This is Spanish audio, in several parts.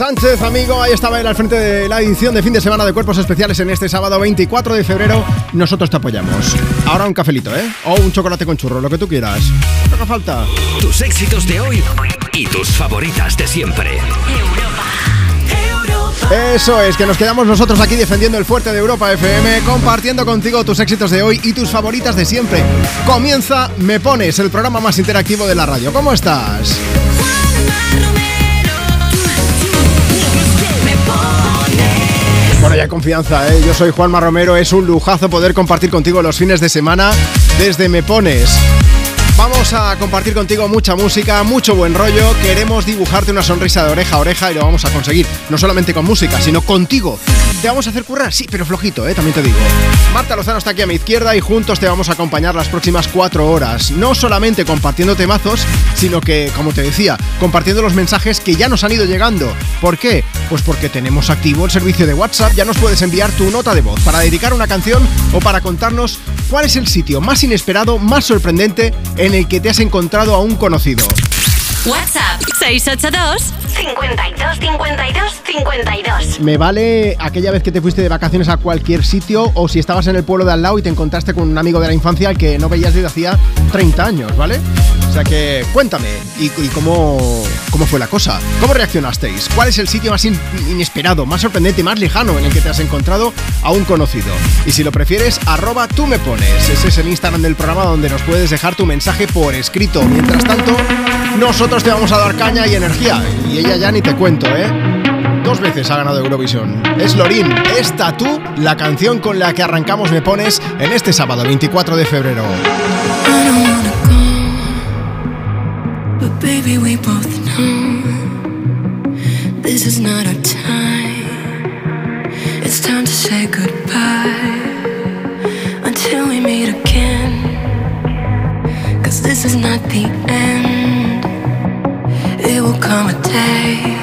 Sánchez, amigo. Ahí estaba él al frente de la edición de fin de semana de Cuerpos Especiales en este sábado 24 de febrero. Nosotros te apoyamos. Ahora un cafelito, ¿eh? O un chocolate con churro, lo que tú quieras. ¿Qué haga falta? Tus éxitos de hoy y tus favoritas de siempre. Eso es, que nos quedamos nosotros aquí defendiendo el fuerte de Europa FM, compartiendo contigo tus éxitos de hoy y tus favoritas de siempre. Comienza Me Pones, el programa más interactivo de la radio. ¿Cómo estás? Bueno, ya confianza, ¿eh? Yo soy Juanma Romero, es un lujazo poder compartir contigo los fines de semana desde Me Pones. Vamos a compartir contigo mucha música, mucho buen rollo. Queremos dibujarte una sonrisa de oreja a oreja y lo vamos a conseguir. No solamente con música, sino contigo. ¿Te vamos a hacer currar? Sí, pero flojito, ¿eh? también te digo. Marta Lozano está aquí a mi izquierda y juntos te vamos a acompañar las próximas cuatro horas. No solamente compartiendo temazos, sino que, como te decía, compartiendo los mensajes que ya nos han ido llegando. ¿Por qué? Pues porque tenemos activo el servicio de WhatsApp. Ya nos puedes enviar tu nota de voz para dedicar una canción o para contarnos cuál es el sitio más inesperado, más sorprendente en el que te has encontrado a un conocido. WhatsApp 682 52 52 52. Me vale aquella vez que te fuiste de vacaciones a cualquier sitio o si estabas en el pueblo de al lado y te encontraste con un amigo de la infancia al que no veías desde hacía 30 años, ¿vale? O sea que cuéntame, ¿y, y cómo, cómo fue la cosa? ¿Cómo reaccionasteis? ¿Cuál es el sitio más in- inesperado, más sorprendente, más lejano en el que te has encontrado a un conocido? Y si lo prefieres, arroba tú me pones. Ese es el Instagram del programa donde nos puedes dejar tu mensaje por escrito. Mientras tanto, nosotros te vamos a dar caña y energía. Y ella ya ni te cuento, ¿eh? Dos veces ha ganado Eurovisión. Es Lorin, esta tú, la canción con la que arrancamos Me Pones en este sábado 24 de febrero. This is not the end. Will come a day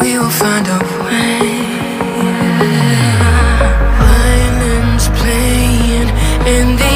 we will find a way. Violins playing and the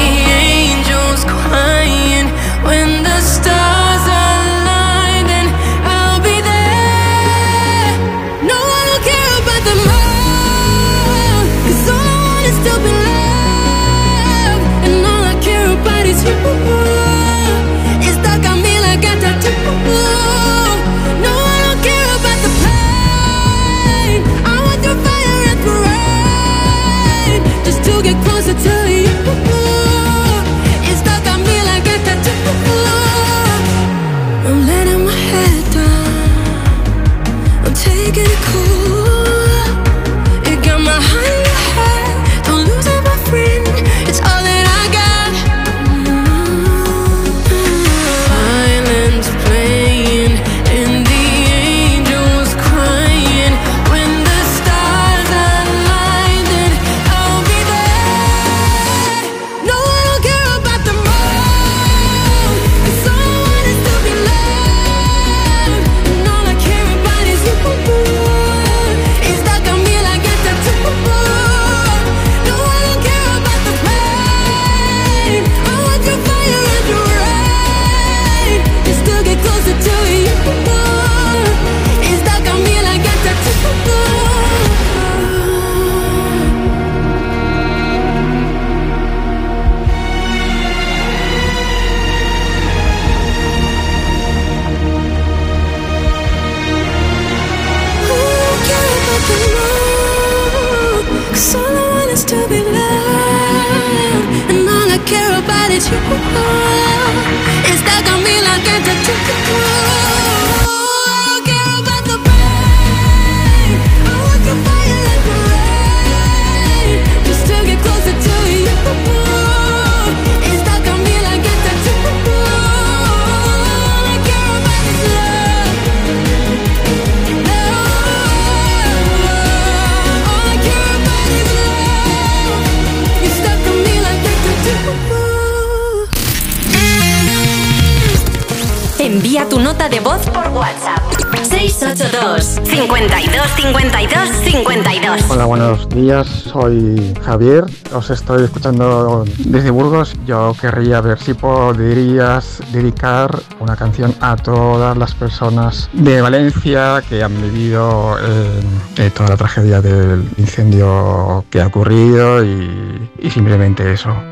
52 52 52. Hola, buenos días. Soy Javier. Os estoy escuchando desde Burgos. Yo querría ver si podrías dedicar una canción a todas las personas de Valencia que han vivido eh, eh, toda la tragedia del incendio que ha ocurrido y simplemente eso.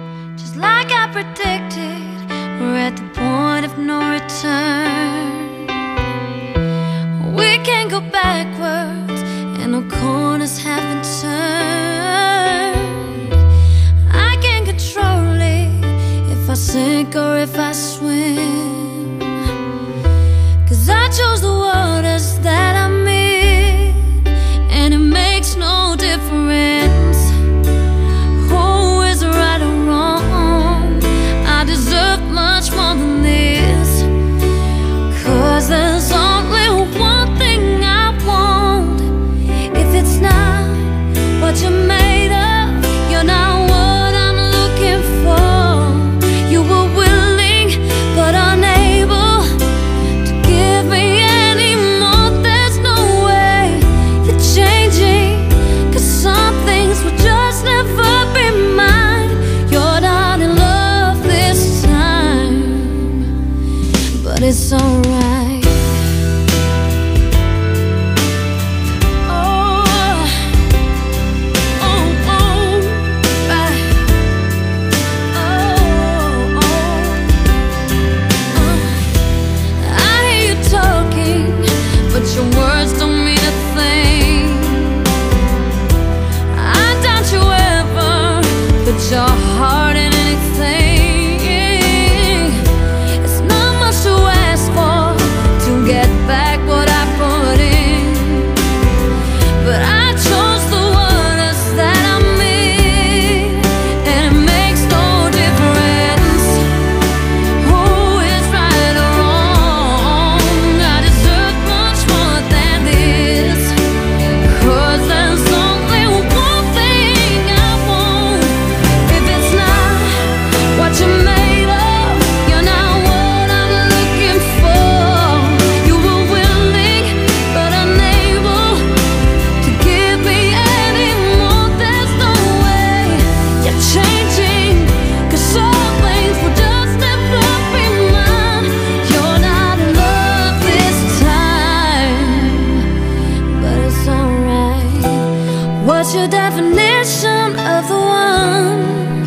What's your definition of the one?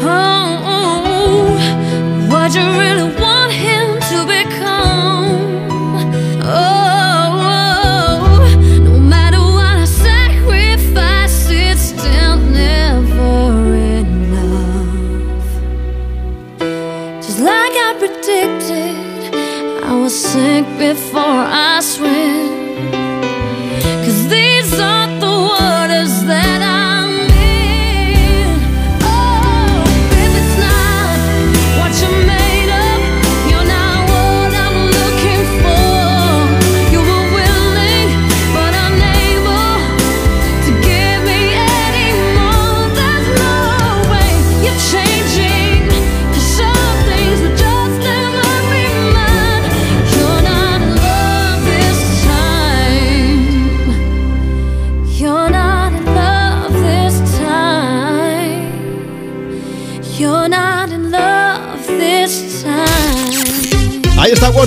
Oh, oh, oh. what you really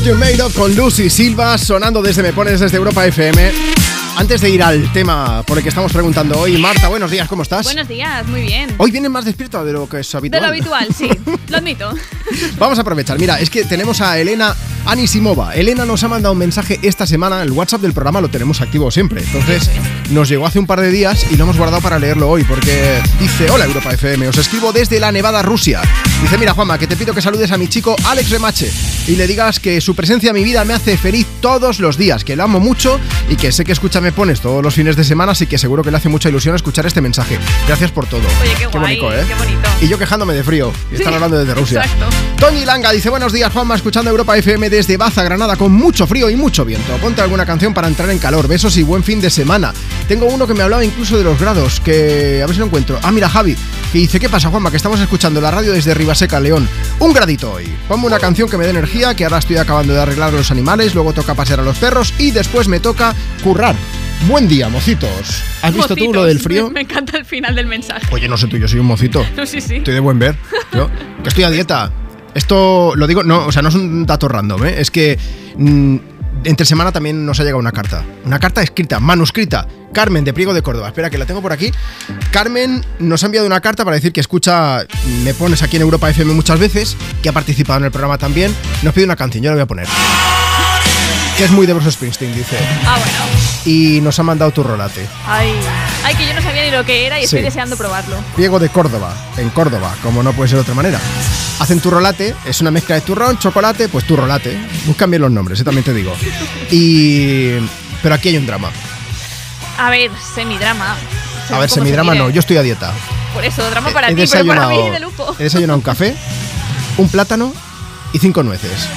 What You Made Of con Lucy Silva sonando desde Me Pones desde Europa FM. Antes de ir al tema por el que estamos preguntando hoy, Marta, buenos días, ¿cómo estás? Buenos días, muy bien. Hoy viene más despierto de lo que es habitual. De lo habitual, sí, lo admito. Vamos a aprovechar, mira, es que tenemos a Elena Anisimova. Elena nos ha mandado un mensaje esta semana, el WhatsApp del programa lo tenemos activo siempre, entonces nos llegó hace un par de días y lo hemos guardado para leerlo hoy, porque dice, hola Europa FM, os escribo desde la Nevada, Rusia. Dice, mira Juanma, que te pido que saludes a mi chico Alex Remache y le digas que su presencia en mi vida me hace feliz todos los días, que lo amo mucho y que sé que escucha me pones todos los fines de semana, así que seguro que le hace mucha ilusión escuchar este mensaje. Gracias por todo. Oye, qué, guay, bonito, ¿eh? Qué bonito. Y yo quejándome de frío. Y están hablando desde Rusia. Exacto. Tony Langa dice: Buenos días, Juanma, escuchando Europa FM desde Baza, Granada, con mucho frío y mucho viento. Ponte alguna canción para entrar en calor. Besos y buen fin de semana. Tengo uno que me hablaba incluso de los grados, que a ver si lo encuentro. Ah, mira, Javi, que dice: ¿Qué pasa, Juanma? Que estamos escuchando la radio desde Ribaseca, León. Un gradito hoy. Ponme una canción que me dé energía que ahora estoy acabando de arreglar los animales, luego toca pasear a los perros y después me toca currar. Buen día, mocitos. ¿Has visto tú lo del frío? Me, me encanta el final del mensaje. Oye, no sé tú, yo soy un mocito. No, sí, sí. Estoy de buen ver. Yo, que estoy a dieta. Esto lo digo, no, o sea, no es un dato random, ¿eh? es que mm, entre semana también nos ha llegado una carta. Una carta escrita, manuscrita. Carmen de Priego de Córdoba. Espera, que la tengo por aquí. Carmen nos ha enviado una carta para decir que escucha, me pones aquí en Europa FM muchas veces, que ha participado en el programa también. Nos pide una canción, yo la voy a poner. Que es muy de Bruce Springsteen, dice. Ah, bueno. Y nos ha mandado tu rolate. Ay, ay, que yo no sabía ni lo que era y estoy deseando probarlo. Priego de Córdoba, en Córdoba, como no puede ser de otra manera. Hacen turrolate, es una mezcla de turrón, chocolate, pues turrolate. Buscan bien los nombres, eh, también te digo. Y. Pero aquí hay un drama. A ver, semidrama. A ver, semidrama se no, yo estoy a dieta. Por eso, drama para ti, pero para mí de lujo. he desayunado un café, un plátano y cinco nueces.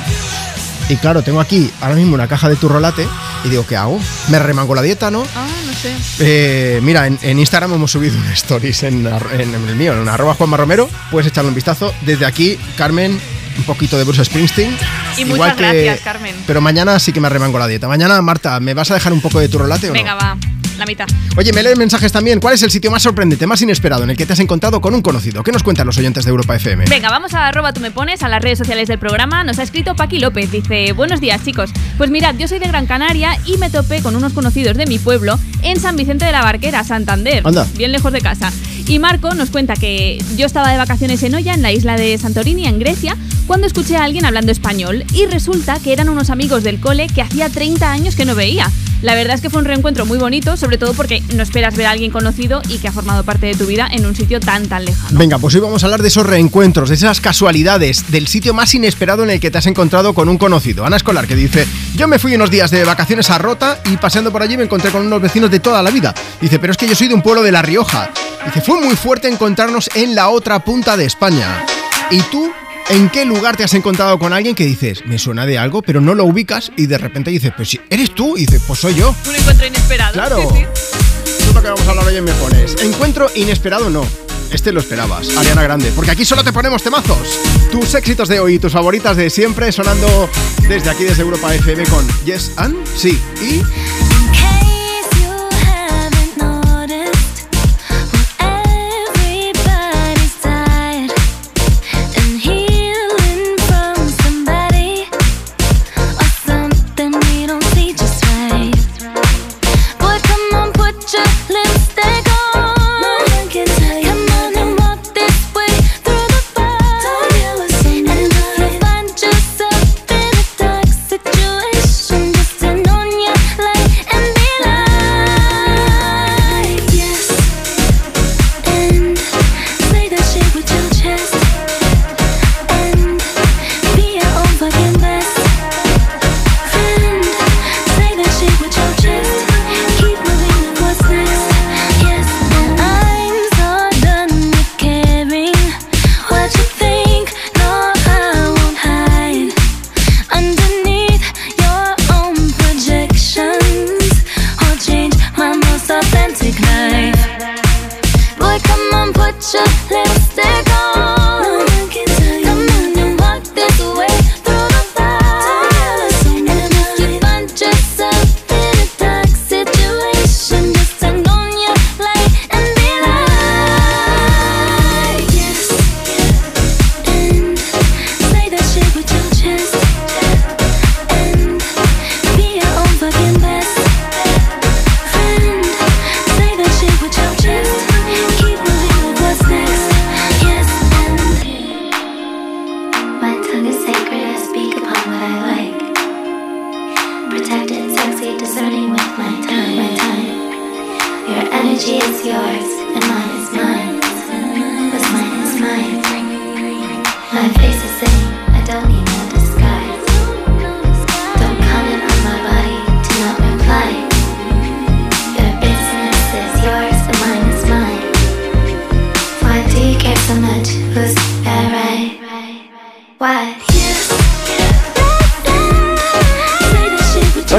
Y claro, tengo aquí ahora mismo una caja de turrolate y digo, ¿qué hago? Me remango la dieta, ¿no? Ah, no sé. Eh, mira, en, en Instagram hemos subido un stories en, el mío, en arroba Juanma Romero. Puedes echarle un vistazo. Desde aquí, Carmen, un poquito de Bruce Springsteen. Y muchas gracias, Carmen. Pero mañana sí que me remango la dieta. Mañana, Marta, ¿me vas a dejar un poco de tu rolate o Venga, no? va. La mitad. Oye, me lees mensajes también. ¿Cuál es el sitio más sorprendente, más inesperado en el que te has encontrado con un conocido? ¿Qué nos cuentan los oyentes de Europa FM? Venga, vamos a arroba tú me pones a las redes sociales del programa. Nos ha escrito Paqui López. Dice, buenos días chicos. Pues mirad, yo soy de Gran Canaria y me topé con unos conocidos de mi pueblo en San Vicente de la Barquera, Santander. Anda. Bien lejos de casa. Y Marco nos cuenta que yo estaba de vacaciones en Oya, en la isla de Santorini, en Grecia, cuando escuché a alguien hablando español y resulta que eran unos amigos del cole que hacía 30 años que no veía. La verdad es que fue un reencuentro muy bonito, sobre todo porque no esperas ver a alguien conocido y que ha formado parte de tu vida en un sitio tan tan lejano. Venga, pues hoy vamos a hablar de esos reencuentros, de esas casualidades, del sitio más inesperado en el que te has encontrado con un conocido. Ana Escolar que dice, yo me fui unos días de vacaciones a Rota y paseando por allí me encontré con unos vecinos de toda la vida. Dice, pero es que yo soy de un pueblo de La Rioja. Dice, fue muy fuerte encontrarnos en la otra punta de España. ¿Y tú? ¿En qué lugar te has encontrado con alguien que dices, me suena de algo, pero no lo ubicas y de repente dices, pues si eres tú? Y dices, pues soy yo. Un encuentro inesperado. Claro. Sí, sí. Eso es lo que vamos a hablar hoy en Me Pones. Encuentro inesperado no. Este lo esperabas, Ariana Grande, porque aquí solo te ponemos temazos. Tus éxitos de hoy y tus favoritas de siempre sonando desde aquí, desde Europa FM con Yes and Sí. Y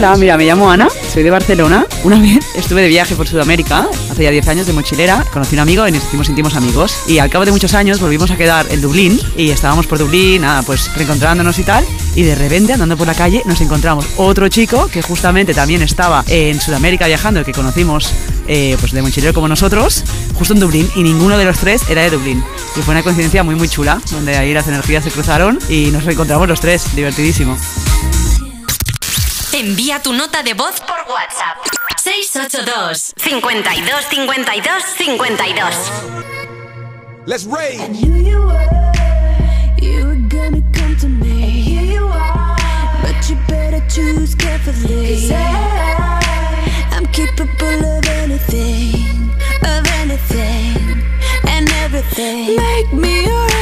Hola, mira, me llamo Ana, soy de Barcelona. Una vez estuve de viaje por Sudamérica, hace ya 10 años de mochilera, conocí a un amigo y nos hicimos íntimos amigos. Y al cabo de muchos años volvimos a quedar en Dublín y estábamos por Dublín, nada, pues reencontrándonos y tal. Y de repente, andando por la calle, nos encontramos otro chico que justamente también estaba en Sudamérica viajando, el que conocimos eh, pues de mochilero como nosotros, justo en Dublín. Y ninguno de los tres era de Dublín. Y fue una coincidencia muy, muy chula, donde ahí las energías se cruzaron y nos reencontramos los tres. Divertidísimo. Envía tu nota de voz por WhatsApp. 682 52 52 52 Let's raid. And here you were, you were gonna come to me. And here you are, but you better choose carefully. Cause I, I'm capable of anything, of anything, and everything. Make me your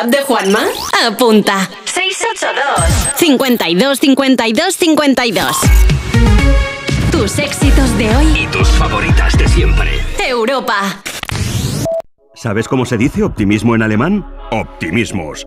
WhatsApp de Juanma? Apunta. 682 52 52 52 Tus éxitos de hoy. Y tus favoritas de siempre. Europa. ¿Sabes cómo se dice optimismo en alemán? Optimismos.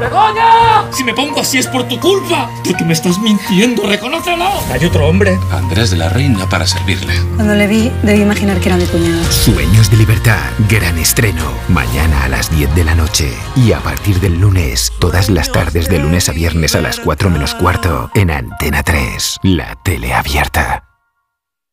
¡Begoña! Si me pongo así es por tu culpa. Tú que me estás mintiendo, reconócelo. Hay otro hombre. Andrés de la Reina para servirle. Cuando le vi, debí imaginar que era mi cuñado. Sueños de libertad, gran estreno, mañana a las 10 de la noche y a partir del lunes, todas las tardes de lunes a viernes a las 4 menos cuarto en Antena 3, la tele abierta.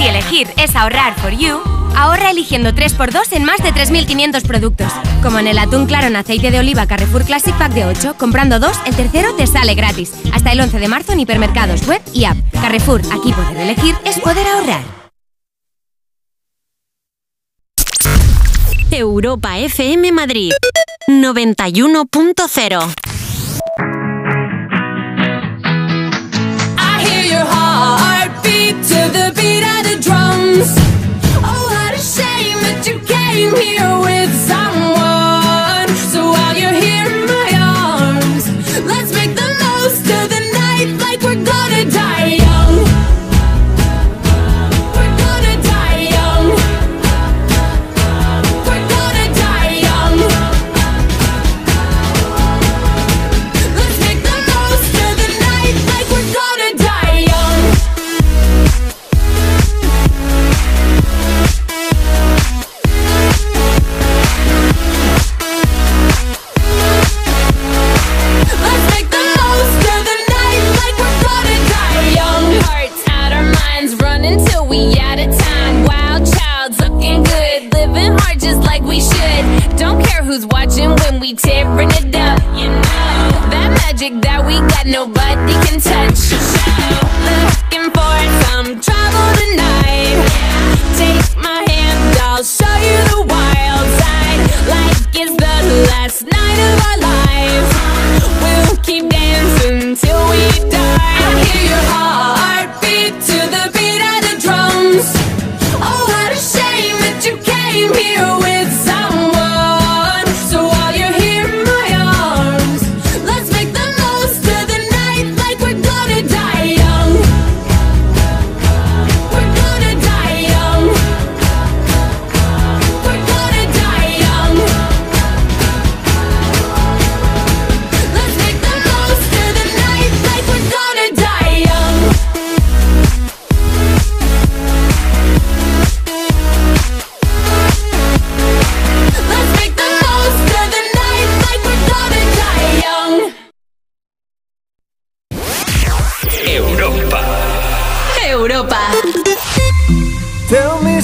Si elegir es ahorrar for you, ahorra eligiendo 3x2 en más de 3.500 productos. Como en el atún claro en aceite de oliva Carrefour Classic Pack de 8, comprando 2, el tercero te sale gratis. Hasta el 11 de marzo en hipermercados, web y app. Carrefour, aquí poder elegir es poder ahorrar. Europa FM Madrid 91.0 here who's watching when we tearing it up. You know that magic that we got, nobody can touch. So Looking for some trouble tonight. Take my hand, I'll show you the wild side. Like it's the last night of our lives. We'll keep dancing till we die. I hear your heartbeat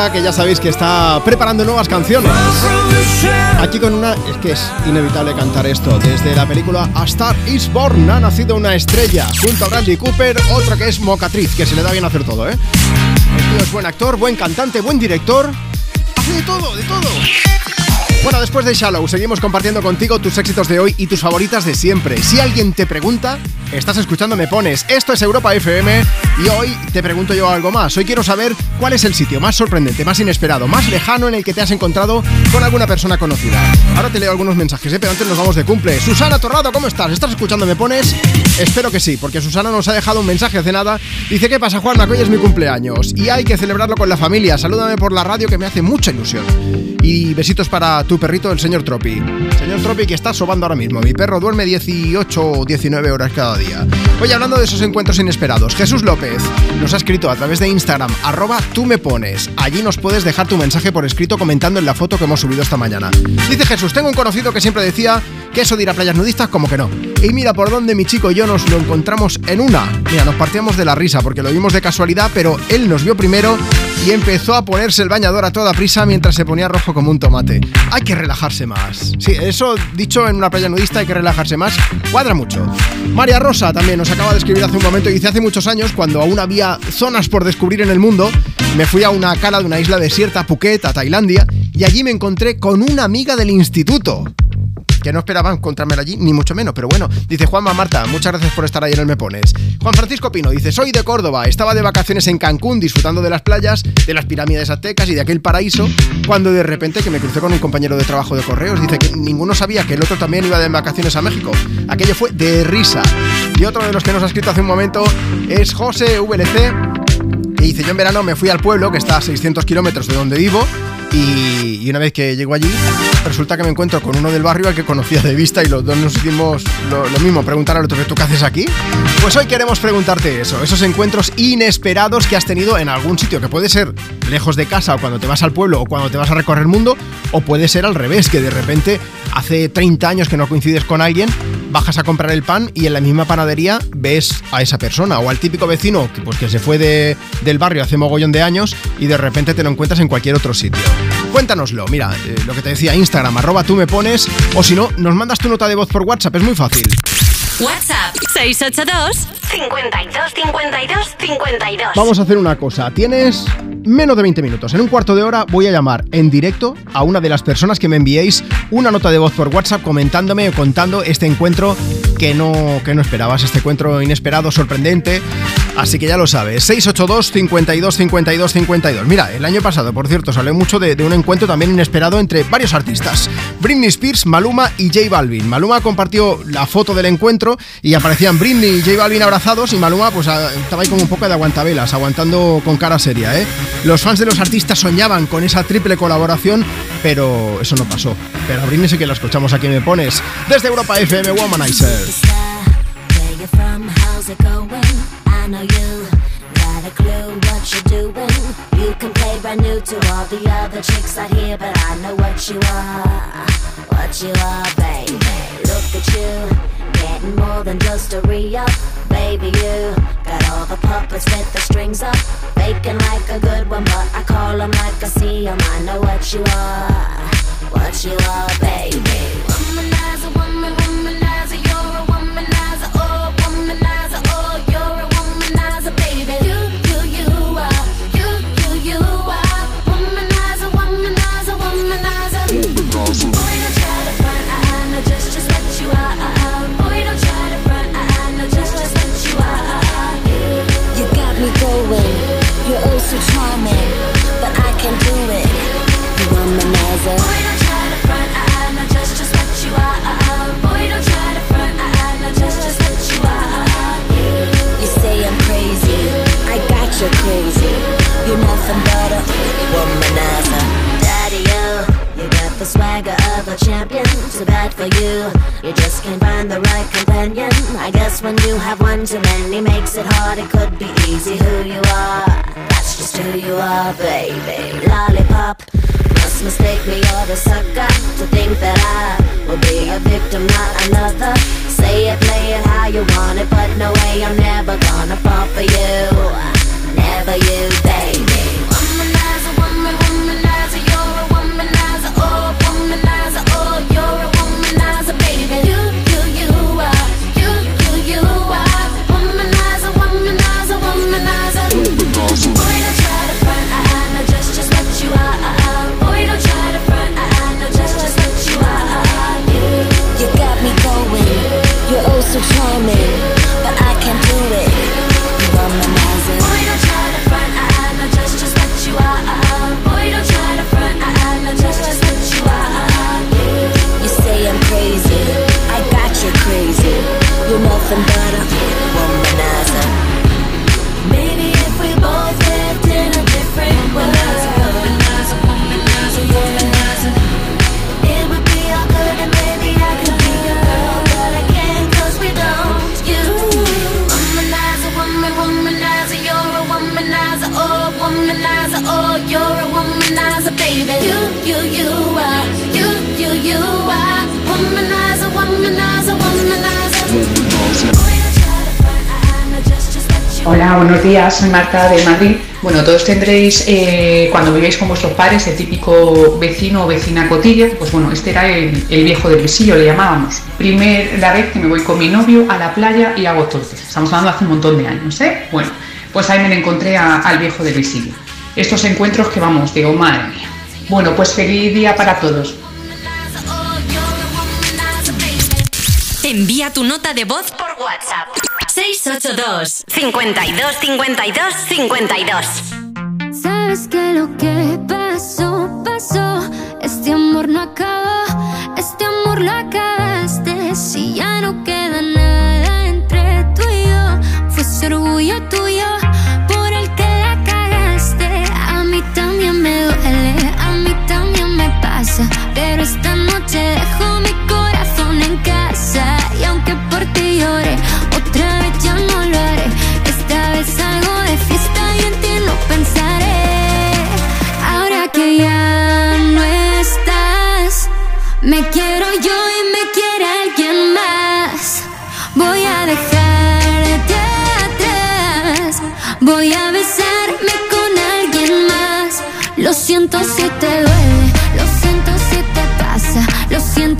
Que ya sabéis que está preparando nuevas canciones. Aquí con una, es que es inevitable cantar esto. Desde la película A Star is Born ha nacido una estrella. Junto a Bradley Cooper, otro que es mocatriz, que se le da bien hacer todo, ¿eh? El tío es buen actor, buen cantante, buen director. Hace de todo, de todo. Bueno, después de Shallow, seguimos compartiendo contigo tus éxitos de hoy y tus favoritas de siempre. Si alguien te pregunta, estás escuchando Me Pones. Esto es Europa FM y hoy te pregunto yo algo más. Hoy quiero saber cuál es el sitio más sorprendente, más inesperado, más lejano en el que te has encontrado con alguna persona conocida. Ahora te leo algunos mensajes, ¿eh? pero antes nos vamos de cumple. Susana Torrado, ¿cómo estás? ¿Estás escuchando Me Pones? Espero que sí, porque Susana nos ha dejado un mensaje hace nada. Dice, ¿qué pasa, Juanma? Que hoy es mi cumpleaños y hay que celebrarlo con la familia. Salúdame por la radio que me hace mucha ilusión. Y besitos para tu perrito, el señor Tropi. Señor Tropi que está sobando ahora mismo. Mi perro duerme 18 o 19 horas cada día. Oye, hablando de esos encuentros inesperados, Jesús López nos ha escrito a través de Instagram, arroba tú me pones. Allí nos puedes dejar tu mensaje por escrito comentando en la foto que hemos subido esta mañana. Dice Jesús, tengo un conocido que siempre decía que eso de ir a playas nudistas como que no. Y mira por dónde mi chico y yo nos lo encontramos en una. Mira, nos partíamos de la risa porque lo vimos de casualidad, pero él nos vio primero y empezó a ponerse el bañador a toda prisa mientras se ponía rojo como un tomate. Hay que relajarse más. Sí, eso dicho en una playa nudista hay que relajarse más. Cuadra mucho. María Rosa también nos acaba de escribir hace un momento y dice hace muchos años cuando aún había zonas por descubrir en el mundo, me fui a una cala de una isla desierta, Phuket, a Tailandia, y allí me encontré con una amiga del instituto que no esperaban encontrármela allí, ni mucho menos. Pero bueno, dice Juanma Marta, muchas gracias por estar ahí en el Me Pones. Juan Francisco Pino dice: Soy de Córdoba, estaba de vacaciones en Cancún disfrutando de las playas, de las pirámides aztecas y de aquel paraíso, cuando de repente que me crucé con un compañero de trabajo de correos. Dice que ninguno sabía que el otro también iba de vacaciones a México. Aquello fue de risa. Y otro de los que nos ha escrito hace un momento es José VLC. Y dice, yo en verano me fui al pueblo, que está a 600 kilómetros de donde vivo, y, una vez que llego allí, resulta que me encuentro con uno del barrio al que conocía de vista y los dos nos hicimos lo, mismo, preguntar al otro, ¿tú qué haces aquí? Pues hoy queremos preguntarte eso, esos encuentros inesperados que has tenido en algún sitio, que puede ser lejos de casa o cuando te vas al pueblo o cuando te vas a recorrer el mundo, o puede ser al revés, que de repente hace 30 años que no coincides con alguien, bajas a comprar el pan y en la misma panadería ves a esa persona o al típico vecino que, pues, se fue de- del barrio hace mogollón de años y de repente te lo encuentras en cualquier otro sitio. Cuéntanoslo, mira, eh, lo que te decía, Instagram, arroba tú me pones, o si no, nos mandas tu nota de voz por WhatsApp, es muy fácil. WhatsApp 682 52 52 52. Vamos a hacer una cosa. Tienes menos de 20 minutos. En un cuarto de hora voy a llamar en directo a una de las personas que me enviéis una nota de voz por WhatsApp comentándome o contando este encuentro que no, que no esperabas, este encuentro inesperado, sorprendente. Así que ya lo sabes, 682 52 52 52. Mira, el año pasado, por cierto, salió mucho de, de un encuentro también inesperado entre varios artistas. Britney Spears, Maluma y J Balvin. Maluma compartió la foto del encuentro y aparecían Britney y J Balvin abrazados y Maluma pues estaba ahí como un poco de aguantabelas, aguantando con cara seria, ¿eh? Los fans de los artistas soñaban con esa triple colaboración, pero eso no pasó. Pero a Britney sí que la escuchamos aquí Me Pones. Desde Europa FM, Womanizer. Brand new to all the other chicks but I know what you are, what you are, baby. Look at you, getting more than just a re-up, baby. You got all the puppets with the strings up, faking like a good one, but I call 'em like I see 'em. I know what you are, what you are, baby. Got crazy. You're nothing but a womanizer. Daddy, you, you got the swagger of a champion. Too bad for you, you just can't find the right companion. I guess when you have one too many makes it hard. It could be easy who you are. That's just who you are, baby. Lollipop. Must mistake me or the sucker to think that I will be a victim, not another. Say it, play it how you want it, but no way I'm never for you. Marta de Madrid. Bueno, todos tendréis, eh, cuando vivéis con vuestros padres, el típico vecino o vecina cotilla. Pues bueno, este era el, viejo del visillo, le llamábamos. Primera vez que me voy con mi novio a la playa y hago torces. Estamos hablando hace un montón de años, ¿eh? Bueno, pues ahí me encontré al viejo del visillo. Estos encuentros que vamos, digo, madre mía. Bueno, pues feliz día para todos. Envía tu nota de voz por WhatsApp. 682 52 52 52 Sabes que lo que pasó, pasó. Este amor no acabó, este amor lo acabaste. Si ya no queda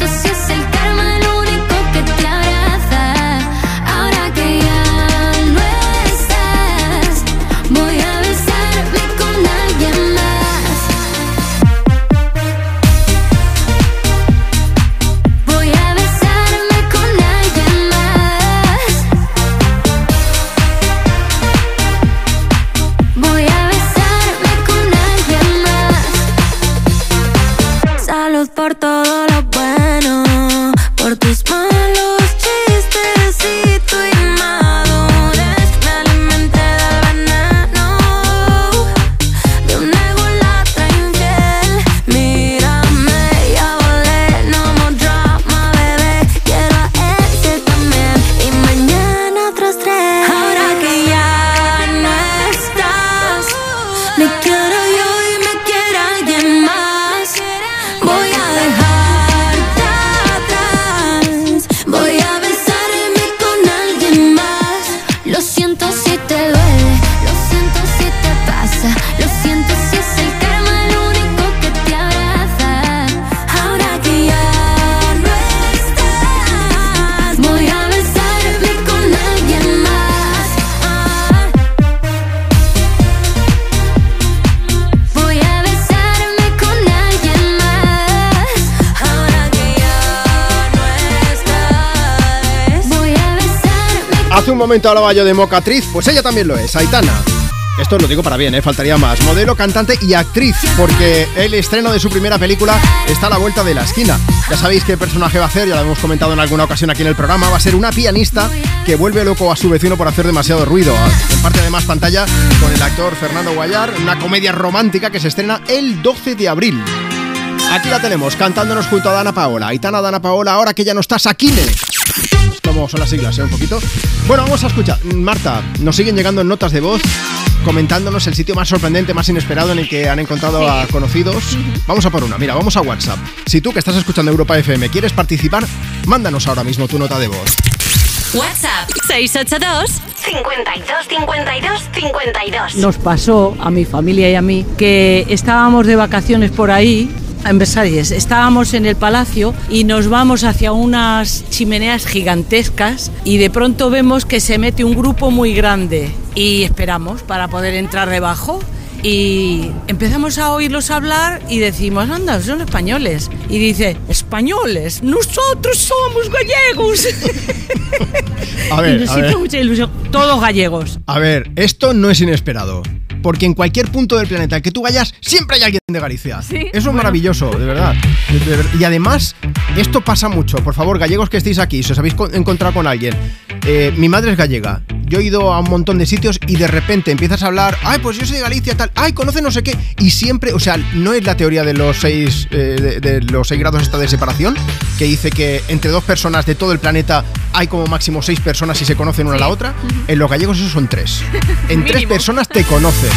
lo siento si es el momento hablaba yo de mocatriz, pues ella también lo es, Aitana. Esto lo digo para bien, ¿eh? faltaría más. Modelo, cantante y actriz, porque el estreno de su primera película está a la vuelta de la esquina. Ya sabéis qué personaje va a hacer, ya lo hemos comentado en alguna ocasión aquí en el programa. Va a ser una pianista que vuelve loco a su vecino por hacer demasiado ruido. Comparte además pantalla con el actor Fernando Guayar, una comedia romántica que se estrena el 12 de abril. Aquí la tenemos, cantándonos junto a Dana Paola. Aitana Dana Paola, ahora que ya no estás aquí. Son las siglas, ¿eh? Un poquito. Bueno, vamos a escuchar. Marta, nos siguen llegando notas de voz comentándonos el sitio más sorprendente, más inesperado en el que han encontrado a conocidos. Vamos a por una. Mira, vamos a WhatsApp. Si tú que estás escuchando Europa FM quieres participar, mándanos ahora mismo tu nota de voz. WhatsApp 682 52 52 52 Nos pasó a mi familia y a mí que estábamos de vacaciones por ahí. En Versalles, estábamos en el palacio y nos vamos hacia unas chimeneas gigantescas y de pronto vemos que se mete un grupo muy grande y esperamos para poder entrar debajo y empezamos a oírlos hablar y decimos, anda, son españoles. Y dice, españoles, nosotros somos gallegos. A ver, y nos a hizo ver. mucha ilusión. Todos gallegos. A ver, esto no es inesperado. Porque en cualquier punto del planeta que tú vayas, siempre hay alguien de Galicia. Sí, Eso es bueno. maravilloso, de verdad. Y además, esto pasa mucho. Por favor, gallegos que estéis aquí, si os habéis co- encontrado con alguien. Eh, mi madre es gallega. Yo he ido a un montón de sitios y de repente empiezas a hablar, ay, pues yo soy de Galicia, tal, ay, conoce no sé qué. Y siempre, o sea, no es la teoría de los seis, eh, de, de los seis grados esta de separación, que dice que entre dos personas de todo el planeta hay como máximo seis personas y se conocen una a la otra. En los gallegos esos son tres. En tres personas te conocen.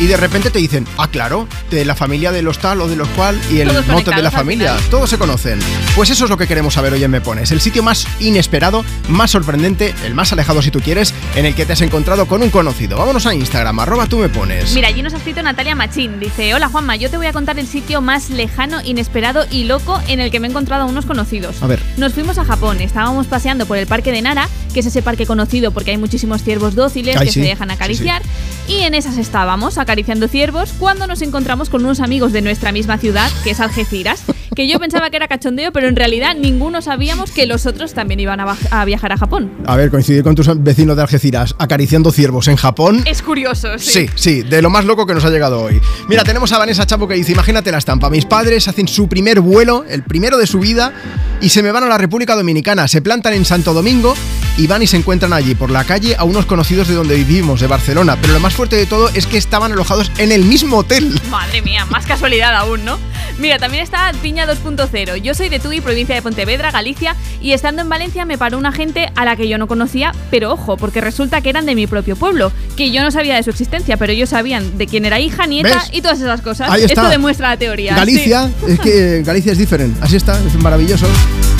Y de repente te dicen, ah, claro, de la familia de los tal o de los cual y el Todos mote de la familia. Todos se conocen. Pues eso es lo que queremos saber hoy en Me Pones. El sitio más inesperado, más sorprendente, el más alejado si tú quieres, en el que te has encontrado con un conocido. Vámonos a Instagram, arroba tú me pones. Mira, allí nos ha escrito Natalia Machín. Dice, hola Juanma, yo te voy a contar el sitio más lejano, inesperado y loco en el que me he encontrado a unos conocidos. A ver. Nos fuimos a Japón, estábamos paseando por el parque de Nara, que es ese parque conocido porque hay muchísimos ciervos dóciles Ay, que sí. se dejan Sí, acariciar. Y en esas estábamos, acariciando ciervos, cuando nos encontramos con unos amigos de nuestra misma ciudad, que es Algeciras, que yo pensaba que era cachondeo, pero en realidad ninguno sabíamos que los otros también iban a, viajar a Japón. A ver, coincidir con tus vecinos de Algeciras acariciando ciervos en Japón. Es curioso, sí. Sí, sí, de lo más loco que nos ha llegado hoy. Mira, tenemos a Vanessa Chapo que dice, imagínate la estampa, mis padres hacen su primer vuelo, el primero de su vida, y se me van a la República Dominicana, se plantan en Santo Domingo y van y se encuentran allí por la calle a unos conocidos de donde vivimos, de Barcelona. Pero lo más fuerte de todo es que estaban alojados en el mismo hotel. Madre mía, más casualidad aún, ¿no? Mira, también está Piña 2.0. Yo soy de Tui, provincia de Pontevedra, Galicia, y estando en Valencia me paró una gente a la que yo no conocía, pero ojo, porque resulta que eran de mi propio pueblo, que yo no sabía de su existencia, pero ellos sabían de quién era hija, nieta ¿Ves? y todas esas cosas. Ahí está. Esto demuestra la teoría. Galicia, es que Galicia es diferente, así está, es maravilloso.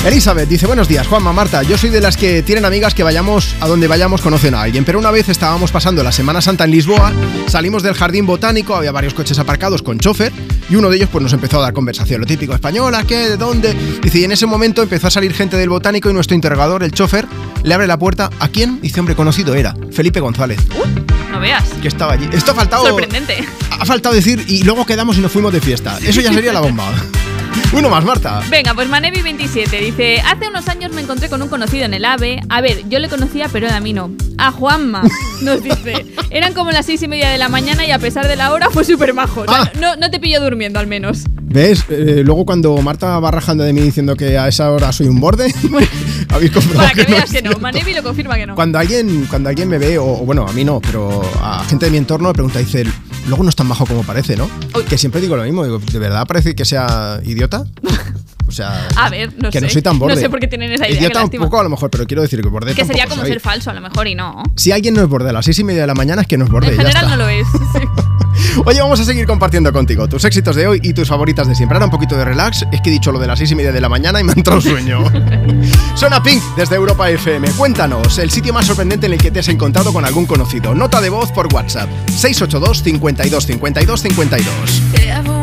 Elizabeth dice, buenos días, Juanma, Marta, yo soy de las que tienen amigas que vayamos a donde vayamos conocen a alguien, pero una vez estábamos pasando la Semana Santa en Lisboa, salimos del jardín botánico, había varios coches aparcados con chofer y uno de ellos pues nos empezó a dar conversación, lo típico, española, ¿qué? ¿De dónde? Dice, y en ese momento empezó a salir gente del botánico y nuestro interrogador, el chofer, le abre la puerta, ¿a quién? Dice, hombre, conocido era, Felipe González, No veas. que estaba allí. Esto ha faltado... Sorprendente. Ha faltado decir y luego quedamos y nos fuimos de fiesta. Eso ya sería la bomba. Uno más, Marta. Venga, pues Manevi27 dice: Hace unos años me encontré con un conocido en el AVE. A ver, yo le conocía, pero él a mí no. A Juanma, nos dice. Eran como las seis y media de la mañana y a pesar de la hora fue súper majo. O sea, no, no te pillo durmiendo al menos. ¿Ves? Eh, luego cuando Marta va rajando de mí diciendo que a esa hora soy un borde, habéis comprobado Para que que no veas es que no. Manevi lo confirma que no. Cuando alguien, cuando alguien me ve, o, o bueno, a mí no, pero a gente de mi entorno me pregunta, dice, luego no es tan bajo como parece, ¿no? Que siempre digo lo mismo, digo, ¿de verdad parece que sea idiota? O sea, A ver, no que sé. no soy tan borde. No sé por qué tienen esa idea. Idiota qué un lástima. poco a lo mejor, pero quiero decir que borde Que sería tampoco como soy. ser falso a lo mejor y no. Si alguien no es borde a las seis y media de la mañana es que no es borde. En ya general está. no lo es. sí. Oye, vamos a seguir compartiendo contigo tus éxitos de hoy y tus favoritas de siempre. Ahora un poquito de relax. Es que he dicho lo de las seis y media de la mañana y me ha entrado sueño. Suena Pink desde Europa FM. Cuéntanos el sitio más sorprendente en el que te has encontrado con algún conocido. Nota de voz por WhatsApp. 682 52 52 52.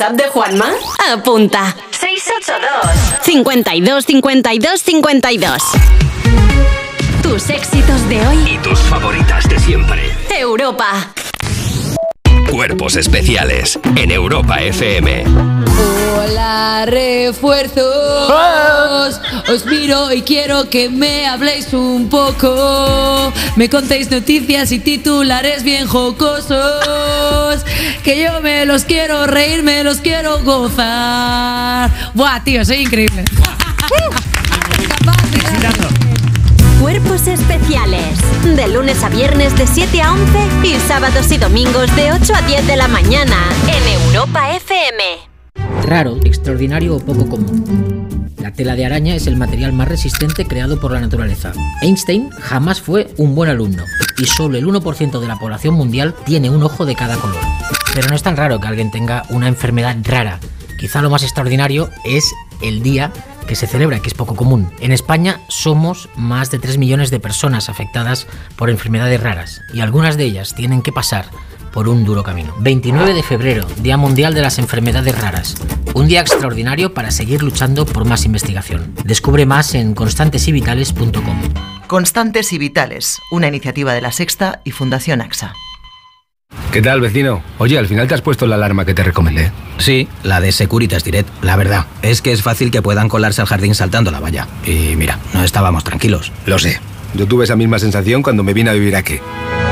WhatsApp de Juanma? Apunta. 682 52 52 52 Tus éxitos de hoy. Y tus favoritas de siempre. Europa. Cuerpos especiales en Europa FM. Hola, refuerzos. Os miro y quiero que me habléis un poco. Me contéis noticias y titulares bien jocosos. Que yo me los quiero reír, me los quiero gozar. Buah, tío, soy increíble. Cuerpos especiales. De lunes a viernes de 7 a 11 y sábados y domingos de 8 a 10 de la mañana en Europa FM. Raro, extraordinario o poco común. La tela de araña es el material más resistente creado por la naturaleza. Einstein jamás fue un buen alumno y solo el 1% de la población mundial tiene un ojo de cada color. Pero no es tan raro que alguien tenga una enfermedad rara. Quizá lo más extraordinario es el día que se celebra, que es poco común. En España somos más de 3 millones de personas afectadas por enfermedades raras y algunas de ellas tienen que pasar por un duro camino. 29 de febrero, Día Mundial de las Enfermedades Raras. Un día extraordinario para seguir luchando por más investigación. Descubre más en constantesivitales.com. Constantes y Vitales, una iniciativa de la Sexta y Fundación AXA. ¿Qué tal, vecino? Oye, al final te has puesto la alarma que te recomendé. Sí, la de Securitas Direct. La verdad, es que es fácil que puedan colarse al jardín saltando la valla. Y mira, no estábamos tranquilos. Lo sé. Yo tuve esa misma sensación cuando me vine a vivir aquí.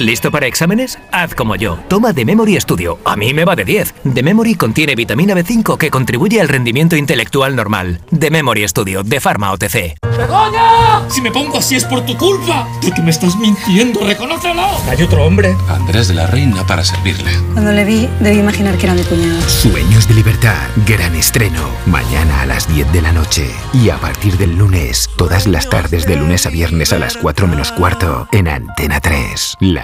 ¿Listo para exámenes? Haz como yo. Toma The Memory Studio. A mí me va de 10. The Memory contiene vitamina B5 que contribuye al rendimiento intelectual normal. The Memory Studio de Pharma OTC. ¡Begoña! Si me pongo así es por tu culpa. Tú que me estás mintiendo, reconócelo. Hay otro hombre. Andrés de la Reina para servirle. Cuando le vi, debí imaginar que era mi cuñado. Sueños de libertad, gran estreno, mañana a las 10 de la noche. Y a partir del lunes, todas las tardes de lunes a viernes a las 4 menos cuarto, en Antena 3, la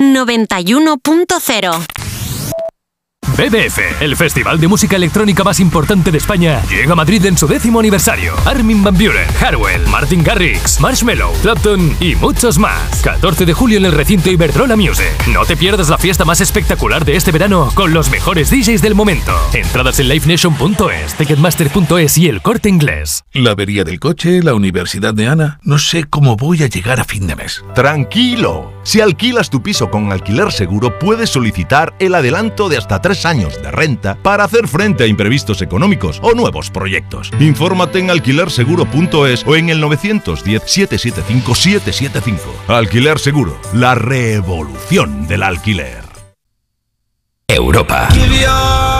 91.0 BBF, el festival de música electrónica más importante de España, llega a Madrid en su décimo aniversario. Armin Van Buren, Harwell, Martin Garrix, Marshmello, Clapton y muchos más. 14 de julio en el recinto Iberdrola Music. No te pierdas la fiesta más espectacular de este verano con los mejores DJs del momento. Entradas en livenation.es, ticketmaster.es y el corte inglés. La avería del coche, la universidad de Ana. No sé cómo voy a llegar a fin de mes. Tranquilo. Si alquilas tu piso con alquiler seguro, puedes solicitar el adelanto de hasta tres años de renta para hacer frente a imprevistos económicos o nuevos proyectos. Infórmate en alquilerseguro.es o en el 910-775-775. Alquiler Seguro, la revolución del alquiler. Europa. Give your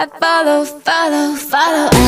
I follow, follow, follow.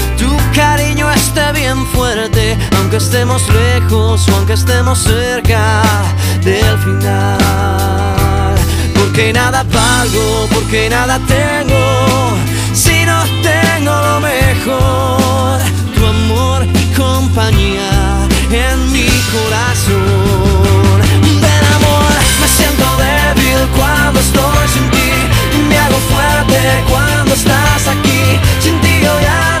cariño esté bien fuerte, aunque estemos lejos o aunque estemos cerca del final. Porque nada valgo, porque nada tengo, si no tengo lo mejor, tu amor y compañía en mi corazón. Del amor me siento débil cuando estoy sin ti, me hago fuerte cuando estás aquí. Sin ti yo ya no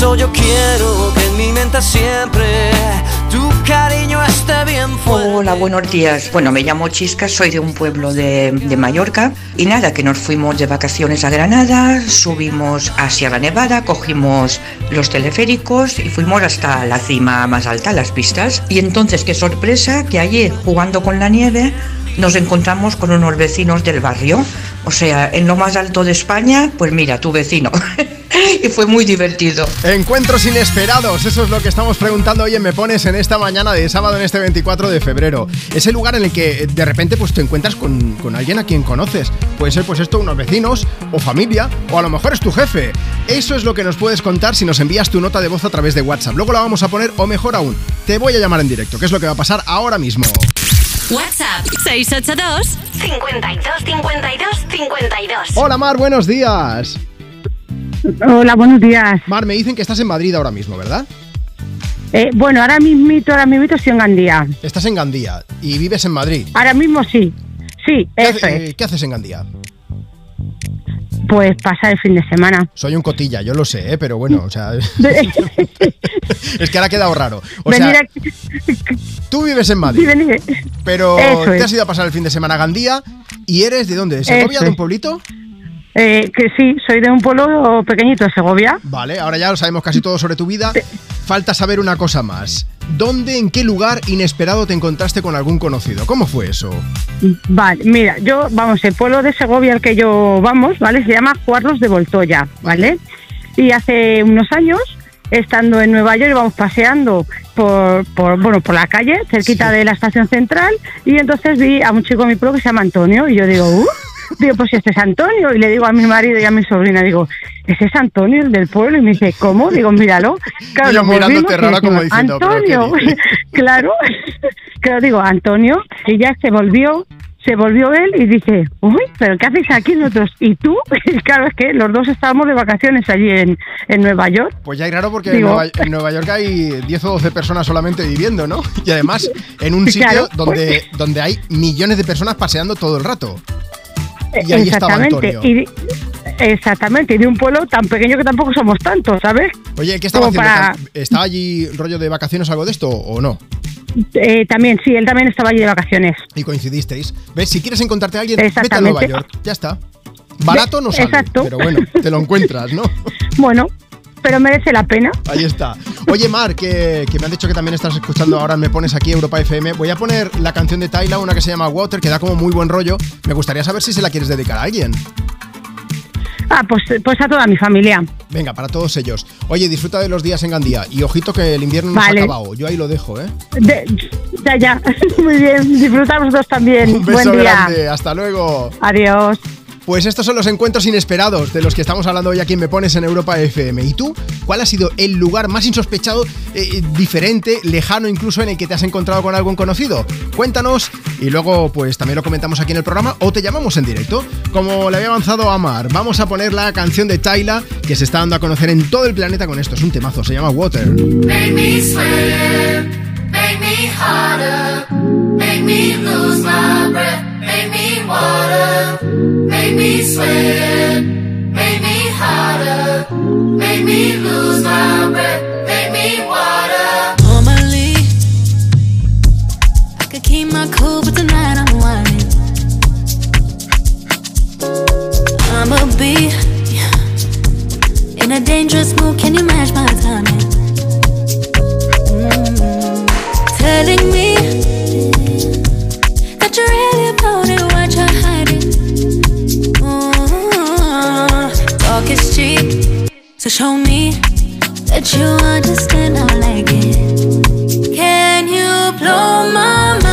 Yo quiero que en mi mente siempre tu cariño esté bien fuerte. Hola, buenos días. Bueno, me llamo Chisca, soy de un pueblo de, de Mallorca. Y nada, que nos fuimos de vacaciones a Granada, subimos a Sierra Nevada, cogimos los teleféricos y fuimos hasta la cima más alta, las pistas. Y entonces, qué sorpresa, que allí, jugando con la nieve, nos encontramos con unos vecinos del barrio. O sea, en lo más alto de España, pues mira, tu vecino. y fue muy divertido. Encuentros inesperados, eso es lo que estamos preguntando hoy en Me Pones en esta mañana de sábado, en este 24 de febrero. Es el lugar en el que de repente pues, te encuentras con, con alguien a quien conoces. Puede ser pues esto unos vecinos o familia o a lo mejor es tu jefe. Eso es lo que nos puedes contar si nos envías tu nota de voz a través de WhatsApp. Luego la vamos a poner o mejor aún, te voy a llamar en directo, que es lo que va a pasar ahora mismo. WhatsApp 682 52 52 52. Hola Mar, buenos días. Hola, buenos días. Mar, me dicen que estás en Madrid ahora mismo, ¿verdad? Eh, bueno, ahora mismito, ahora mismito estoy en Gandía. Estás en Gandía y vives en Madrid. Ahora mismo sí. Sí, ¿Qué, eso hace- es. eh, ¿Qué haces en Gandía? Pues pasar el fin de semana. Soy un cotilla, yo lo sé, ¿eh? pero bueno, o sea, es que ahora ha quedado raro. O Venir sea, aquí- tú vives en Madrid, Sí, pero Eso te es. has ido a pasar el fin de semana a Gandía y eres de dónde? ¿De Segovia, de un pueblito? Eh, que sí, soy de un pueblo pequeñito de Segovia. Vale, ahora ya lo sabemos casi todo sobre tu vida. Falta saber una cosa más. ¿Dónde, en qué lugar inesperado te encontraste con algún conocido? ¿Cómo fue eso? Vale, mira, yo, vamos, el pueblo de Segovia al que yo vamos, ¿vale? Se llama Cuarlos de Voltoya, ¿vale? Y hace unos años, estando en Nueva York, íbamos paseando por, por, bueno, por la calle, cerquita de la estación central, y entonces vi a un chico de mi pueblo que se llama Antonio, y yo digo, ¡uh! Digo, pues este es Antonio. Y le digo a mi marido y a mi sobrina, digo, ese es Antonio, el del pueblo. Y me dice, ¿cómo? Digo, míralo. Claro, Y yo mirándote rara como diciendo, "¿Pero qué Antonio, dices?". claro. Claro, digo, Antonio. Y ya se volvió, se volvió él y dice, uy, ¿pero qué hacéis aquí nosotros? ¿Y tú? Y claro, es que los dos estábamos de vacaciones allí en, en Nueva York. Pues ya hay raro porque Digo- en, Nueva, en Nueva York hay 10 o 12 personas solamente viviendo, ¿no? Y además en un sitio Claro, donde, donde hay millones de personas paseando todo el rato. Y ahí estaba Exactamente. Antonio. Y exactamente. Y de un pueblo tan pequeño que tampoco somos tantos, ¿sabes? Oye, ¿qué estaba Como haciendo? para- ¿Estaba allí rollo de vacaciones o algo de esto o no? Eh, también, sí, él también estaba allí de vacaciones. Y coincidisteis. ¿Ves? Si quieres encontrarte a alguien, vete a. Nueva York. Ya está. Barato no sale, Exacto. pero bueno, te lo encuentras, ¿no? Bueno, pero merece la pena. Ahí está. Oye, Mar, que, que me han dicho que también estás escuchando ahora, me pones aquí Europa FM. Voy a poner la canción de Tyla, una que se llama Water, que da como muy buen rollo. Me gustaría saber si se la quieres dedicar a alguien. Ah, pues, pues a toda mi familia. Venga, para todos ellos. Oye, disfruta de los días en Gandía. Y ojito que el invierno no se ha Vale. acabado. Yo ahí lo dejo, ¿eh? De- ya, ya. Muy bien. Disfrutamos dos también. Un beso Buen día. grande. Hasta luego. Adiós. Pues estos son los encuentros inesperados de los que estamos hablando hoy aquí en Me Pones en Europa FM. ¿Y tú? ¿Cuál ha sido el lugar más insospechado, eh, diferente, lejano incluso en el que te has encontrado con algún conocido? Cuéntanos y luego pues también lo comentamos aquí en el programa o te llamamos en directo. Como le había avanzado a Mar, vamos a poner la canción de Tyla que se está dando a conocer en todo el planeta con esto. Es un temazo, se llama Water. Make me make me harder, make me lose my breath, make me water, make me swim, make me harder, make me lose my breath, make me water. Normally, I could keep my cool, but tonight I'm whining. I'ma be in a dangerous mood. Can you match my timing? Mm. Telling me is cheap, so show me that you understand I like it. Can you blow my mind?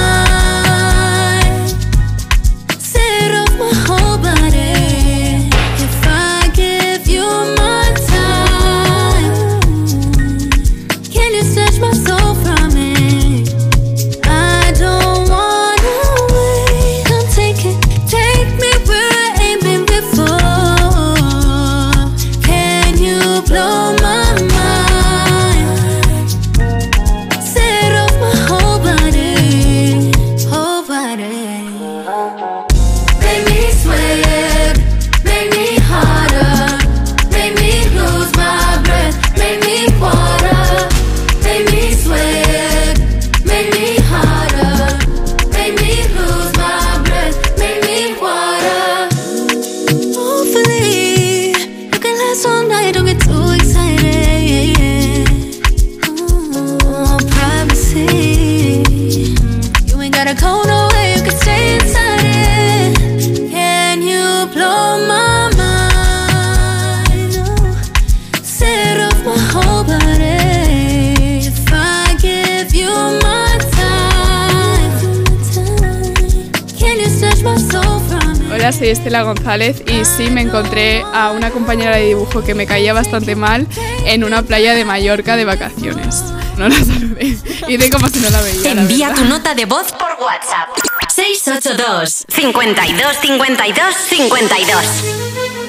Soy Estela González y sí me encontré a una compañera de dibujo que me caía bastante mal en una playa de Mallorca de vacaciones. No la saludé. Hice como si no la veía. Envía tu nota de voz por WhatsApp. 682 52 52 52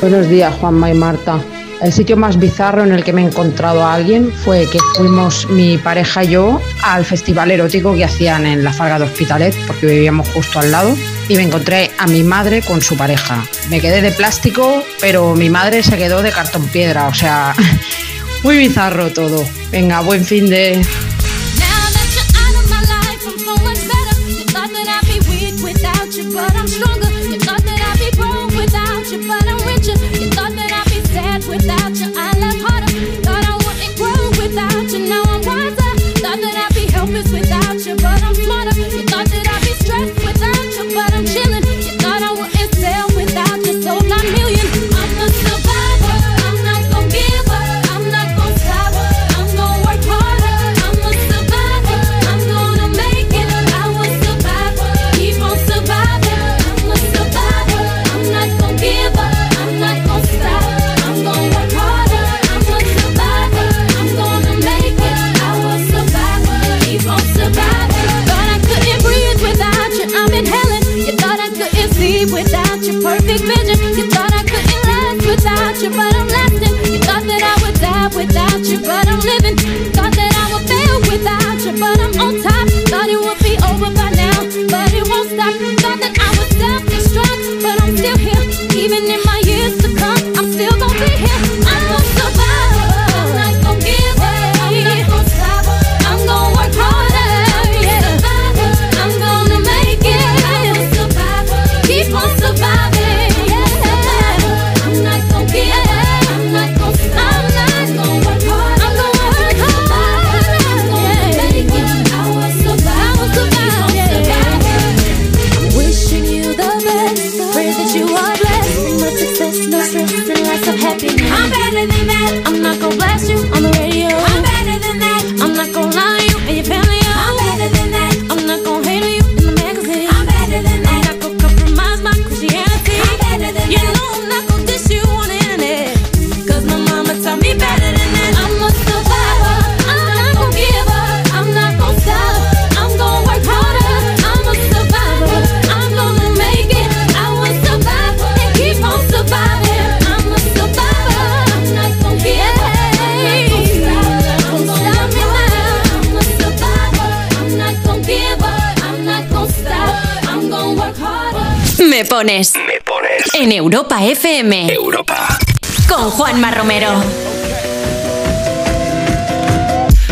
Buenos días, Juanma y Marta. El sitio más bizarro en el que me he encontrado a alguien fue que fuimos mi pareja y yo al festival erótico que hacían en la Farga de Hospitalet, porque vivíamos justo al lado, y me encontré a mi madre con su pareja. Me quedé de plástico, pero mi madre se quedó de cartón piedra, o sea, muy bizarro todo. Venga, buen fin de... pones. Me pones. En Europa FM. Europa. Con Juanma Romero.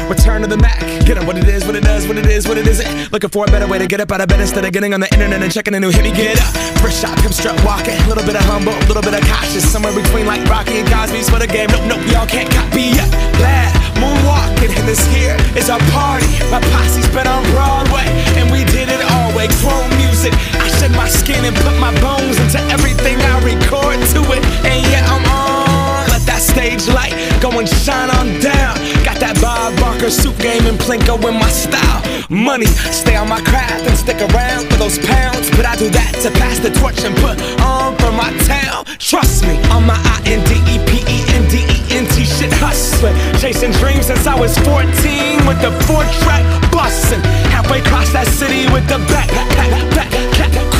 Return to the Mac. Get up what it is, what it does, what it is, what it isn't. Looking for a better way to get up out of bed instead of getting on the internet and checking a new hit. Me get up. First shot, come strut walking. A little bit of humble, a little bit of cautious. Somewhere between like Rocky and Cosby's for the game. Nope, nope, y'all can't copy yet. Glad moonwalking, and this here is our party. My posse's been on Broadway, and we did it all way. Chrome music. My skin and put my bones into everything I record to it. And yeah, I'm on. Let that stage light go and shine on down. Got that Bob Barker suit game and Plinko in my style. Money, stay on my craft and stick around for those pounds. But I do that to pass the torch and put on for my town. Trust me, on my I N D E P E N D E N T shit hustling. Chasing dreams since I was 14 with the four track bustin'. Halfway across that city with the back, back, back, back,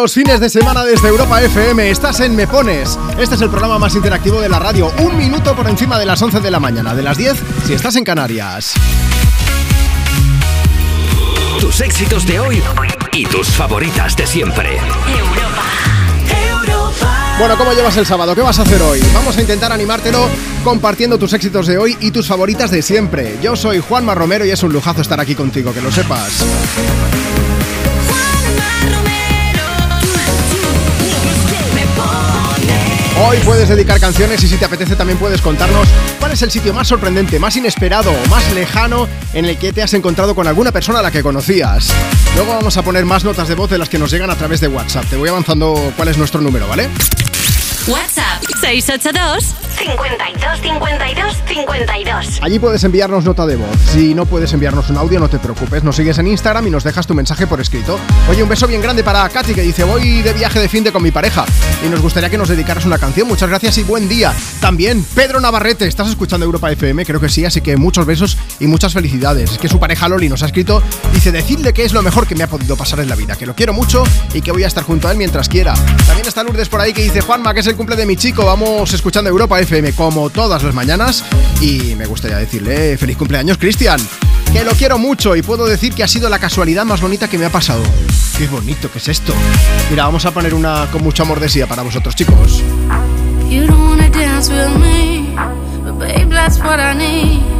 Los fines de semana desde Europa FM. Estás en Me Pones. Este es el programa más interactivo de la radio. Un minuto por encima de las 11 de la mañana. De las 10 si estás en Canarias. Tus éxitos de hoy y tus favoritas de siempre. Bueno, ¿cómo llevas el sábado? ¿Qué vas a hacer hoy? Vamos a intentar animártelo compartiendo tus éxitos de hoy y tus favoritas de siempre. Yo soy Juanma Romero y es un lujazo estar aquí contigo, que lo sepas. Hoy puedes dedicar canciones y si te apetece también puedes contarnos cuál es el sitio más sorprendente, más inesperado o más lejano en el que te has encontrado con alguna persona a la que conocías. Luego vamos a poner más notas de voz de las que nos llegan a través de WhatsApp. Te voy avanzando cuál es nuestro número, ¿vale? WhatsApp 682 52 52 52. Allí puedes enviarnos nota de voz. Si no puedes enviarnos un audio, no te preocupes. Nos sigues en Instagram y nos dejas tu mensaje por escrito. Oye, un beso bien grande para Katy que dice: Voy de viaje de fin de con mi pareja y nos gustaría que nos dedicaras una canción. Muchas gracias y buen día. También Pedro Navarrete, ¿estás escuchando Europa FM? Creo que sí, así que muchos besos y muchas felicidades. Es que su pareja Loli nos ha escrito: Dice, decidle que es lo mejor que me ha podido pasar en la vida, que lo quiero mucho y que voy a estar junto a él mientras quiera. También está Lourdes por ahí que dice: Juanma, que es el cumple de mi chico. Vamos escuchando Europa FM como todas las mañanas y me gustaría decirle feliz cumpleaños, Cristian. Que lo quiero mucho y puedo decir que ha sido la casualidad más bonita que me ha pasado. Qué bonito que es esto. Mira, vamos a poner una con mucho amor para vosotros, chicos. You don't wanna dance with me, what I need.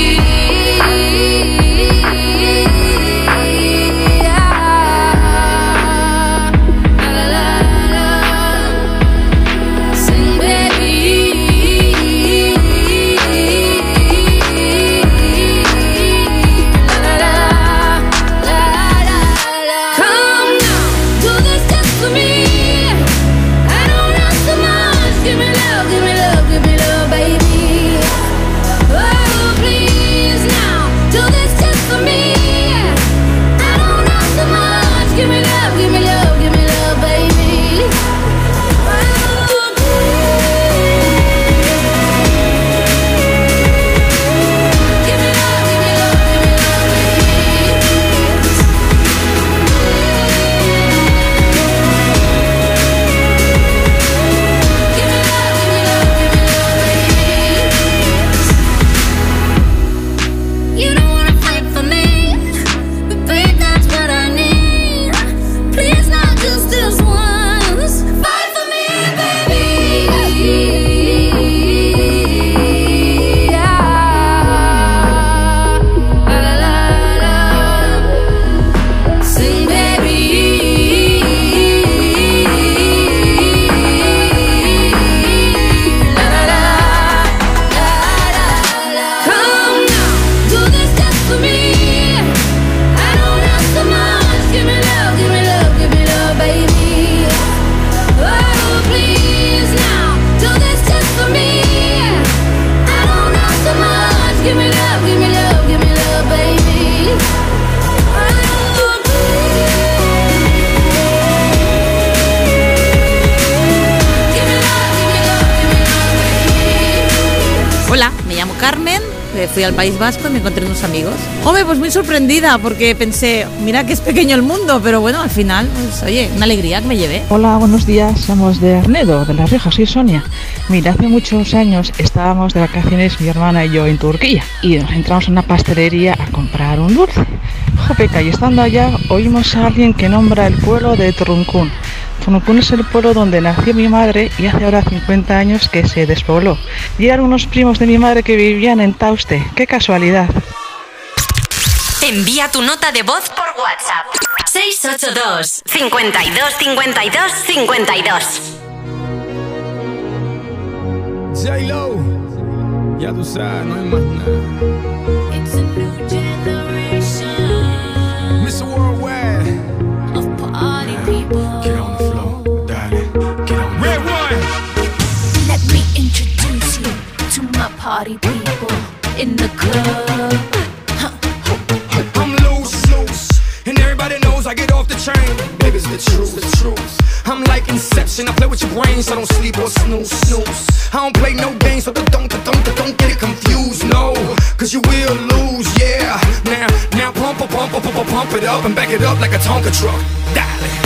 Fui al País Vasco y me encontré unos amigos. Hombre, pues muy sorprendida porque pensé, mira que es pequeño el mundo, pero bueno, al final, pues oye, una alegría que me llevé. Hola, buenos días. Somos de Arnedo, de La Rioja. Soy Sonia. Mira, hace muchos años estábamos de vacaciones mi hermana y yo en Turquía y nos entramos en una pastelería a comprar un dulce. Jopeca, y estando allá oímos a alguien que nombra el pueblo de Truncún. Truncún es el pueblo donde nació mi madre y hace ahora 50 años que se despobló. Y eran unos primos de mi madre que vivían en Tauste. ¡Qué casualidad! Envía tu nota de voz por WhatsApp. 682 52 52 52 J-Lo, ya tú sabes, no hay más nada. Party people in the club. I'm loose, loose, and everybody knows I get off the train. Baby, it's the truth, the truth. I'm like Inception, I play with your brain, so don't sleep or snooze, snooze. I don't play no games, so don't, don't, don't, don't get it confused, no, cause you will lose, yeah. Now, now pump, pump, pump, pump, pump it up and back it up like a Tonka truck. Darling.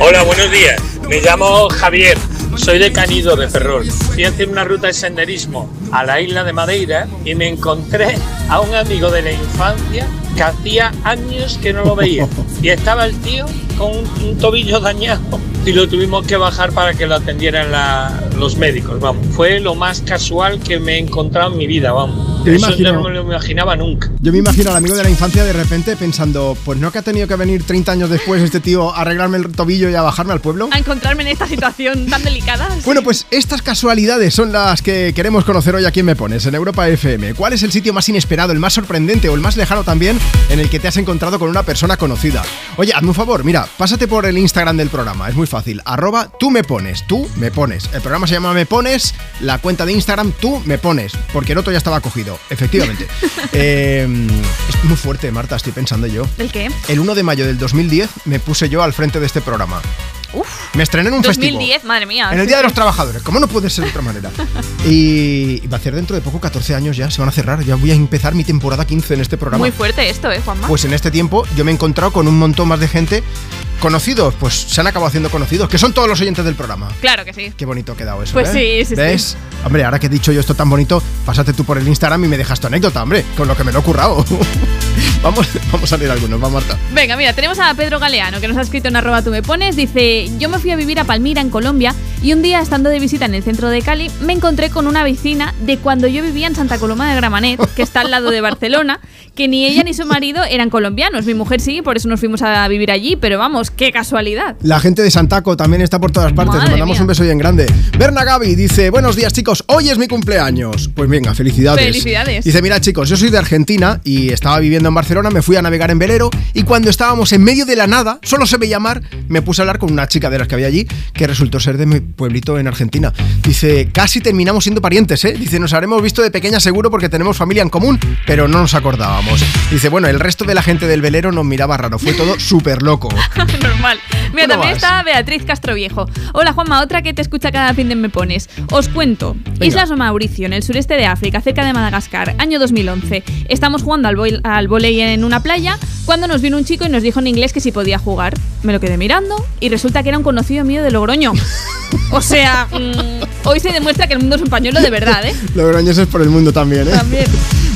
Hola, buenos días. Me llamo Javier. Soy de Canido, de Ferrol. Fui a hacer una ruta de senderismo a la isla de Madeira y me encontré a un amigo de la infancia que hacía años que no lo veía. Y estaba el tío con un, un tobillo dañado y lo tuvimos que bajar para que lo atendieran la- los médicos. Vamos, fue lo más casual que me he encontrado en mi vida. Vamos, eso imagino- no me lo imaginaba nunca. Yo me imagino al amigo de la infancia de repente pensando, pues no que ha tenido que venir 30 años después este tío a arreglarme el tobillo y a bajarme al pueblo. A encontrarme en esta situación tan delicada. Bueno, pues estas casualidades son las que queremos conocer hoy aquí en Me Pones, en Europa FM. ¿Cuál es el sitio más inesperado, el más sorprendente o el más lejano también en el que te has encontrado con una persona conocida? Oye, hazme un favor, mira, pásate por el Instagram del programa, es muy fácil. Arroba tú me pones, tú me pones. El programa se llama Me Pones, la cuenta de Instagram tú me pones, porque el otro ya estaba cogido, efectivamente. Eh, es muy fuerte, Marta, estoy pensando yo. ¿El qué? El 1 de mayo del 2010 me puse yo al frente de este programa. Me estrené en un festival. 2010, madre mía. En el sí, Día de sí. los Trabajadores, ¿cómo no puede ser de otra manera? Y y va a ser dentro de poco 14 años ya, se van a cerrar. Ya voy a empezar mi temporada 15 en este programa. Muy fuerte esto, ¿eh, Juanma? Pues en este tiempo yo me he encontrado con un montón más de gente conocidos, pues se han acabado haciendo conocidos, que son todos los oyentes del programa. Claro que sí. Qué bonito ha quedado eso. Pues ¿eh? sí, sí, sí. ¿Ves? Hombre, ahora que he dicho yo esto tan bonito, pásate tú por el Instagram y me dejas tu anécdota, hombre, con lo que me lo he currado. vamos, vamos a leer algunos, va Marta. Venga, mira, tenemos a Pedro Galeano que nos ha escrito en arroba tú me pones. Dice, yo me fui a vivir a Palmira, en Colombia, y un día estando de visita en el centro de Cali, me encontré con una vecina de cuando yo vivía en Santa Coloma de Gramanet, que está al lado de Barcelona, que ni ella ni su marido eran colombianos. Mi mujer sí, por eso nos fuimos a vivir allí, pero vamos, qué casualidad. La gente de Santaco también está por todas partes. Madre Le mandamos mía. un beso bien grande. Berna Gaby dice: Buenos días, chicos. Hoy es mi cumpleaños. Pues venga, felicidades. Felicidades. Dice: Mira, chicos, yo soy de Argentina y estaba viviendo en Barcelona. Me fui a navegar en velero y cuando estábamos en medio de la nada, solo se veía mar, me puse a hablar con una chica de las que había allí que resultó ser de mi pueblito en Argentina. Dice: Casi terminamos siendo parientes, ¿eh? Dice: Nos habremos visto de pequeña seguro porque tenemos familia en común, pero no nos acordábamos. Dice: Bueno, el resto de la gente del velero nos miraba raro. Fue todo súper loco. Normal. Mira, ¿Cómo también vas? está Beatriz Castroviejo. Hola Juanma, otra que te escucha cada fin de me pones. Os cuento. Venga. Islas Mauricio, en el sureste de África, cerca de Madagascar, año 2011. Estamos jugando al, al volei en una playa cuando nos vino un chico y nos dijo en inglés que si podía jugar. Me lo quedé mirando y resulta que era un conocido mío de Logroño. O sea, mm, hoy se demuestra que el mundo es un pañuelo de verdad, ¿eh? Logroñeses por el mundo también, ¿eh? También.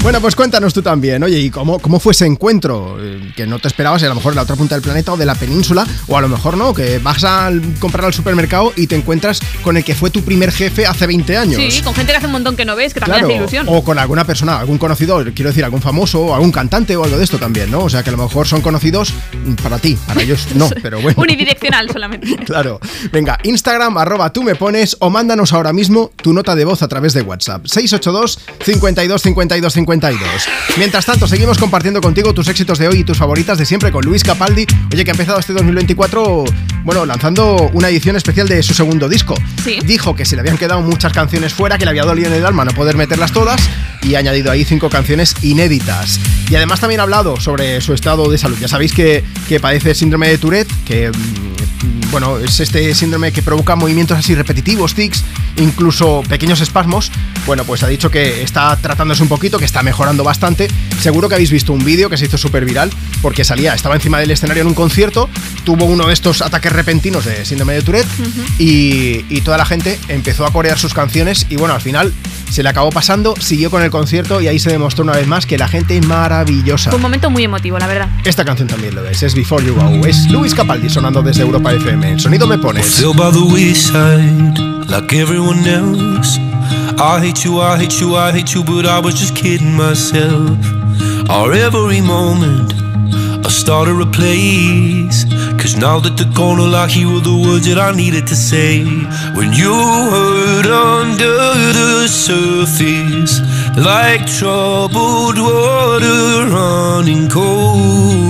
Bueno, pues cuéntanos tú también. Oye, ¿y cómo, cómo fue ese encuentro? Eh, Que no te esperabas, a lo mejor en la otra punta del planeta o de la península, o a lo mejor no, que vas a comprar al supermercado y te encuentras con el que fue tu primer jefe hace 20 años. Sí, con gente que hace un montón que no ves, que también Claro, hace ilusión. o con alguna persona, algún conocido, quiero decir, algún famoso, algún cantante o algo de esto también, ¿no? O sea, que a lo mejor son conocidos para ti, para ellos no, pero bueno. Unidireccional solamente. Claro. Venga, Instagram, arroba tú me pones o mándanos ahora mismo tu nota de voz a través de WhatsApp. 682 52 52 52. Mientras tanto, seguimos compartiendo contigo tus éxitos de hoy y tus favoritas de siempre con Luis Capaldi. Oye, que ha empezado este 2024, bueno, lanzando una edición especial de su segundo disco. Sí. Dijo que se le habían quedado muchas canciones fuera, que le había dolido en el alma no poder meterlas todas y ha añadido ahí cinco canciones inéditas. Y además también ha hablado sobre su estado de salud. Ya sabéis que, que padece síndrome de Tourette, que mm, bueno, es este síndrome que provoca movimientos así repetitivos, tics, incluso pequeños espasmos. Bueno, pues ha dicho que está tratándose un poquito, que está mejorando bastante. Seguro que habéis visto un vídeo que se hizo súper viral, porque salía, estaba encima del escenario en un concierto, tuvo uno de estos ataques repentinos de síndrome de Tourette y, y toda la gente empezó a corear sus canciones y bueno, al final se le acabó pasando, siguió con el concierto y ahí se demostró una vez más que la gente es maravillosa. Fue un momento muy emotivo, la verdad. Esta canción también lo es, es Before You Go, es Luis Capaldi sonando desde Europa FM. El sonido me pones. By the wayside, like everyone else. I hate you, I hate you, I hate you, but I was just kidding myself. Our every moment, I started a place. Cause now that the corner I hear were the words that I needed to say. When you hurt under the surface, like troubled water running cold.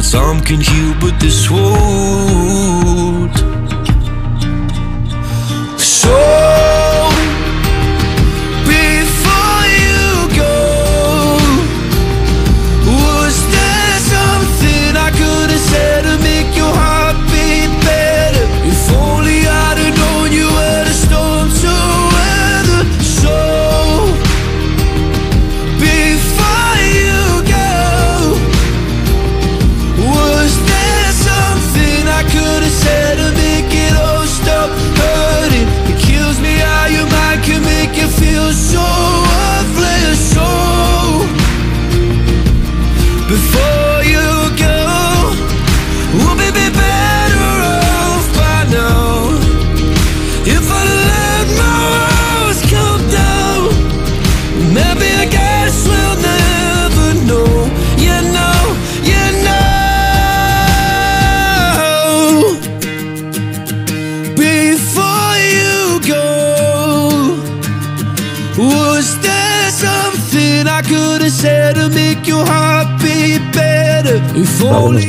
Well, time can heal, but this won't. So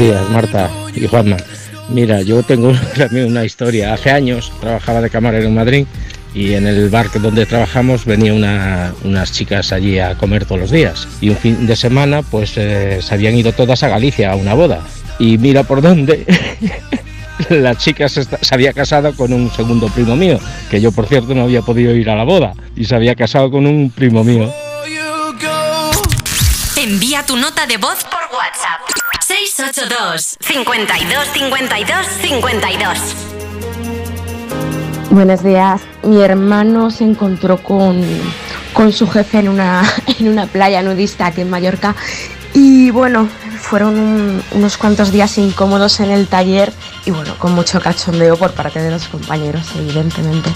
días, Marta y Juanma. Mira, yo tengo también una historia. Hace años trabajaba de camarero en Madrid y en el bar donde trabajamos venía una- unas chicas allí a comer todos los días. Y un fin de semana pues eh, se habían ido todas a Galicia a una boda. Y mira por dónde la chica se, se había casado con un segundo primo mío, que yo por cierto no había podido ir a la boda. Y se había casado con un primo mío. Envía tu nota de voz por WhatsApp. 682 52 52 52 Buenos días. Mi hermano se encontró con, con su jefe en una, en una playa nudista aquí en Mallorca y bueno, fueron un- unos cuantos días incómodos en el taller y bueno, con mucho cachondeo por parte de los compañeros, evidentemente.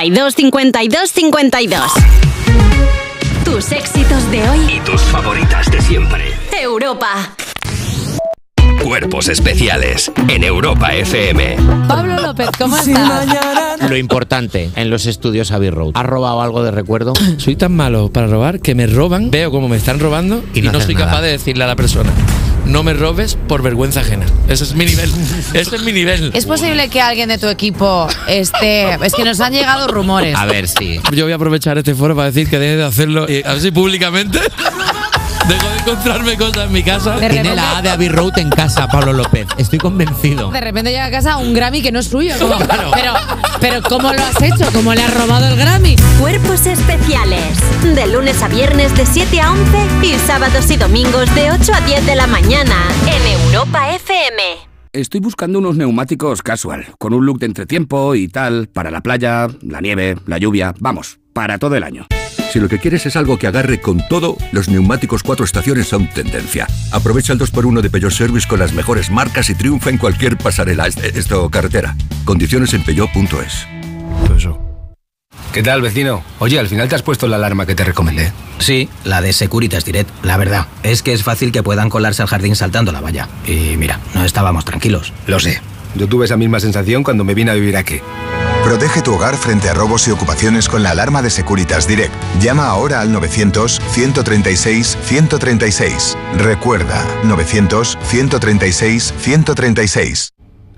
52 52 52 Tus éxitos de hoy. Y tus favoritas de siempre. Europa. Cuerpos especiales en Europa FM. Pablo López, ¿cómo estás? Lo importante en los estudios Abbey Road. ¿Has robado algo de recuerdo? Soy tan malo para robar que me roban, veo cómo me están robando y, no, soy nada. capaz de decirle a la persona. No me robes por vergüenza ajena. Ese es mi nivel. Ese es mi nivel. ¿Es posible que alguien de tu equipo esté.? Es que nos han llegado rumores. A ver, sí. Yo voy a aprovechar este foro para decir que deje de hacerlo y así públicamente. Dejo de encontrarme cosas en mi casa. De Tiene repente- la A de Abbey Road en casa, Pablo López. Estoy convencido. De repente llega a casa un Grammy que no es suyo. como- pero, pero, ¿cómo lo has hecho? ¿Cómo le has robado el Grammy? Cuerpos especiales. De lunes a viernes de 7 a 11 y sábados y domingos de 8 a 10 de la mañana en Europa FM. Estoy buscando unos neumáticos casual, con un look de entretiempo y tal, para la playa, la nieve, la lluvia, vamos, para todo el año. Si lo que quieres es algo que agarre con todo, los neumáticos cuatro estaciones son tendencia. Aprovecha el 2x1 de Peugeot Service con las mejores marcas y triunfa en cualquier pasarela, est- esto carretera. Condiciones en peugeot.es. ¿Qué tal, vecino? Oye, al final te has puesto la alarma que te recomendé. Sí, la de Securitas Direct. La verdad, es que es fácil que puedan colarse al jardín saltando la valla. Y mira, no estábamos tranquilos. Lo sé. Yo tuve esa misma sensación cuando me vine a vivir aquí. Protege tu hogar frente a robos y ocupaciones con la alarma de Securitas Direct. Llama ahora al 900-136-136. Recuerda, 900-136-136.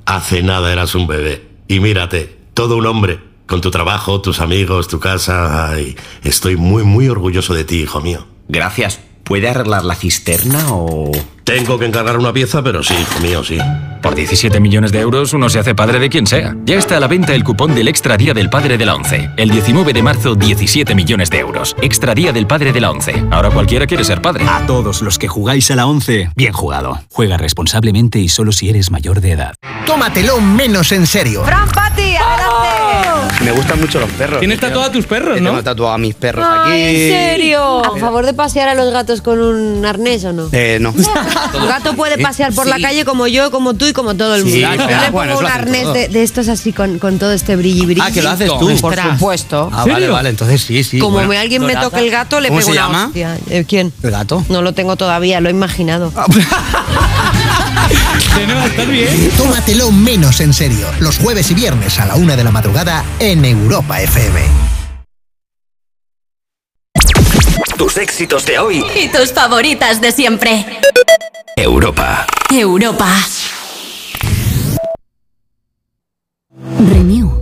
Hace nada eras un bebé. Y mírate, todo un hombre. Con tu trabajo, tus amigos, tu casa. Ay, estoy muy, muy orgulloso de ti, hijo mío. Gracias. ¿Puede arreglar la cisterna o...? Tengo que encargar una pieza, pero sí, hijo mío, sí. Por 17 millones de euros uno se hace padre de quien sea. Ya está a la venta el cupón del Extra Día del Padre de la ONCE. El 19 de marzo, 17 millones de euros. Extra Día del Padre de la ONCE. Ahora cualquiera quiere ser padre. A todos los que jugáis a la 11, bien jugado. Juega responsablemente y solo si eres mayor de edad. Tómatelo menos en serio. Fran Pati, adelante. Me gustan mucho los perros. Tienes tatuado a tus perros, ¿no? ¿no? Tengo tatuado a mis perros Ay, aquí. ¿en serio? ¿A favor de pasear a los gatos con un arnés o no? Eh, no. Un gato puede pasear por la calle como yo, como tú y como todo el mundo. Sí, Yo le pongo un arnés de, de estos así con, con todo este brilli brilli. Ah, que lo haces tú. Por supuesto. Ah, vale, vale, entonces sí, sí. Como bueno. me- alguien me toque el gato, le ¿Cómo pego se una llama? hostia. Eh, ¿Quién? ¿El gato? No lo tengo todavía, lo he imaginado. Tómatelo menos en serio. Los jueves y viernes a la una de la madrugada en Europa FM. Tus éxitos de hoy. Y tus favoritas de siempre. Europa. Europa. Renew.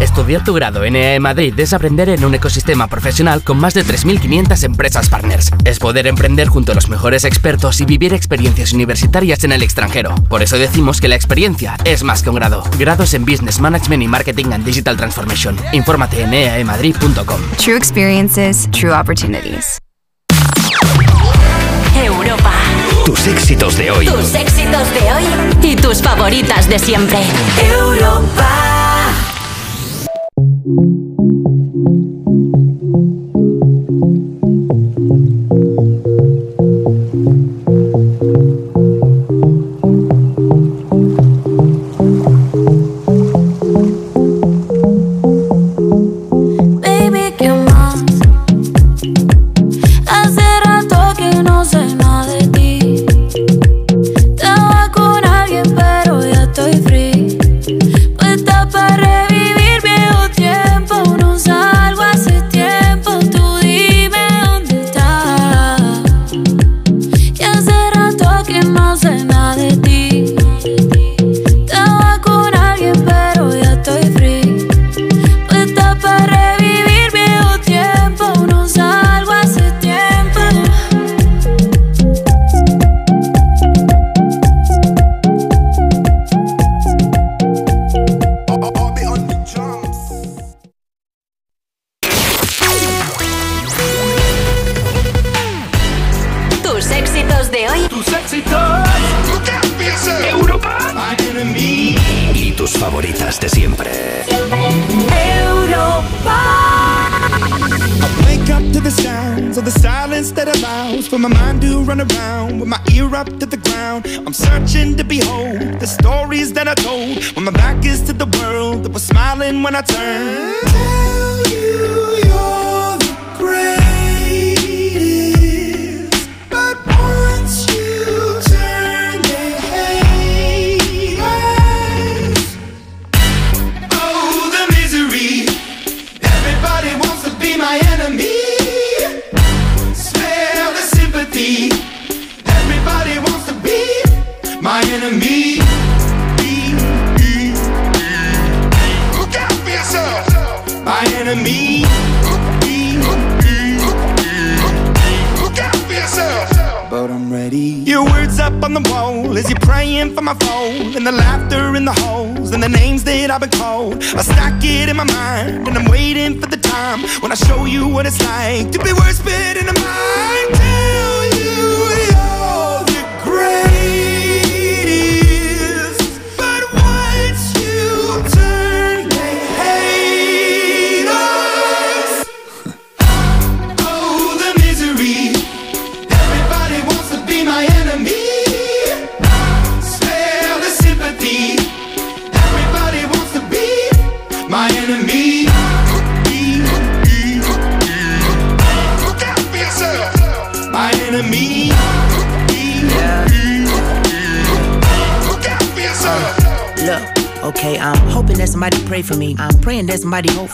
Estudiar tu grado en EAE Madrid es aprender en un ecosistema profesional con más de 3.500 empresas partners. Es poder emprender junto a los mejores expertos y vivir experiencias universitarias en el extranjero. Por eso decimos que la experiencia es más que un grado. Grados en Business Management y Marketing and Digital Transformation. Infórmate en eaemadrid.com. True experiences, true opportunities. Europa. Tus éxitos de hoy. Tus éxitos de hoy y tus favoritas de siempre. Europa. thank you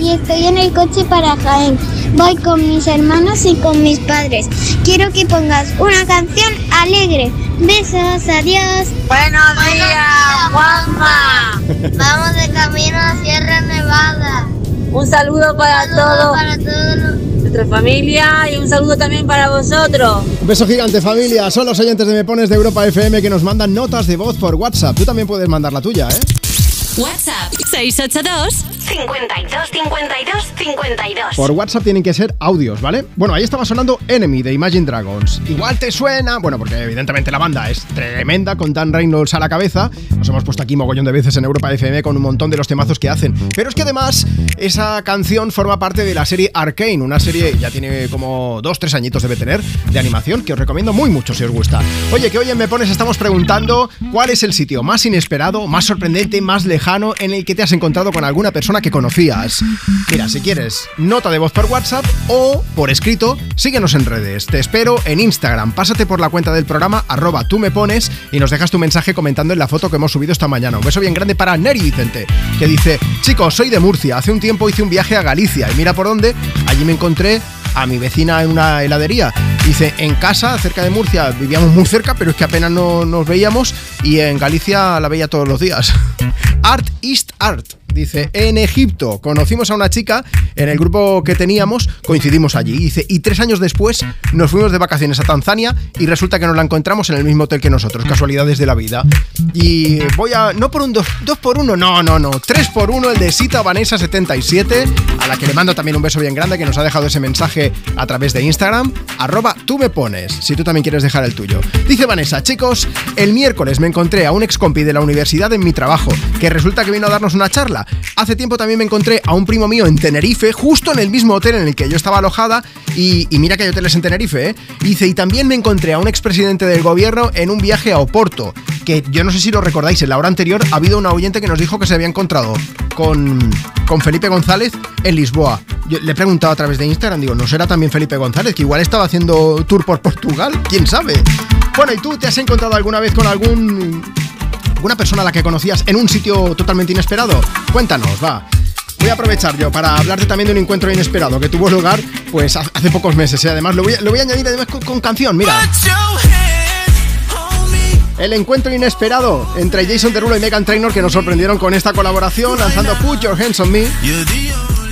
y estoy en el coche para Jaén. Voy con mis hermanos y con mis padres. Quiero que pongas una canción alegre. Besos, adiós. Buenos días, Juanma. Vamos de camino a Sierra Nevada. Un saludo para Un saludo todos. para todos. Nuestra familia y un saludo también para vosotros. Un beso gigante familia, son los oyentes de Me Pones de Europa FM que nos mandan notas de voz por WhatsApp. Tú también puedes mandar la tuya, ¿eh? WhatsApp 682 52 52 52. Por WhatsApp tienen que ser audios, ¿vale? Bueno, ahí estaba sonando Enemy de Imagine Dragons. Igual te suena, bueno, porque evidentemente la banda es tremenda con Dan Reynolds a la cabeza. Nos hemos puesto aquí mogollón de veces en Europa FM con un montón de los temazos que hacen. Pero es que además esa canción forma parte de la serie Arcane, una serie ya tiene como dos, tres añitos debe tener de animación que os recomiendo muy mucho si os gusta. Oye, que hoy en Me Pones estamos preguntando cuál es el sitio más inesperado, más sorprendente, más lejano en el que te has encontrado con alguna persona que conocías. Mira, si quieres, nota de voz por WhatsApp o por escrito, síguenos en redes. Te espero en Instagram. Pásate por la cuenta del programa, arroba tú me pones y nos dejas tu mensaje comentando en la foto que hemos subido esta mañana. Un beso bien grande para Neri Vicente, que dice, chicos, soy de Murcia. Hace un tiempo hice un viaje a Galicia y mira por dónde, allí me encontré a mi vecina en una heladería. Dice, en casa, cerca de Murcia, vivíamos muy cerca, pero es que apenas no, nos veíamos y en Galicia la veía todos los días. Art East Art. Dice, en Egipto conocimos a una chica en el grupo que teníamos, coincidimos allí. Dice, y tres años después nos fuimos de vacaciones a Tanzania y resulta que nos la encontramos en el mismo hotel que nosotros, casualidades de la vida. Y voy a, no por un 2 dos, por 1, no, no, no, 3 por 1 el de Sita Vanessa 77, a la que le mando también un beso bien grande que nos ha dejado ese mensaje a través de Instagram, arroba tú me pones, si tú también quieres dejar el tuyo. Dice Vanessa, chicos, el miércoles me encontré a un ex compi de la universidad en mi trabajo, que resulta que vino a darnos una charla. Hace tiempo también me encontré a un primo mío en Tenerife, justo en el mismo hotel en el que yo estaba alojada, y, mira que hay hoteles en Tenerife, ¿eh? Dice, y también me encontré a un expresidente del gobierno en un viaje a Oporto, que yo no sé si lo recordáis, en la hora anterior ha habido una oyente que nos dijo que se había encontrado con, con Felipe González en Lisboa. Yo le he preguntado a través de Instagram, digo, ¿no será también Felipe González? Que igual estaba haciendo tour por Portugal, quién sabe. Bueno, ¿y tú te has encontrado alguna vez con algún alguna persona a la que conocías en un sitio totalmente inesperado? Cuéntanos, va. voy a aprovechar yo para hablarte también de un encuentro inesperado que tuvo lugar pues hace pocos meses. Y ¿eh? además lo voy, a, lo voy a añadir además con, canción, mira. El encuentro inesperado entre Jason Derulo y Megan Trainor que nos sorprendieron con esta colaboración lanzando Put Your Hands on Me.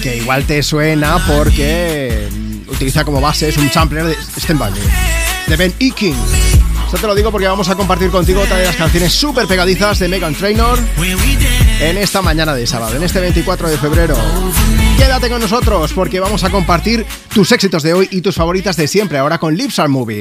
Que igual te suena porque utiliza como base es un sampler de Stand By de Ben E. King. Esto te lo digo porque vamos a compartir contigo otra de las canciones súper pegadizas de Megan Trainor en esta mañana de sábado, en este 24 de febrero. Quédate con nosotros porque vamos a compartir tus éxitos de hoy y tus favoritas de siempre, ahora con Lips Are Movie.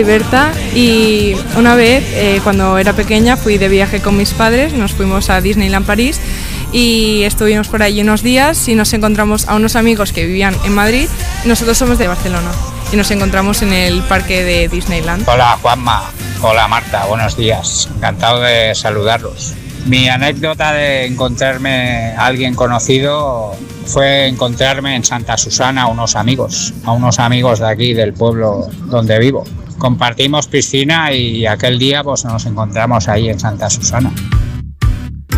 soy Berta y una vez eh, cuando era pequeña fui de viaje con mis padres, nos fuimos a Disneyland París y estuvimos por allí unos días y nos encontramos a unos amigos que vivían en Madrid. Nosotros somos de Barcelona y nos encontramos en el parque de Disneyland. Hola Juanma, hola Marta, buenos días, encantado de saludarlos. Mi anécdota de encontrarme a alguien conocido fue encontrarme en Santa Susana a unos amigos, a unos amigos de aquí del pueblo donde vivo. Compartimos piscina y aquel día pues nos encontramos ahí en Santa Susana.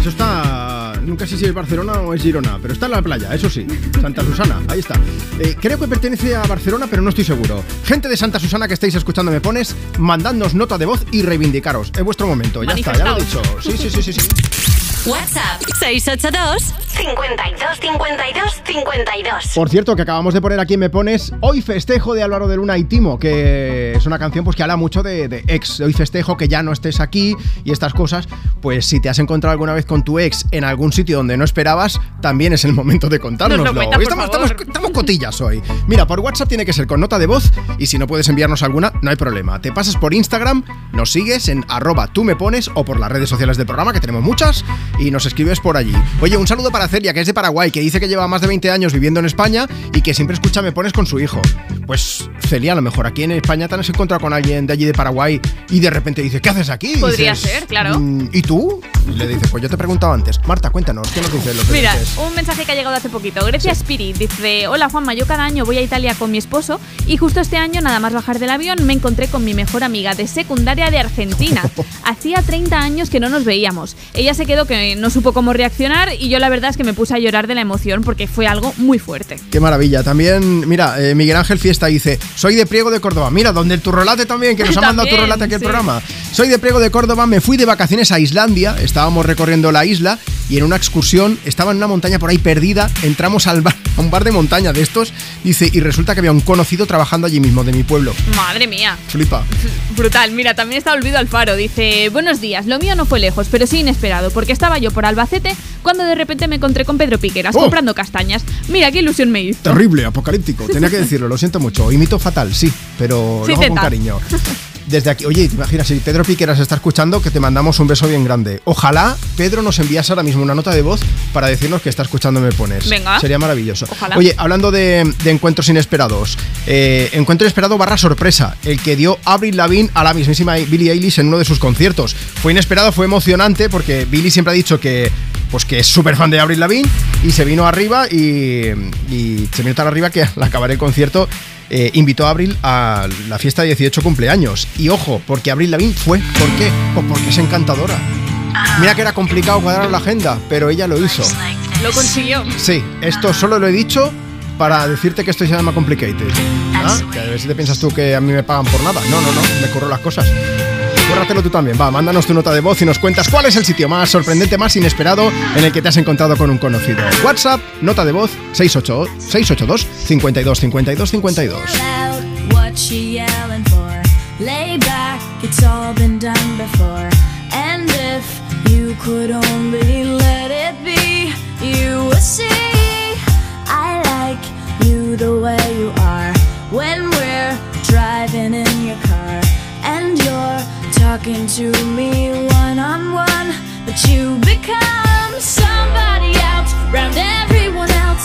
Eso está. Nunca sé si es Barcelona o es Girona, pero está en la playa, eso sí. Santa Susana, ahí está. Eh, creo que pertenece a Barcelona, pero no estoy seguro. Gente de Santa Susana que estáis escuchando Me Pones, mandadnos nota de voz y reivindicaros. Es vuestro momento, ya está, ya lo he dicho. Sí, sí, sí, sí. sí. WhatsApp 682 52 52 52. Por cierto, que acabamos de poner aquí en Me Pones Hoy festejo de Álvaro de Luna y Timo, que es una canción pues que habla mucho de, de ex. Hoy festejo que ya no estés aquí y estas cosas. Pues si te has encontrado alguna vez con tu ex en algún sitio donde no esperabas, también es el momento de contárnoslo. Nos lo cuenta, Hoy estamos, favor. estamos- estamos cotillas hoy. Mira, por WhatsApp tiene que ser con nota de voz y si no puedes enviarnos alguna, no hay problema. Te pasas por Instagram, nos sigues en arroba tú me pones o por las redes sociales del programa, que tenemos muchas, y nos escribes por allí. Oye, un saludo para Celia, que es de Paraguay, que dice que lleva más de 20 años viviendo en España y que siempre escucha Me Pones con su hijo. Pues Celia, a lo mejor aquí en España te encontrado con alguien de allí de Paraguay y de repente dice, ¿qué haces aquí? Podría dices, ser, claro. "Mm, ¿Y tú? Y le dices, pues yo te he preguntado antes. Marta, cuéntanos, ¿qué nos dices los Mira, un mensaje que ha llegado hace poquito. Grecia Spirit dice: Hola Juanma, yo cada año voy a Italia con mi esposo y justo este año, nada más bajar del avión, me encontré con mi mejor amiga de secundaria de Argentina. Hacía 30 años que no nos veíamos. Ella se quedó que no supo cómo reaccionar y yo la verdad es que me puse a llorar de la emoción porque fue algo muy fuerte. Qué maravilla. También, mira, eh, Miguel Ángel Fiesta dice, soy de Priego de Córdoba. Mira, donde el turrolate también, que nos ha mandado También, turrolate aquí sí. programa. Soy de Priego de Córdoba, me fui de vacaciones a Islandia, estábamos recorriendo la isla y en una excursión, estaba en una montaña por ahí perdida, entramos al bar, a un bar de montaña de estos, dice, y resulta que había un conocido trabajando allí mismo, de mi pueblo. Madre mía. Flipa. Brutal, mira, también está Olvido Alfaro. Dice, buenos días, lo mío no fue lejos, pero sí inesperado, porque estaba yo por Albacete cuando de repente me encontré con Pedro Piqueras Oh. comprando castañas. Mira qué ilusión me hizo. Terrible, apocalíptico. Tenía que decirlo, lo siento mucho. Imito fatal, sí, pero Sí, lo hago con cariño. Desde aquí, oye, te imaginas, si Pedro Piqueras está escuchando, que te mandamos un beso bien grande. Ojalá Pedro nos enviase ahora mismo una nota de voz para decirnos que está escuchando Me Pones. Venga. Sería maravilloso. Ojalá. Oye, hablando de, de encuentros inesperados, eh, encuentro inesperado barra sorpresa, el que dio Avril Lavigne a la mismísima Billie Eilish en uno de sus conciertos. Fue inesperado, fue emocionante, porque Billie siempre ha dicho que pues que es súper fan de Avril Lavigne y se vino arriba y, y se vino tan arriba que al acabar el concierto eh, invitó a Abril a la fiesta de 18 cumpleaños. Y ojo, porque Abril Lavigne fue. ¿Por qué? Pues porque es encantadora. Mira que era complicado cuadrar la agenda, pero ella lo hizo. Lo consiguió. Sí, esto solo lo he dicho para decirte que esto se llama complicated. ¿Ah? Que a ver si te piensas tú que a mí me pagan por nada. No, no, no, me curro las cosas. Cúrratelo tú también. Va, mándanos tu nota de voz y nos cuentas cuál es el sitio más sorprendente, más inesperado en el que te has encontrado con un conocido. WhatsApp, nota de voz 688 682 52 52 52. What she yelling for? Lay back, it's all been done before. And if you could only let it be, you would see I like you the way you are. When we're driving in talking to me one on one, but you become somebody else round everyone else.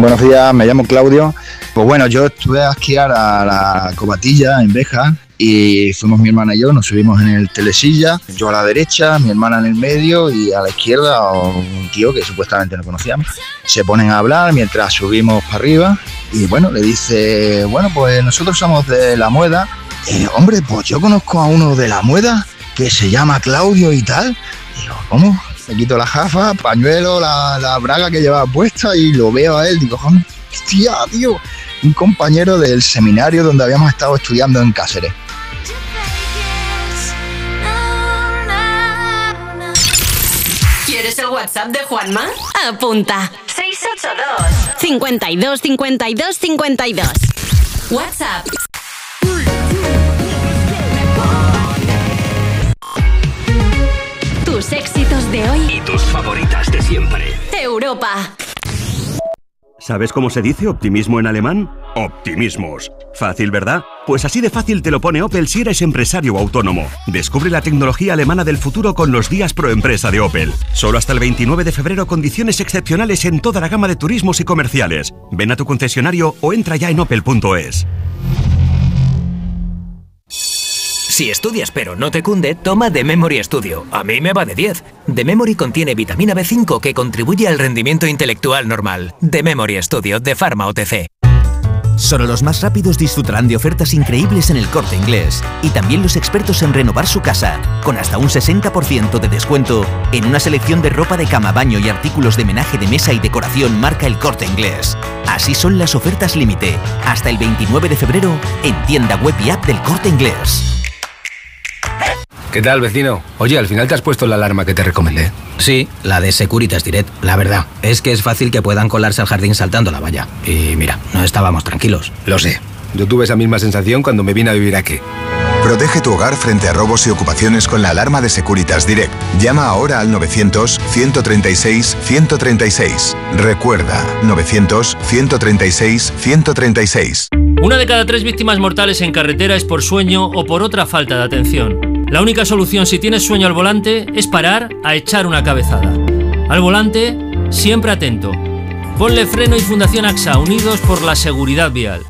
Buenos días, me llamo Claudio. Pues bueno, yo estuve a esquiar a la Cobatilla en Beja y fuimos mi hermana y yo, nos subimos en el telesilla, yo a la derecha, mi hermana en el medio y a la izquierda un tío que supuestamente no conocíamos. Se ponen a hablar mientras subimos para arriba y bueno, le dice, bueno, pues nosotros somos de La Mueda. "Eh, hombre, pues yo conozco a uno de La Mueda que se llama Claudio y tal. Digo, ¿cómo? Me quito la jafa, pañuelo, la, la braga que llevaba puesta y lo veo a él. Digo, hostia, tío, un compañero del seminario donde habíamos estado estudiando en Cáceres. ¿Quieres el WhatsApp de Juanma? Apunta. 682 52 52 52. WhatsApp. Tus éxitos de hoy. Y tus favoritas de siempre. Europa. ¿Sabes cómo se dice optimismo en alemán? Optimismos. Fácil, ¿verdad? Pues así de fácil te lo pone Opel si eres empresario o autónomo. Descubre la tecnología alemana del futuro con los días pro empresa de Opel. Solo hasta el 29 de febrero condiciones excepcionales en toda la gama de turismos y comerciales. Ven a tu concesionario o entra ya en opel.es. Si estudias pero no te cunde, toma The Memory Studio. A mí me va de 10. The Memory contiene vitamina B5 que contribuye al rendimiento intelectual normal. The Memory Studio de Pharma OTC. Solo los más rápidos disfrutarán de ofertas increíbles en el corte inglés. Y también los expertos en renovar su casa, con hasta un 60% de descuento en una selección de ropa de cama, baño y artículos de menaje de mesa y decoración marca el corte inglés. Así son las ofertas límite, hasta el 29 de febrero en tienda web y app del corte inglés. ¿Qué tal, vecino? Oye, al final te has puesto la alarma que te recomendé. Sí, la de Securitas Direct. La verdad, es que es fácil que puedan colarse al jardín saltando la valla. Y mira, no estábamos tranquilos. Lo sé. Yo tuve esa misma sensación cuando me vine a vivir aquí. Protege tu hogar frente a robos y ocupaciones con la alarma de Securitas Direct. Llama ahora al 900-136-136. Recuerda, 900-136-136. Una de cada tres víctimas mortales en carretera es por sueño o por otra falta de atención. La única solución si tienes sueño al volante es parar a echar una cabezada. Al volante, siempre atento. Ponle freno y Fundación AXA, unidos por la seguridad vial.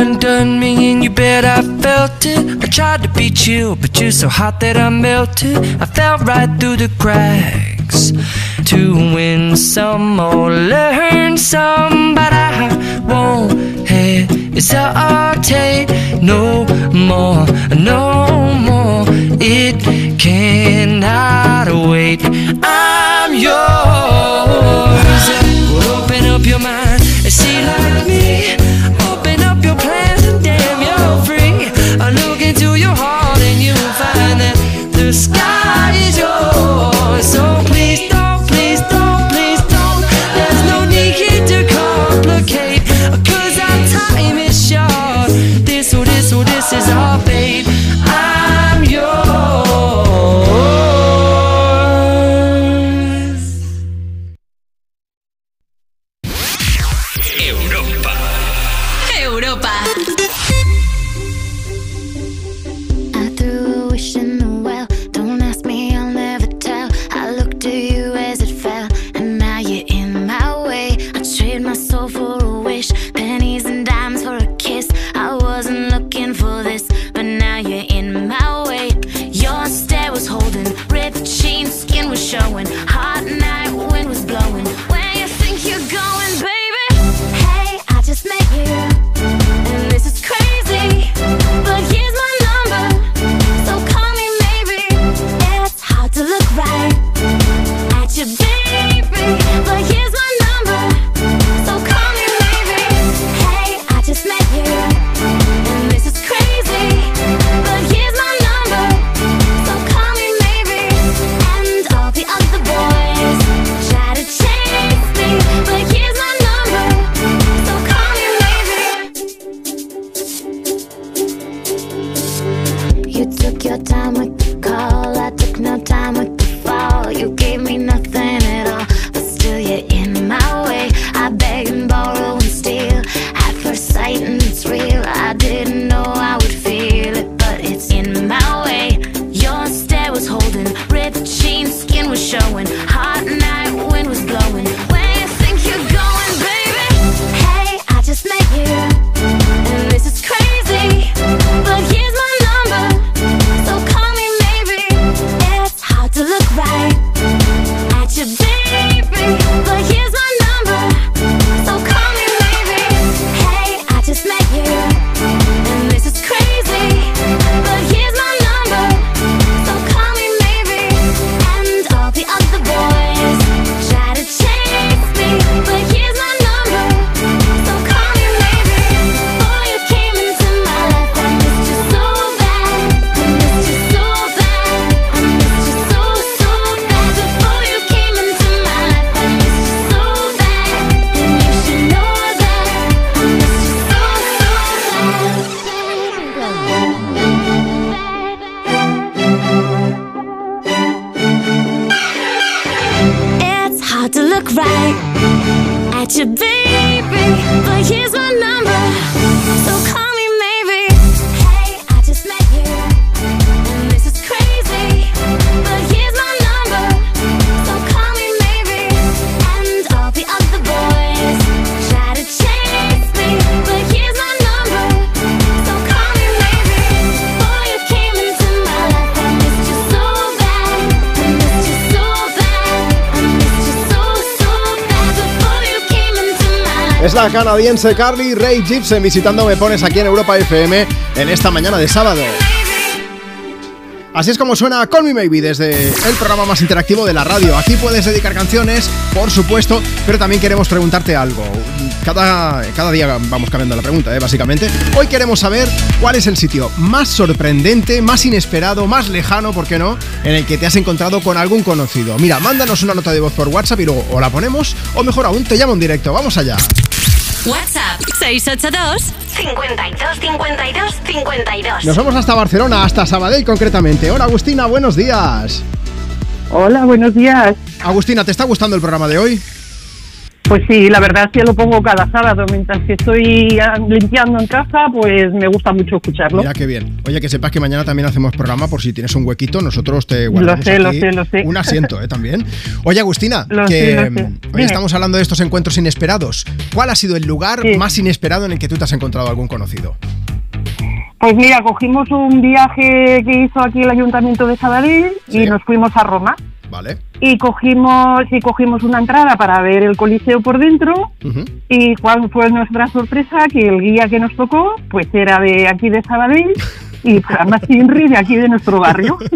Well, you done done me and you bet I felt it. I tried to beat you, but you're so hot that I melted. I fell right through the cracks. to win some or learn some, but I won't hesitate no more, no more. It cannot wait. I'm yours. Open up your mind and see like me. Carly Ray Gibson visitando Me Pones aquí en Europa FM en esta mañana de sábado. Así es como suena Call Me Maybe desde el programa más interactivo de la radio. Aquí puedes dedicar canciones, por supuesto, pero también queremos preguntarte algo. Cada, cada día vamos cambiando la pregunta, ¿eh? básicamente. Hoy queremos saber cuál es el sitio más sorprendente, más inesperado, más lejano, ¿por qué no?, en el que te has encontrado con algún conocido. Mira, mándanos una nota de voz por WhatsApp y luego o la ponemos, o mejor aún, te llamo en directo. Vamos allá. WhatsApp 682 52 52 52. Nos vamos hasta Barcelona, hasta Sabadell concretamente. Hola Agustina, buenos días. Hola, buenos días. Agustina, ¿te está gustando el programa de hoy? Pues sí, la verdad es que lo pongo cada sábado. Mientras que estoy ah, limpiando en casa, pues me gusta mucho escucharlo. Mira qué bien. Oye, que sepas que mañana también hacemos programa por si tienes un huequito, nosotros te guardamos sé, lo sé, lo sé. un asiento, ¿eh? También. Oye, Agustina, Lo que lo mm, hoy estamos hablando de estos encuentros inesperados. ¿Cuál ha sido el lugar más inesperado en el que tú te has encontrado algún conocido? Pues mira, cogimos un viaje que hizo aquí el Ayuntamiento de Sabadell y nos fuimos a Roma. Y cogimos y cogimos una entrada para ver el coliseo por dentro y cuál fue nuestra sorpresa que el guía que nos tocó pues era de aquí de Sabadell y además Inri de aquí de nuestro barrio.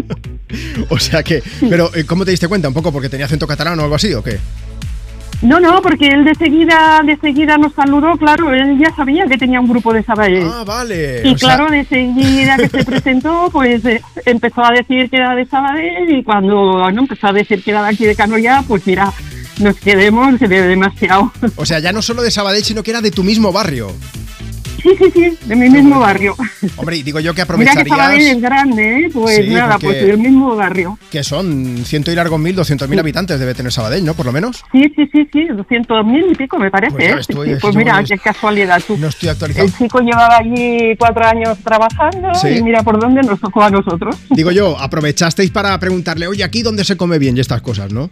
O sea que, pero eh, ¿cómo te diste cuenta? ¿Un poco porque tenía acento catalán o algo así o qué? No, no, porque él de seguida, de seguida nos saludó, claro, él ya sabía que tenía un grupo de Sabadell. Ah, vale. Y o sea- claro, de seguida que se presentó, pues eh, empezó a decir que era de Sabadell y cuando empezó a decir que era de aquí de Canoya, pues mira, nos quedemos de demasiado. O sea, ya no solo de Sabadell, sino que era de tu mismo barrio. Sí, sí, sí, de mi mismo barrio. Hombre, y digo yo que Mira que Sabadell aprovecharías es grande, ¿eh? Pues Sí, nada, porque- pues del mismo barrio. que son ciento y largos mil, doscientos mil habitantes debe tener Sabadell, ¿no? Por lo menos. Sí, sí, sí, sí, 200 mil y pico me parece, Pues ¿eh? ves tú, Sí, es- pues mira, qué casualidad tú. No estoy actualizado. El chico llevaba allí cuatro años trabajando Sí. y mira por dónde nos tocó a nosotros. Digo yo, aprovechasteis para preguntarle, oye, aquí dónde se come bien y estas cosas, ¿no?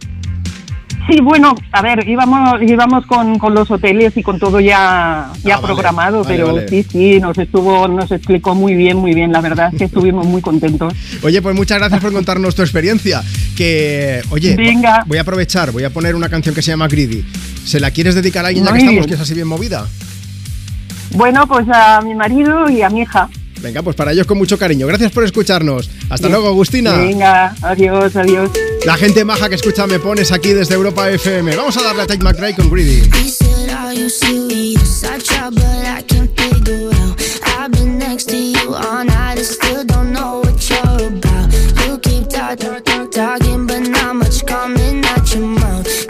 Sí, bueno, a ver, íbamos, íbamos con, con los hoteles y con todo ya, ya Ah, programado, vale, pero vale. sí, sí, nos estuvo, nos explicó muy bien, muy bien, la verdad es que estuvimos muy contentos. Oye, pues muchas gracias por contarnos tu experiencia. Que, oye, Venga. voy a aprovechar, voy a poner una canción que se llama Greedy. ¿Se la quieres dedicar a alguien ya que estamos, bien. que es así bien movida? Bueno, pues a mi marido y a mi hija. Venga, pues para ellos con mucho cariño. Gracias por escucharnos. Hasta luego, Agustina. Venga, adiós, adiós. La gente maja que escucha Me Pones aquí desde Europa FM. Vamos a darle a Tate McRae con Greedy. Talking, but not much coming out your mouth.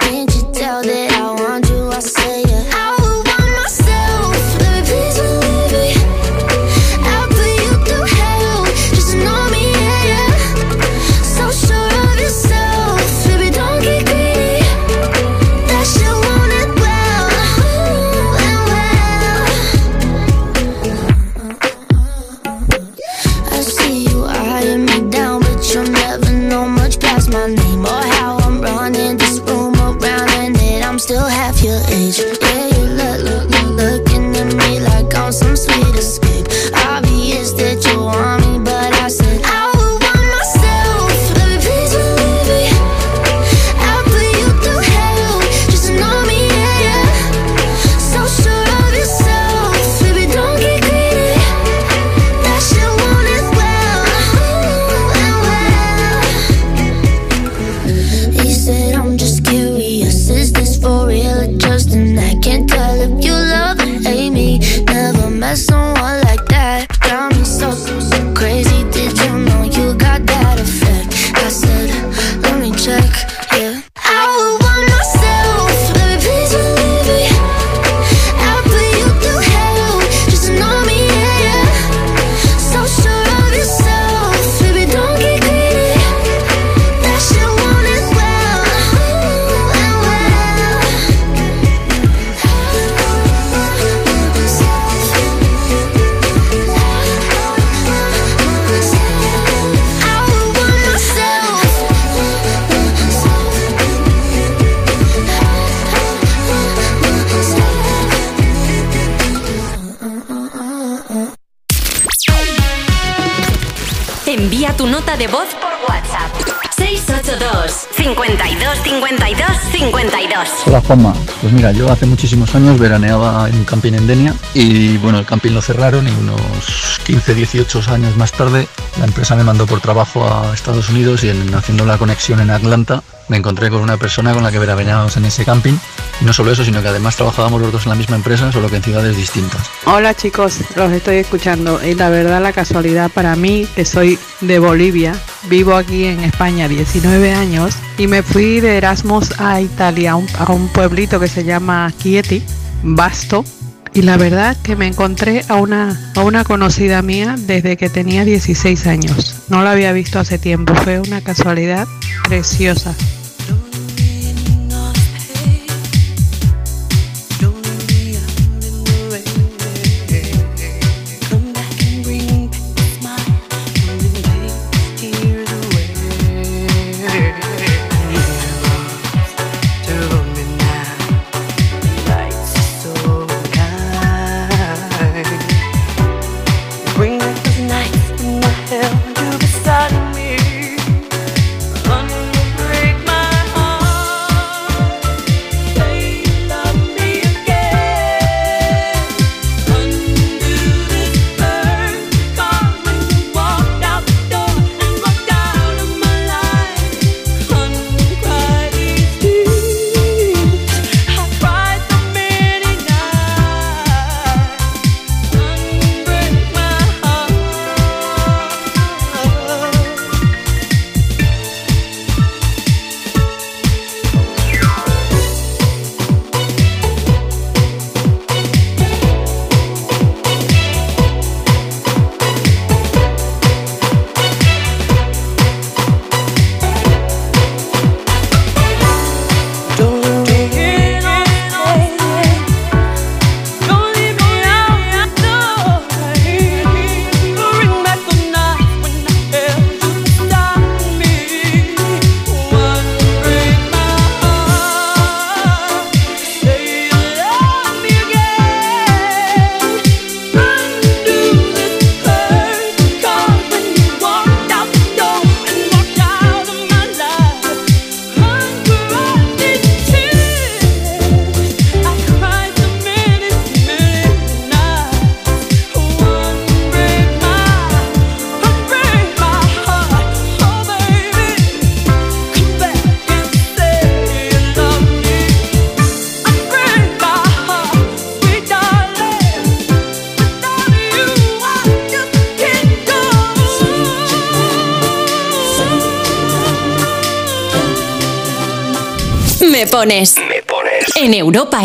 Juanma, pues mira, yo hace muchísimos años veraneaba en un camping en Denia y bueno, el camping lo cerraron y unos 15, 18 años más tarde la empresa me mandó por trabajo a Estados Unidos y en, haciendo la conexión en Atlanta me encontré con una persona con la que veraneábamos en ese camping y no solo eso, sino que además trabajábamos los dos en la misma empresa, solo que en ciudades distintas. Hola chicos, los estoy escuchando y la verdad la casualidad para mí que soy de Bolivia, vivo aquí en España 19 años y me fui de Erasmus a Italia, a un, pueblito que se llama Chieti, Basto, y la verdad que me encontré a una, a una conocida mía desde que tenía 16 años. No la había visto hace tiempo, fue una casualidad preciosa.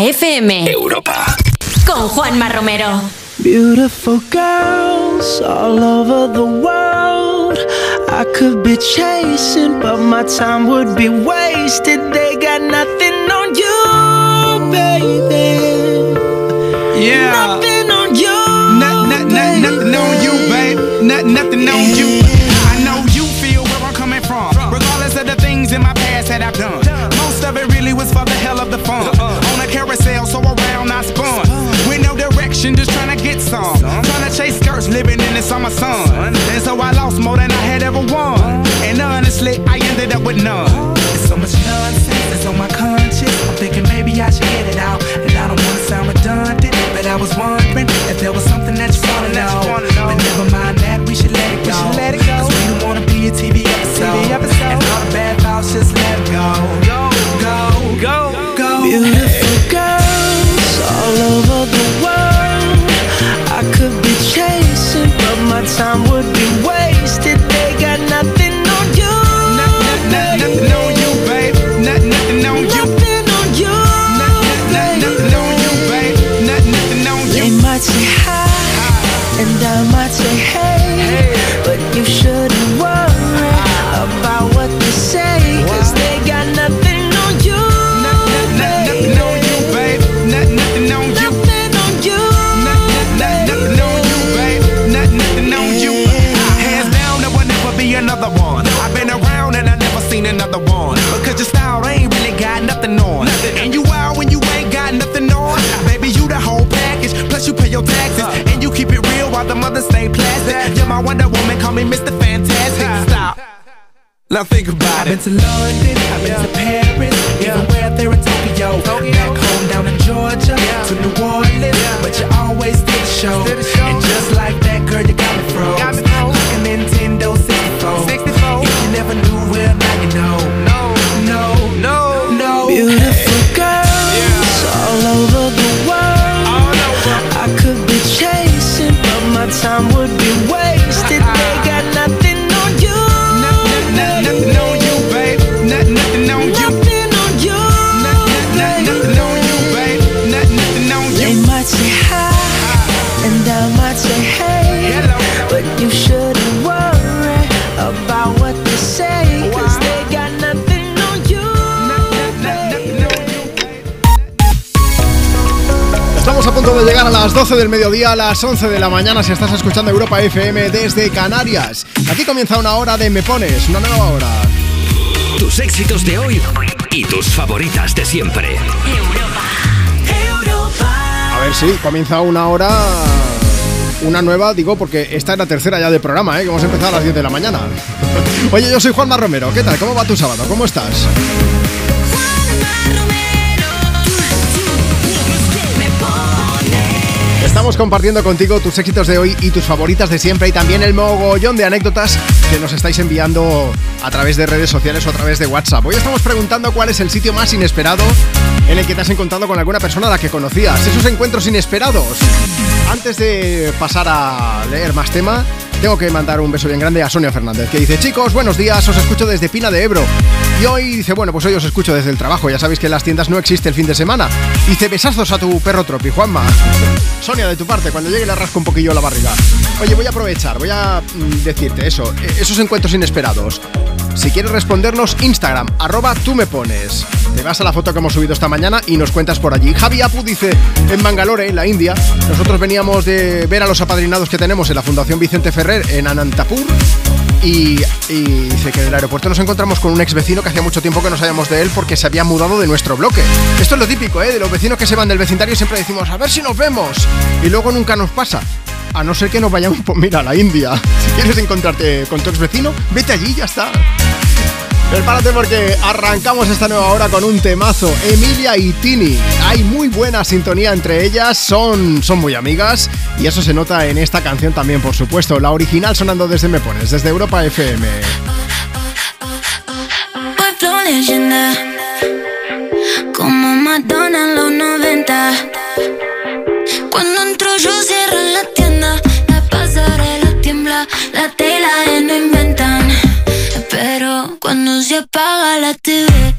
FM. Europa. Con Juanma Romero. Beautiful girls all over the world. I could be chasing, but my time would be wasted. They got nothing on you, baby. Yeah. Nothing on you. Not, not, not, nothing on you, babe. Not, nothing on you. Now think about it. I've been to London, I've been to 12 del mediodía, a las 11 de la mañana si estás escuchando Europa FM desde Canarias. Aquí comienza una hora de Me Pones, una nueva hora. Tus éxitos de hoy y tus favoritas de siempre. A ver, sí, comienza una hora... Una nueva, digo, porque esta es la tercera ya de programa, ¿eh? que hemos empezado a las 10 de la mañana. Oye, yo soy Juanma Romero, ¿qué tal? ¿Cómo va tu sábado? ¿Cómo estás? Estamos compartiendo contigo tus éxitos de hoy y tus favoritas de siempre y también el mogollón de anécdotas que nos estáis enviando a través de redes sociales o a través de WhatsApp. Hoy estamos preguntando cuál es el sitio más inesperado en el que te has encontrado con alguna persona a la que conocías. Esos encuentros inesperados. Antes de pasar a leer más tema, tengo que mandar un beso bien grande a Sonia Fernández, que dice, chicos, buenos días, os escucho desde Pina de Ebro. Y hoy dice, bueno, pues hoy os escucho desde el trabajo, ya sabéis que en las tiendas no existe el fin de semana. Dice, besazos a tu perro Tropi, Juanma. Sonia, de tu parte, cuando llegue le rasco un poquillo la barriga. Oye, voy a aprovechar, voy a mm, decirte eso, eh, esos encuentros inesperados. Si quieres respondernos, Instagram, arroba tú me pones. Te vas a la foto que hemos subido esta mañana y nos cuentas por allí. Javi Apu dice, en Bangalore, en la India, nosotros veníamos de ver a los apadrinados que tenemos en la Fundación Vicente Ferrer en Anantapur. Y, y dice que en el aeropuerto nos encontramos con un ex vecino que hacía mucho tiempo que no sabíamos de él porque se había mudado de nuestro bloque. Esto es lo típico, ¿eh? De los vecinos que se van del vecindario siempre decimos, a ver si nos vemos. Y luego nunca nos pasa. A no ser que nos vayamos, pues mira, a la India. Si quieres encontrarte con tu ex vecino, vete allí y ya está. Prepárate porque arrancamos esta nueva hora con un temazo. Emilia y Tini. Hay muy buena sintonía entre ellas, son, son muy amigas y eso se nota en esta canción también, por supuesto. La original sonando desde Me Pones, desde Europa FM. Leyenda Como Madonna en los 90 Cuando entro yo cierro la tienda La pasarela tiembla La cuando se apaga la TV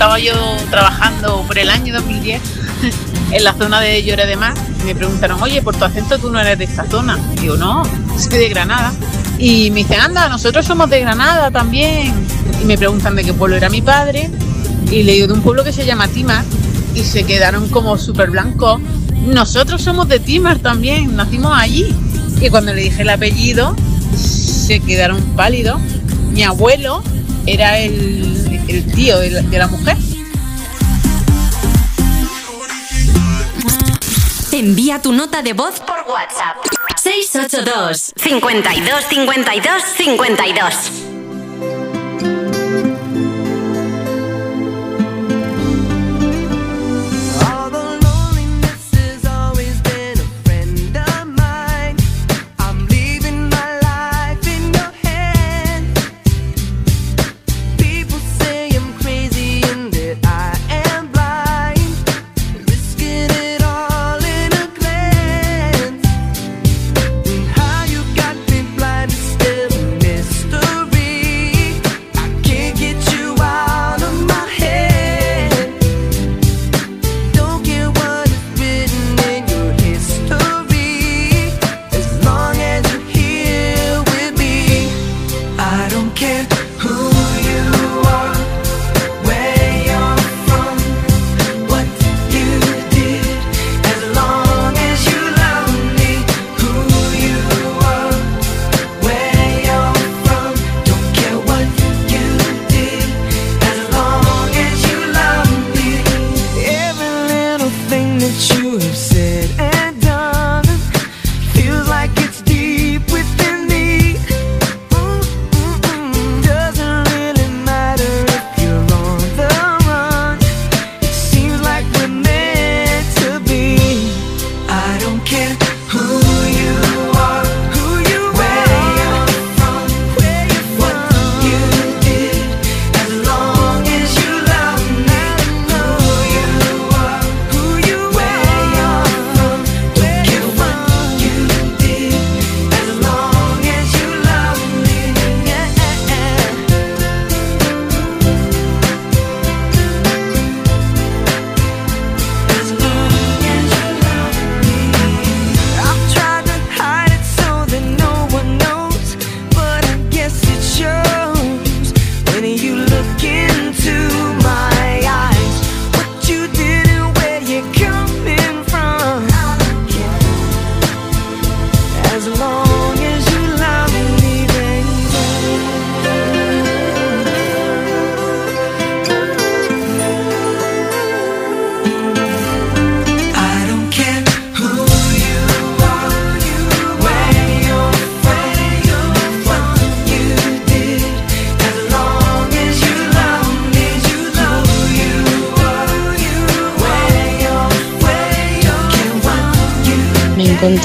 estaba yo trabajando por el año 2010 en la zona de Llore de Mar. Y me preguntaron, oye, por tu acento tú no eres de esta zona. Digo, no, soy de Granada. Y me dicen, anda, nosotros somos de Granada también. Y me preguntan de qué pueblo era mi padre. Y le digo, de un pueblo que se llama Timar. Y se quedaron como súper blancos. Nosotros somos de Timar también, nacimos allí. Y cuando le dije el apellido, se quedaron pálidos. Mi abuelo era el, el tío de la, de la mujer. Envía tu nota de voz por WhatsApp. 682 52 52 52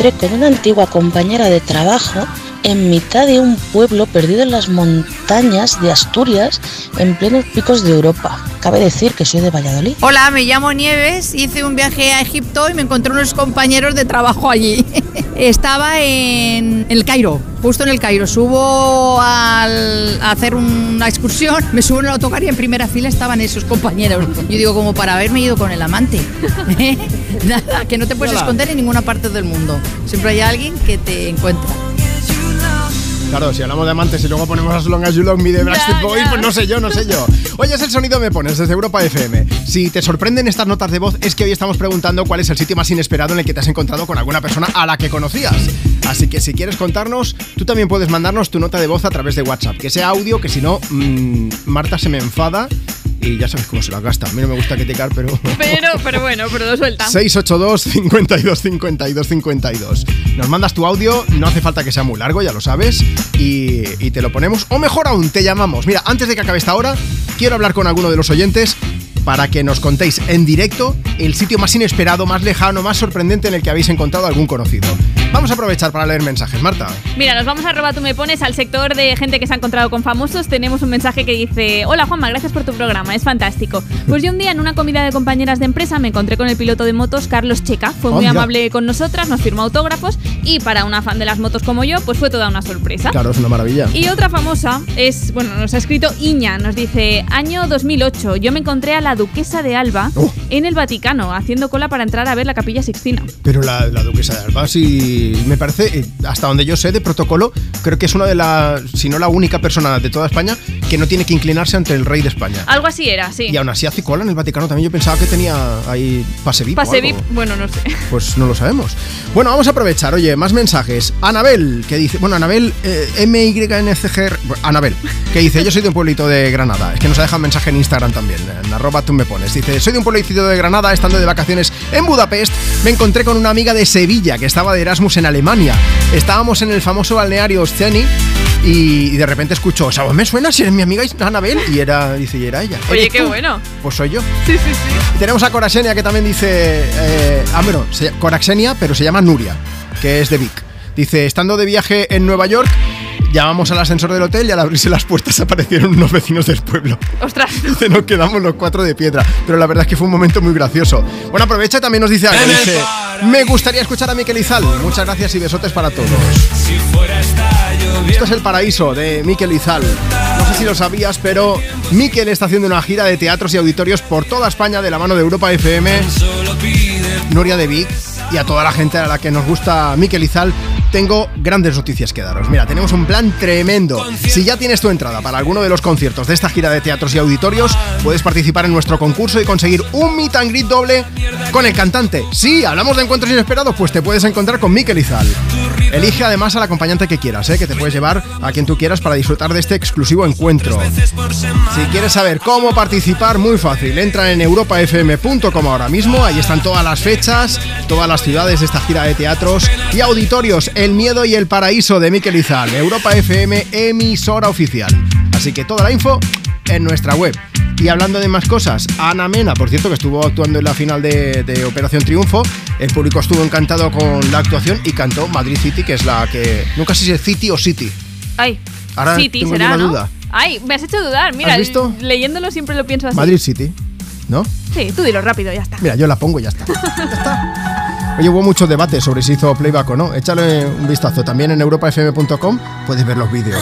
encontré con una antigua compañera de trabajo en mitad de un pueblo perdido en las montañas de Asturias, en plenos picos de Europa. Cabe decir que soy de Valladolid. Hola, me llamo Nieves, hice un viaje a Egipto y me encontré unos compañeros de trabajo allí. Estaba en el Cairo, justo en el Cairo. Subo al- a hacer una excursión, me subo en el autocar y en primera fila estaban esos compañeros. Yo digo, como para haberme ido con el amante. Nada, que no te puedes Hola. esconder en ninguna parte del mundo. Siempre hay alguien que te encuentra. Claro, si hablamos de amantes y luego ponemos As Long As You Love Me de Backstreet Boys, pues no sé yo, no sé yo. Oye, es el sonido me pones desde Europa FM. Si te sorprenden estas notas de voz, es que hoy estamos preguntando cuál es el sitio más inesperado en el que te has encontrado con alguna persona a la que conocías. Así que si quieres contarnos, tú también puedes mandarnos tu nota de voz a través de WhatsApp. Que sea audio, que si no, mm, Marta se me enfada y ya sabes cómo se la gasta. A mí no me gusta criticar, pero... Pero, pero bueno, pero lo suelta. 682 52 52 52. Nos mandas tu audio, no hace falta que sea muy largo, ya lo sabes, y, y te lo ponemos. O mejor aún, te llamamos. Mira, antes de que acabe esta hora, quiero hablar con alguno de los oyentes para que nos contéis en directo el sitio más inesperado, más lejano, más sorprendente en el que habéis encontrado algún conocido. Vamos a aprovechar para leer mensajes, Marta. Mira, nos vamos a robar tú me pones al sector de gente que se ha encontrado con famosos. Tenemos un mensaje que dice: Hola Juanma, gracias por tu programa, es fantástico. Pues yo un día en una comida de compañeras de empresa me encontré con el piloto de motos Carlos Checa. Fue muy amable con nosotras, nos firmó autógrafos y para una fan de las motos como yo, pues fue toda una sorpresa. Claro, es una maravilla. Y otra famosa es, bueno, nos ha escrito Iña, nos dice, año 2008, yo me encontré a la duquesa de Alba Oh. en el Vaticano, haciendo cola para entrar a ver la capilla Sixtina. Pero la, la duquesa de Alba, sí, me parece, eh, hasta donde yo sé de protocolo, creo que es una de las, si no la única persona de toda España que no tiene que inclinarse ante el rey de España. Algo así era, sí. Y aún así hace cola en el Vaticano también. Yo pensaba que tenía ahí pase VIP. Pase. VIP, bueno, no sé. Pues no lo sabemos. Bueno, vamos a aprovechar. Oye, más mensajes. Anabel, que dice. Bueno, Anabel, eh, M-Y-N-C-G. bueno, Anabel, que dice: Yo soy de un pueblito de Granada. Es que nos ha dejado un mensaje en Instagram también. En arroba tú me pones. Dice: Soy de un pueblito de Granada. Estando de vacaciones en Budapest, me encontré con una amiga de Sevilla que estaba de Erasmus en Alemania. Estábamos en el famoso balneario Sceni. Y, y de repente escucho, ¿sabes? Me suena si eres mi amiga Anabel. Y era, dice, y era ella. Oye, ¿Eres qué tú? bueno. Pues soy yo. Sí, sí, sí. Y tenemos a Coraxenia que también dice. eh, ah, bueno, Coraxenia, pero se llama Nuria, que es de Vic. Dice: Estando de viaje en Nueva York, llamamos al ascensor del hotel y al abrirse las puertas aparecieron unos vecinos del pueblo. Ostras. Dice: Nos quedamos los cuatro de piedra. Pero la verdad es que fue un momento muy gracioso. Bueno, aprovecha y también nos dice algo. Dice: Me gustaría escuchar a Miquel Izal. Muchas gracias y besotes para todos. Esto es el paraíso de Miquel Izal. No sé si lo sabías, pero Miquel está haciendo una gira de teatros y auditorios por toda España de la mano de Europa FM, Nuria de Vic y a toda la gente a la que nos gusta Miquel Izal. Tengo grandes noticias que daros. Mira, tenemos un plan tremendo. Si ya tienes tu entrada para alguno de los conciertos de esta gira de teatros y auditorios, puedes participar en nuestro concurso y conseguir un meet and greet doble con el cantante. Sí, hablamos de encuentros inesperados, pues te puedes encontrar con Miquel Izal. Elige además al acompañante que quieras, ¿eh? que te puedes llevar a quien tú quieras para disfrutar de este exclusivo encuentro. Si quieres saber cómo participar, muy fácil. Entra en europafm.com ahora mismo. Ahí están todas las fechas, todas las ciudades de esta gira de teatros y auditorios. El miedo y el paraíso de Miquel Izal. Europa FM, emisora oficial. Así que toda la info en nuestra web. Y hablando de más cosas, Ana Mena, por cierto, que estuvo actuando en la final de, de Operación Triunfo, el público estuvo encantado con la actuación y cantó Madrid City, que es la que. Nunca sé si es City o City. Ay, Ahora City tengo será, ¿no? duda. Ay, me has hecho dudar. Mira, ¿Has visto? leyéndolo siempre lo pienso así. Madrid City, ¿no? Sí, tú dilo rápido, ya está. Mira, yo la pongo y ya está. Ya está. Oye, hubo mucho debate sobre si hizo playback o no. Échale un vistazo. También en europafm.com puedes ver los vídeos.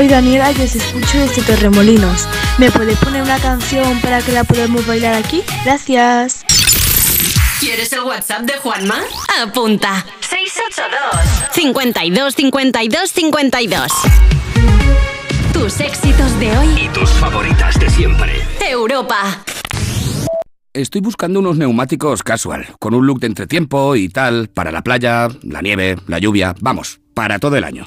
Soy Daniela y os escucho desde Torremolinos. ¿Me podéis poner una canción para que la podamos bailar aquí? Gracias. ¿Quieres el WhatsApp de Juanma? Apunta. 682 52 52 52. Tus éxitos de hoy. Y tus favoritas de siempre. Europa. Estoy buscando unos neumáticos casual, con un look de entretiempo y tal, para la playa, la nieve, la lluvia, vamos, para todo el año.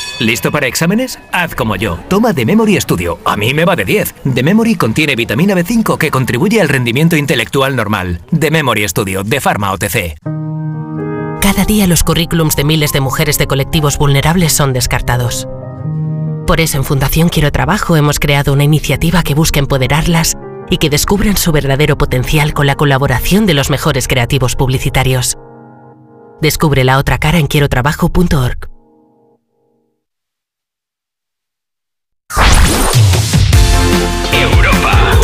¿Listo para exámenes? Haz como yo. Toma The Memory Studio. A mí me va de 10. The Memory contiene vitamina B5 que contribuye al rendimiento intelectual normal. The Memory Studio, de Pharma OTC. Cada día los currículums de miles de mujeres de colectivos vulnerables son descartados. Por eso en Fundación Quiero Trabajo hemos creado una iniciativa que busca empoderarlas y que descubran su verdadero potencial con la colaboración de los mejores creativos publicitarios. Descubre la otra cara en quierotrabajo.org.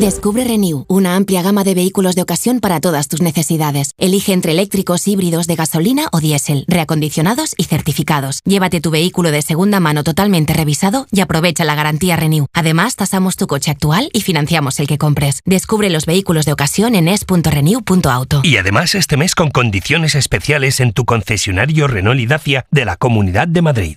Descubre Renew, una amplia gama de vehículos de ocasión para todas tus necesidades. Elige entre eléctricos, híbridos de gasolina o diésel, reacondicionados y certificados. Llévate tu vehículo de segunda mano totalmente revisado y aprovecha la garantía Renew. Además, tasamos tu coche actual y financiamos el que compres. Descubre los vehículos de ocasión en es.renew.auto. Y además este mes con condiciones especiales en tu concesionario Renault y Dacia de la Comunidad de Madrid.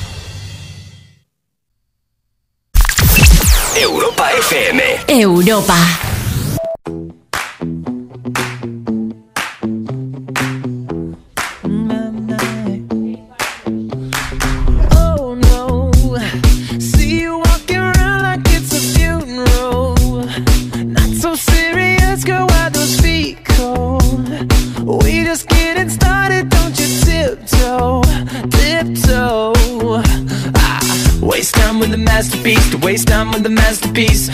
Europa FM. Europa. With the masterpiece, to waste time with the masterpiece.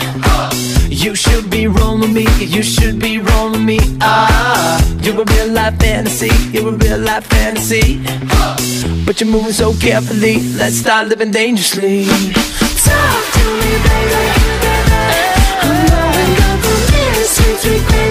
You should be rolling me, you should be rolling me. Ah, you're a real life fantasy, you're a real life fantasy. But you're moving so carefully, let's start living dangerously. Talk to me, baby. baby. I'm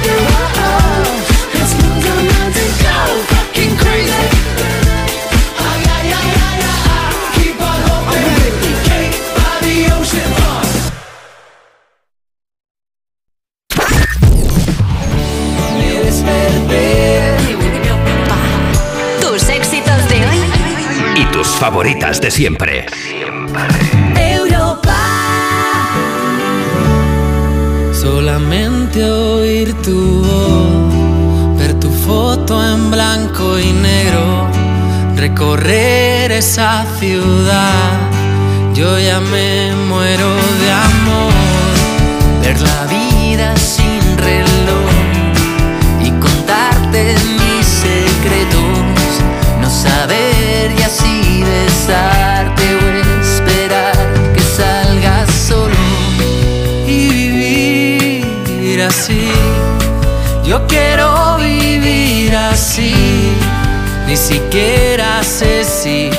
favoritas de siempre. Europa. Solamente oír tu voz, ver tu foto en blanco y negro, recorrer esa ciudad. Yo ya me muero de amor, ver la vida sin reloj y contarte mis secretos, no saber y así besarte o esperar que salgas solo y vivir así. Yo quiero vivir así, ni siquiera sé si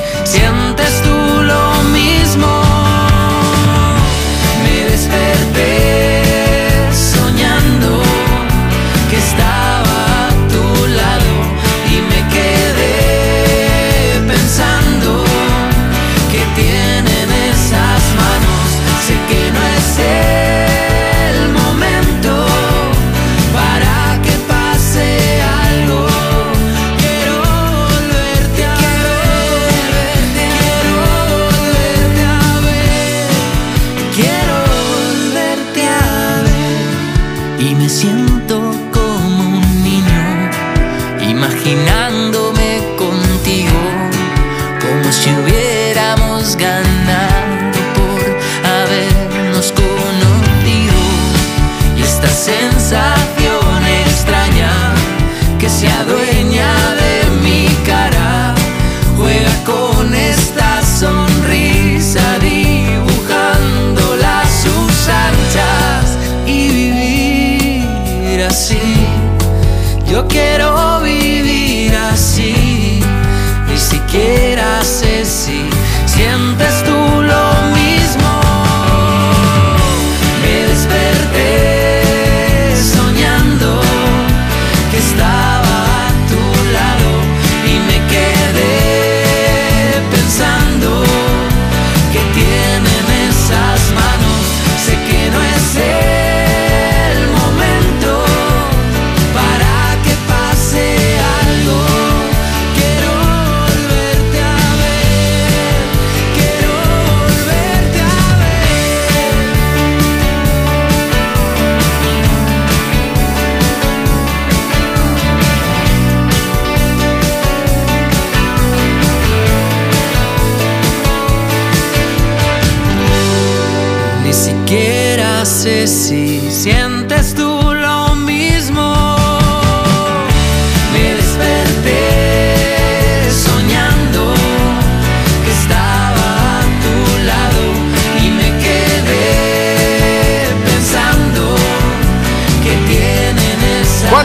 adueña de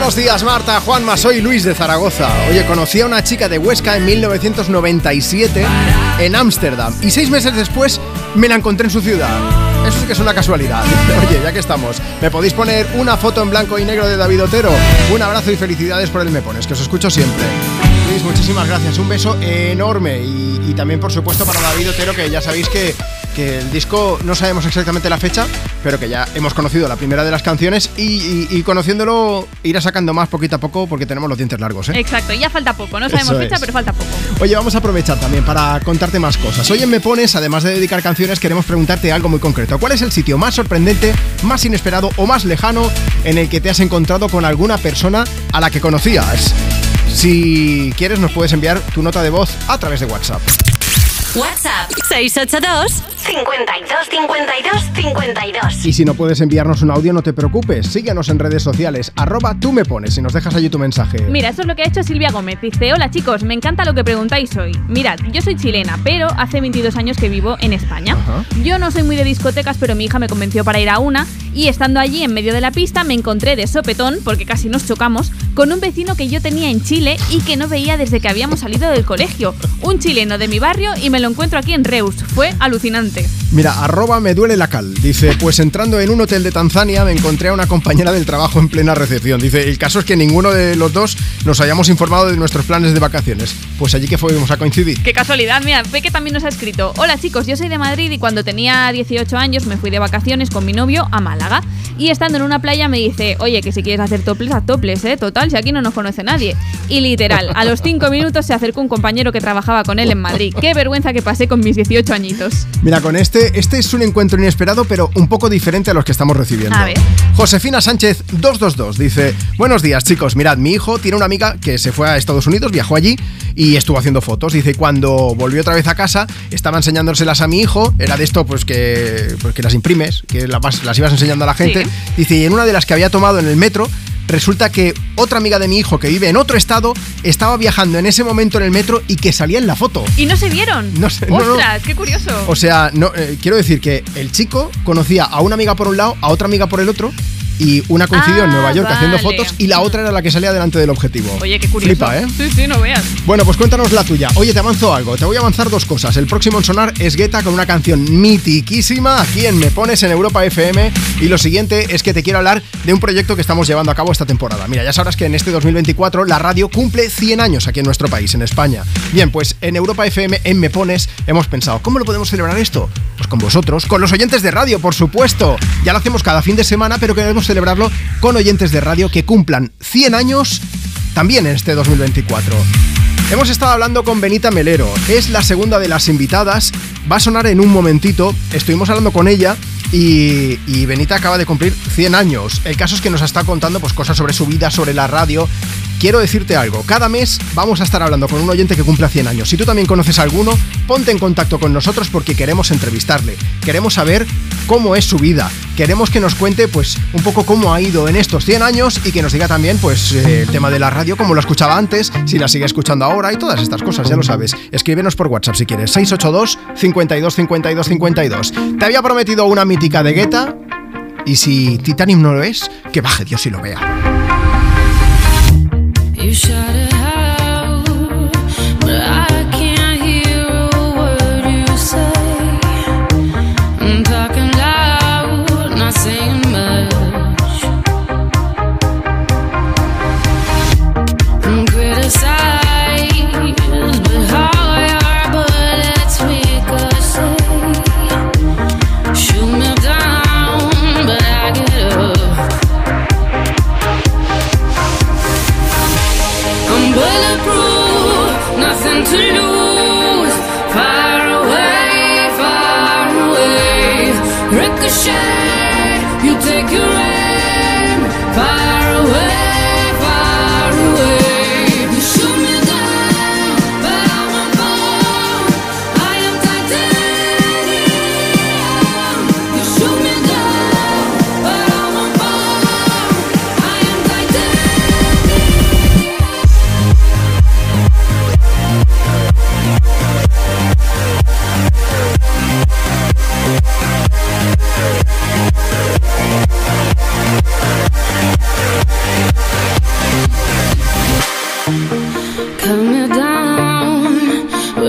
Buenos días, Marta, Juanma, soy Luis de Zaragoza. Oye, conocí a una chica de Huesca en 1997 en Ámsterdam y seis meses después me la encontré en su ciudad. Eso sí que es una casualidad. Oye, ya que estamos, ¿me podéis poner una foto en blanco y negro de David Otero? Un abrazo y felicidades por el Me Pones, que os escucho siempre. Luis, muchísimas gracias. Un beso enorme. Y, y también, por supuesto, para David Otero, que ya sabéis que, que el disco no sabemos exactamente la fecha, pero que ya hemos conocido la primera de las canciones y, y- y conociéndolo irá sacando más poquito a poco porque tenemos los dientes largos. ¿eh? Exacto, ya falta poco. No sabemos Eso fecha, es. pero falta poco. Oye, vamos a aprovechar también para contarte más cosas. Hoy en Me Pones, además de dedicar canciones, queremos preguntarte algo muy concreto. ¿Cuál es el sitio más sorprendente, más inesperado o más lejano en el que te has encontrado con alguna persona a la que conocías? Si quieres, nos puedes enviar tu nota de voz a través de WhatsApp. WhatsApp 682 52 52 52. Y si no puedes enviarnos un audio, no te preocupes. Síguenos en redes sociales, arroba tú me pones y nos dejas allí tu mensaje. Mira, esto es lo que ha hecho Silvia Gómez. Dice, hola chicos, me encanta lo que preguntáis hoy. Mirad, yo soy chilena, pero hace 22 años que vivo en España. Yo no soy muy de discotecas, pero mi hija me convenció para ir a una y estando allí en medio de la pista me encontré de sopetón, porque casi nos chocamos, con un vecino que yo tenía en Chile y que no veía desde que habíamos salido del colegio. Un chileno de mi barrio y me lo encuentro aquí en Reus. Fue alucinante. Mira, arroba me duele la cal. Dice, pues entrando en un hotel de Tanzania me encontré a una compañera del trabajo en plena recepción. Dice, el caso es que ninguno de los dos nos hayamos informado de nuestros planes de vacaciones. Pues allí que fuimos a coincidir. Qué casualidad, mira, ve que también nos ha escrito. Hola chicos, yo soy de Madrid y cuando tenía 18 años me fui de vacaciones con mi novio a Málaga. Y estando en una playa me dice, oye, que si quieres hacer toples, haz toples, ¿eh? Total, si aquí no nos conoce nadie. Y literal, a los 5 minutos se acercó un compañero que trabajaba con él en Madrid. Qué vergüenza que pasé con mis 18 añitos. Mira, con este, este es un encuentro inesperado, pero un poco diferente a los que estamos recibiendo. A ver. Josefina Sánchez 222 dice, buenos días chicos, mirad, mi hijo tiene una amiga que se fue a Estados Unidos, viajó allí y estuvo haciendo fotos. Dice, cuando volvió otra vez a casa, estaba enseñándoselas a mi hijo, era de esto pues que, pues que las imprimes, que la vas- las ibas enseñando a la gente. Sí. Dice, y en una de las que había tomado en el metro, resulta que otra amiga de mi hijo que vive en otro estado estaba viajando en ese momento en el metro y que salía en la foto. ¿Y no se vieron? No sé, no, no. ¡Ostras, qué curioso! O sea, no, eh, quiero decir que el chico conocía a una amiga por un lado, a otra amiga por el otro, y una coincidió en Ah, Nueva York haciendo fotos y la otra era la que salía delante del objetivo. Oye, qué curioso. Flipa, ¿eh? Sí, sí, no veas. Bueno, pues cuéntanos la tuya. Oye, te avanzo algo. Te voy a avanzar dos cosas. El próximo en sonar es Guetta con una canción mitiquísima aquí en Me Pones en Europa FM. Y lo siguiente es que te quiero hablar de un proyecto que estamos llevando a cabo esta temporada. Mira, ya sabrás que en este 2024 la radio cumple 100 años aquí en nuestro país, en España. Bien, pues en Europa FM, en Me Pones, hemos pensado, ¿cómo lo podemos celebrar esto? Pues con vosotros, con los oyentes de radio, por supuesto. Ya lo hacemos cada fin de semana, pero queremos celebrarlo con oyentes de radio que cumplan 100 años también en este 2024. Hemos estado hablando con Benita Melero, es la segunda de las invitadas, va a sonar en un momentito, estuvimos hablando con ella y, y Benita acaba de cumplir 100 años. El caso es que nos estado contando pues, cosas sobre su vida, sobre la radio. Quiero decirte algo, cada mes vamos a estar hablando con un oyente que cumpla 100 años. Si tú también conoces a alguno, ponte en contacto con nosotros porque queremos entrevistarle, queremos saber cómo es su vida, queremos que nos cuente pues un poco cómo ha ido en estos 100 años y que nos diga también pues eh, el tema de la radio, cómo lo escuchaba antes, si la sigue escuchando ahora y todas estas cosas, ya lo sabes. Escríbenos por WhatsApp si quieres, 682 52 52 52. Te había prometido una mítica de Guetta y si Titanium no lo es, que baje Dios y lo vea. You shout it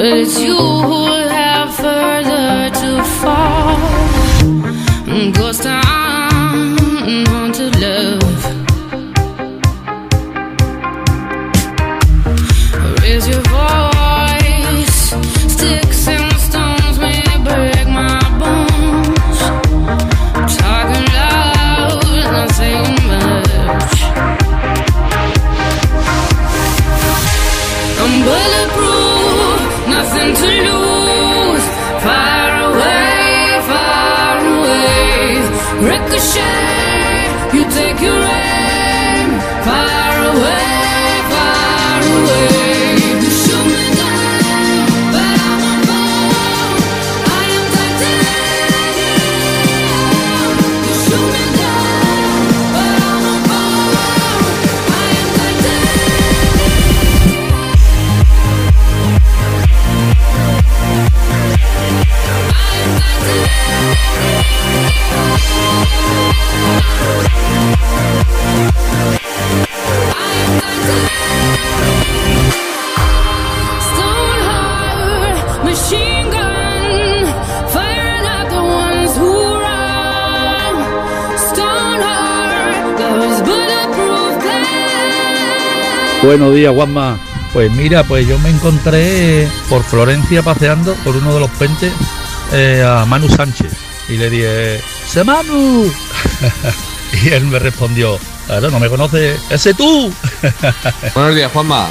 it's you. who Buenos días, Juanma. Pues mira, pues yo me encontré por Florencia paseando por uno de los puentes eh, a Manu Sánchez y le dije, ¡Semanu! y él me respondió, claro, no me conoce, ese tú. Buenos días, Juanma.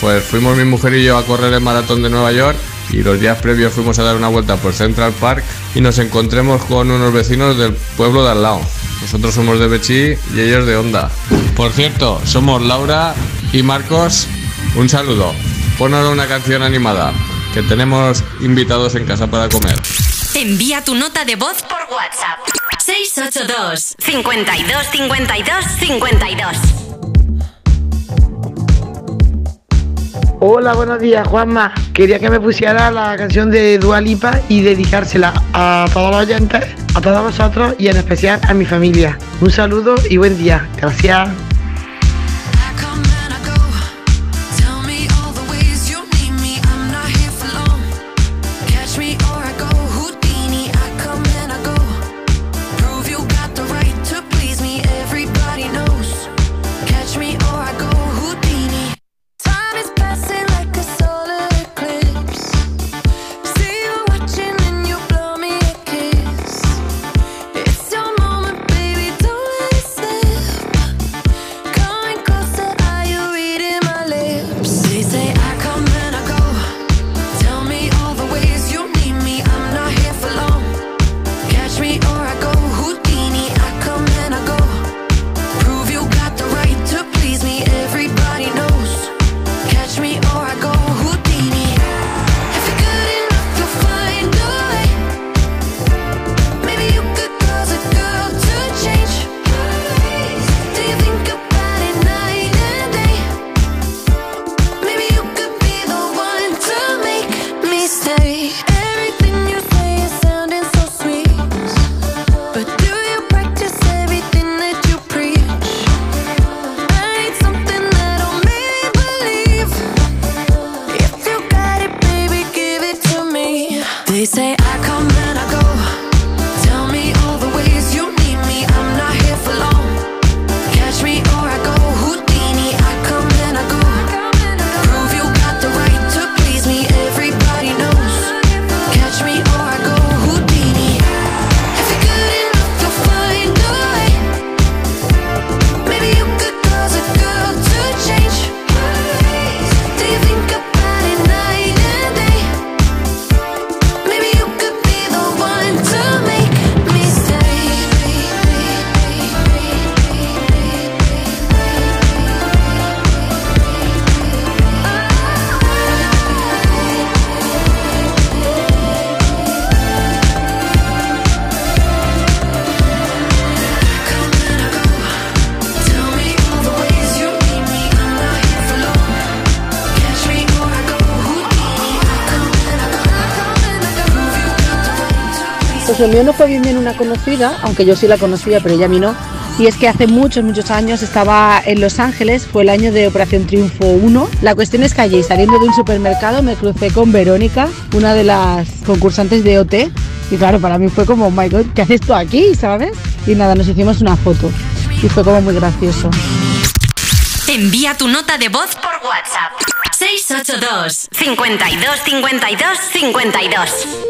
Pues fuimos mi mujer y yo a correr el maratón de Nueva York y los días previos fuimos a dar una vuelta por Central Park y nos encontremos con unos vecinos del pueblo de al lado. Nosotros somos de Bechí y ellos de Onda. Por cierto, somos Laura y Marcos, un saludo. Ponos una canción animada, que tenemos invitados en casa para comer. Envía tu nota de voz por WhatsApp. 682 52 52 52 Hola, buenos días, Juanma. Quería que me pusiera la canción de Dualipa y dedicársela a todos los oyentes, a todos vosotros y en especial a mi familia. Un saludo y buen día. Gracias. El mío no fue bien bien una conocida, aunque yo sí la conocía, pero ella a mí no. Y es que hace muchos, muchos años estaba en Los Ángeles, fue el año de Operación Triunfo 1. La cuestión es que allí, saliendo de un supermercado, me crucé con Verónica, una de las concursantes de OT. Y claro, para mí fue como, oh my god, ¿qué haces tú aquí? ¿Sabes? Y nada, nos hicimos una foto. Y fue como muy gracioso. Envía tu nota de voz por WhatsApp. 682 52 52 52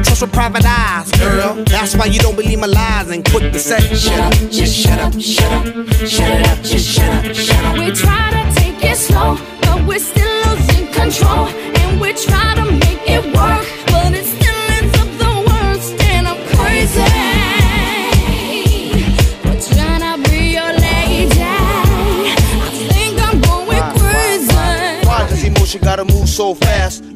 you trust with private eyes, girl? That's why you don't believe my lies and quit the say, shut up, just shut up, shut up, shut it up, just shut up, shut up. We try to take it slow, but we're still losing control. And we try to make it work, but it still ends up the worst. And I'm crazy. We're trying be your lady. I think I'm going crazy. Why does emotion gotta move so fast?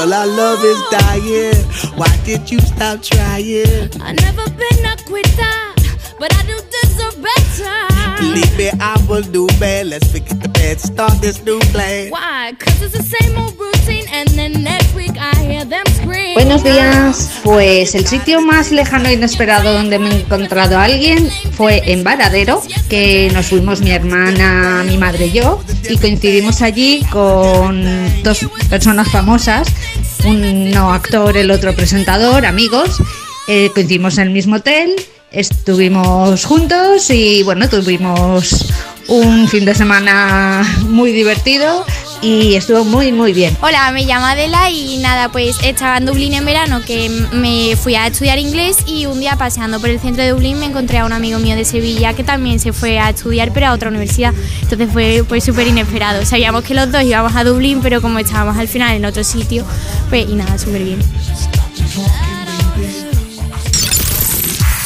Girl, our love is dying. Why did you stop trying? I've never been a quitter, but I do deserve better. Believe me, I will do bad. Let's forget the bad, start this new plan. Why? Cause it's the same old routine, and then next week I hear them scream. Buenos días, pues el sitio más lejano e inesperado donde me he encontrado a alguien fue en Varadero, que nos fuimos mi hermana, mi madre y yo, y coincidimos allí con dos personas famosas, uno actor, el otro presentador, amigos, eh, coincidimos en el mismo hotel, estuvimos juntos y bueno, tuvimos un fin de semana muy divertido y estuvo muy muy bien. Hola, me llamo Adela y nada, pues estaba en Dublín en verano que me fui a estudiar inglés y un día paseando por el centro de Dublín me encontré a un amigo mío de Sevilla que también se fue a estudiar pero a otra universidad. Entonces fue pues súper inesperado. Sabíamos que los dos íbamos a Dublín pero como estábamos al final en otro sitio, pues y nada, súper bien.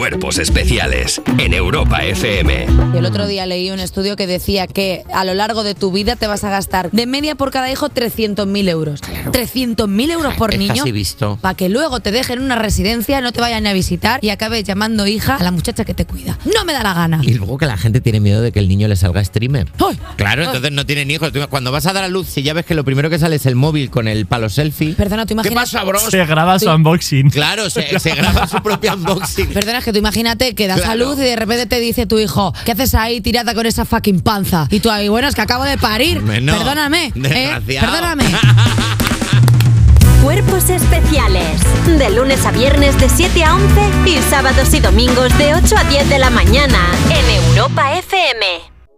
Cuerpos especiales en Europa FM. Y el otro día leí un estudio que decía que a lo largo de tu vida te vas a gastar de media por cada hijo 300.000 euros. 300.000 euros por Es niño. así visto. Para que luego te dejen en una residencia, no te vayan a visitar y acabes llamando hija a la muchacha que te cuida. No me da la gana. Y luego que la gente tiene miedo de que el niño le salga streamer. Claro, ¡Ay! entonces no tienen hijos. Cuando vas a dar a luz, si ya ves que lo primero que sale es el móvil con el palo selfie. Perdona, ¿tú imaginas? ¿Qué pasa, bro? Se graba su unboxing. Claro, se, se graba su propio unboxing. Perdona, es que tú imagínate que das a Claro. luz y de repente te dice tu hijo, ¿qué haces ahí tirada con esa fucking panza? Y tú ahí, bueno, es que acabo de parir. No. Perdóname. ¿eh? Perdóname. Cuerpos especiales. De lunes a viernes de 7 a 11 y sábados y domingos de 8 a 10 de la mañana en Europa FM.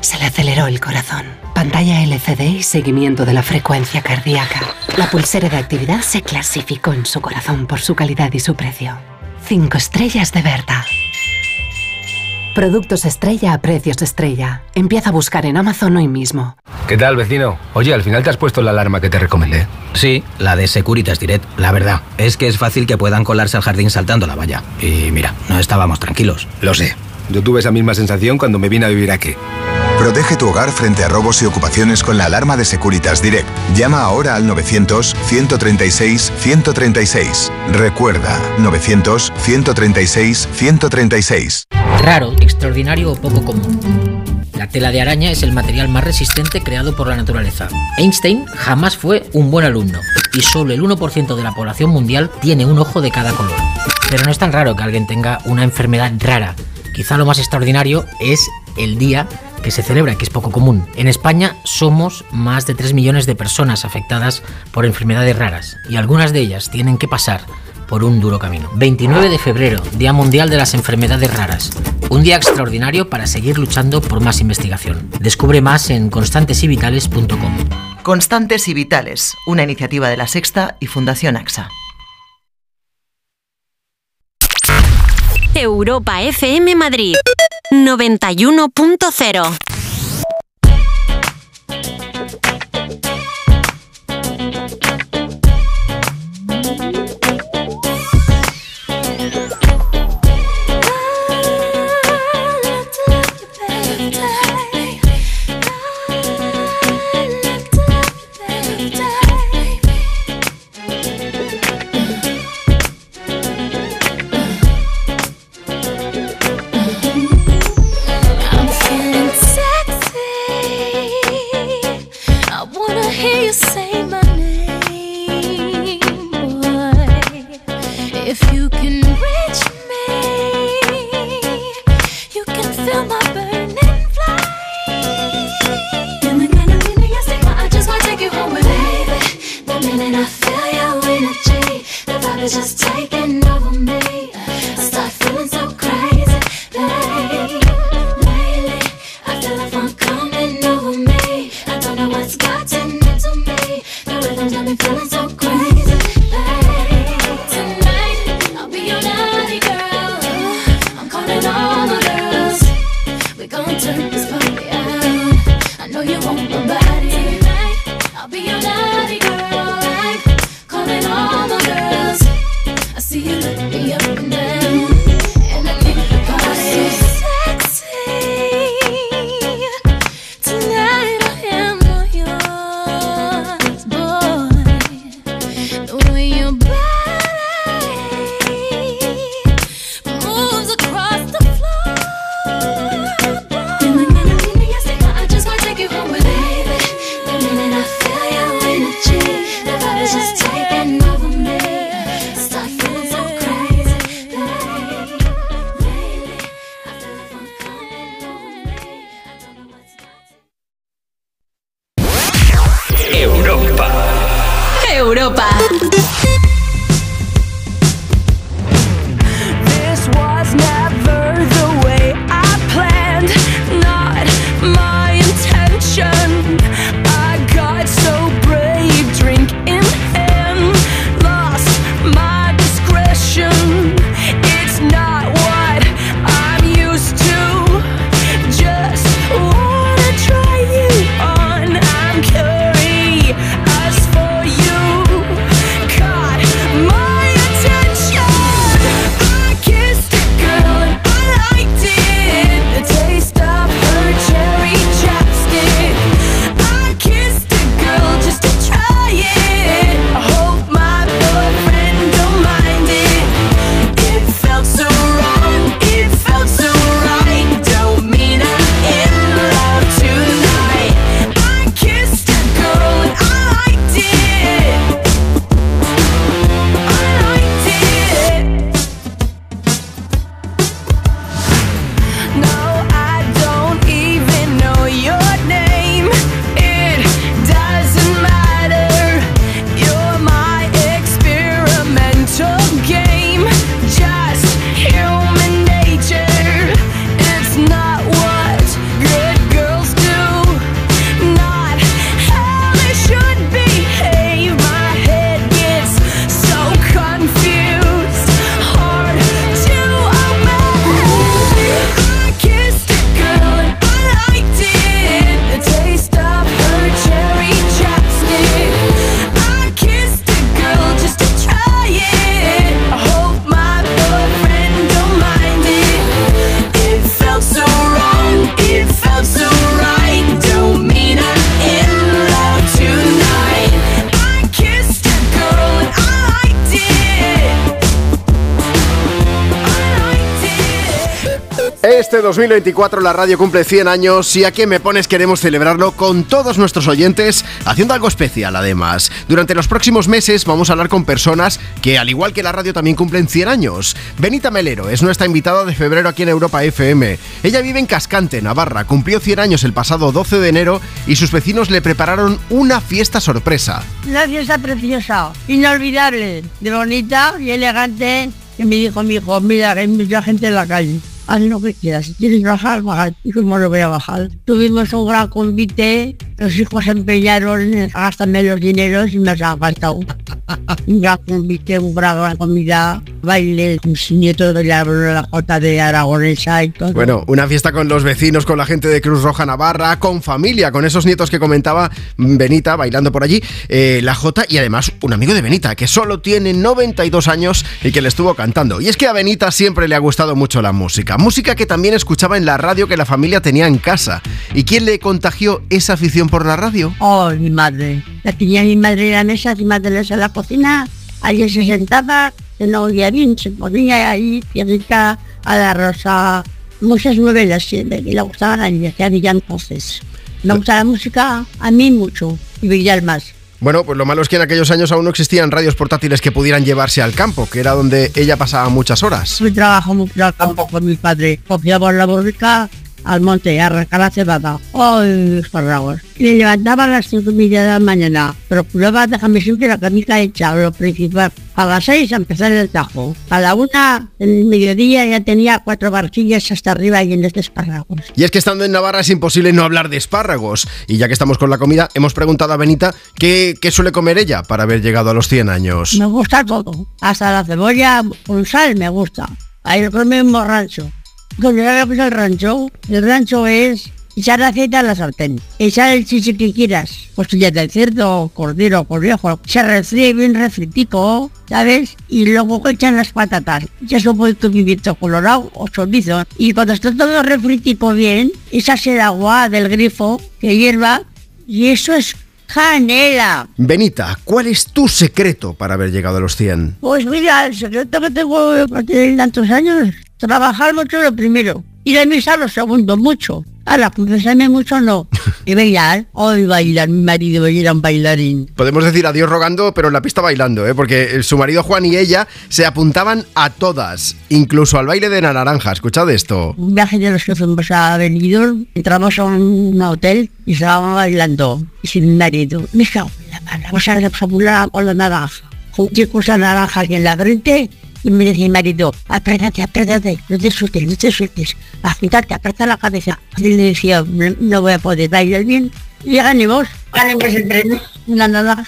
se le aceleró el corazón. Pantalla LCD y seguimiento de la frecuencia cardíaca. La pulsera de actividad se clasificó en su corazón por su calidad y su precio. Cinco estrellas de Berta. Productos estrella a precios estrella. Empieza a buscar en Amazon hoy mismo. ¿Qué tal, vecino? Oye, al final te has puesto la alarma que te recomendé. Sí, la de Securitas Direct. La verdad, es que es fácil que puedan colarse al jardín saltando la valla. Y mira, no estábamos tranquilos. Lo sé. Yo tuve esa misma sensación cuando me vine a vivir aquí. Protege tu hogar frente a robos y ocupaciones con la alarma de Securitas Direct. Llama ahora al 900-136-136. Recuerda, 900-136-136. Raro, extraordinario o poco común. La tela de araña es el material más resistente creado por la naturaleza. Einstein jamás fue un buen alumno y solo el 1% de la población mundial tiene un ojo de cada color. Pero no es tan raro que alguien tenga una enfermedad rara. Quizá lo más extraordinario es el día que se celebra, que es poco común. En España somos más de 3 millones de personas afectadas por enfermedades raras y algunas de ellas tienen que pasar por un duro camino. 29 de febrero, Día Mundial de las Enfermedades Raras. Un día extraordinario para seguir luchando por más investigación. Descubre más en constantesivitales.com. Constantes y Vitales, una iniciativa de la Sexta y Fundación AXA. Europa FM Madrid 91.0 just 2024 la radio cumple 100 años y aquí en Me Pones queremos celebrarlo con todos nuestros oyentes, haciendo algo especial además. Durante los próximos meses vamos a hablar con personas que, al igual que la radio, también cumplen 100 años. Benita Melero es nuestra invitada de febrero aquí en Europa FM. Ella vive en Cascante, Navarra, cumplió 100 años el pasado 12 de enero y sus vecinos le prepararon una fiesta sorpresa. Una fiesta preciosa, inolvidable, de bonita y elegante. Que me dijo mi hijo, mira, hay mucha gente en la calle. Haz lo que quieras, si quieres bajar, bajar. Y cómo lo voy a bajar. Tuvimos un gran convite, los hijos empeñaron gastarme los dineros y me los han gastado. un gran convite, un gran, comida, baile, mis nietos de la, la Jota de Aragonesa y todo. Bueno, una fiesta con los vecinos, con la gente de Cruz Roja Navarra, con familia, con esos nietos que comentaba Benita bailando por allí, eh, la Jota y además un amigo de Benita que solo tiene 92 años y que le estuvo cantando. Y es que a Benita siempre le ha gustado mucho la música, música que también escuchaba en la radio que la familia tenía en casa. ¿Y quién le contagió esa afición por la radio? Oh, mi madre. La tenía mi madre en la mesa, encima de la la cocina. Allí se sentaba, se no oía bien, se ponía ahí, tierrita, a la rosa. Muchas novelas que que le gustaban a que había entonces. Me gusta la música a mí mucho y Villar más. Bueno, pues lo malo es que en aquellos años aún no existían radios portátiles que pudieran llevarse al campo, que era donde ella pasaba muchas horas. Trabajo mucho al campo con mi padre. Cogíamos la borrica al monte a arrancar la cebada. ¡Ay, espárragos! Y me levantaba a las cinco y media de la mañana. Procuraba dejarme siempre la camisa hecha, lo principal. A las seis empezar el tajo. A la una, en el mediodía, ya tenía cuatro barquillas hasta arriba llenas de espárragos. Y es que estando en Navarra es imposible no hablar de espárragos. Y ya que estamos con la comida, hemos preguntado a Benita qué, qué suele comer ella para haber llegado a los 100 años. Me gusta todo. Hasta la cebolla con sal me gusta. Ahí lo comemos rancho. Cuando ya pues el rancho, el rancho es echar aceite a la sartén, echar el chichi que quieras, costillas de cerdo, cordero, conejo, se refríe bien refritico, ¿sabes? Y luego echan las patatas, ya eso puede tu pimiento colorado o chorizo. Y cuando está todo refritico bien, echas el agua del grifo que hierva y eso es canela. Benita, ¿cuál es tu secreto para haber llegado a los 100? Pues mira, el secreto que tengo para tener tantos años, trabajar mucho lo primero, ir a misa lo segundo, mucho. Ahora, confesarme mucho no. Y bailar, hoy bailar, mi marido era un bailarín. Podemos decir adiós rogando, pero en la pista bailando, ¿eh? porque su marido Juan y ella se apuntaban a todas, incluso al baile de la naranja. Escuchad esto. Un viaje de los que fuimos a Benidorm, entramos a un hotel y estábamos bailando. Y sin mi marido, me cago en la mano, vamos a popular con la naranja. Con esa naranja aquí en la frente y me decía mi marido, apriétate, apriétate, no te sueltes, no te sueltes, agitarte, aprieta la cabeza. Y le decía, no, no voy a poder bailar bien. Y ganemos, ganemos el premio, una naranja.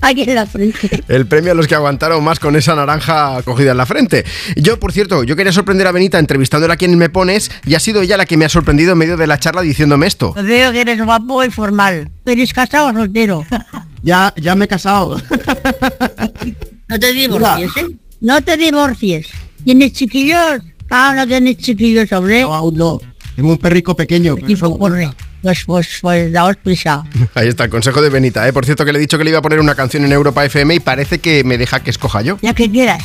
Aquí en la frente. El premio a los que aguantaron más con esa naranja cogida en la frente. Yo, por cierto, yo quería sorprender a Benita entrevistándola a quien me pones y ha sido ella la que me ha sorprendido en medio de la charla diciéndome esto. Veo que eres guapo y formal. ¿Eres casado o soltero? Ya, ya me he casado. No te divorcies, ¿eh? No te divorcies. ¿Tienes chiquillos? Ah, no tienes chiquillos, hombre. No, aún no. Tengo un perrico pequeño. ¿Qué tipo ocurre? Pues, pues, pues, daos prisa. Ahí está, el consejo de Benita. ¿eh? Por cierto, que le he dicho que le iba a poner una canción en Europa FM y parece que me deja que escoja yo. Ya que quieras.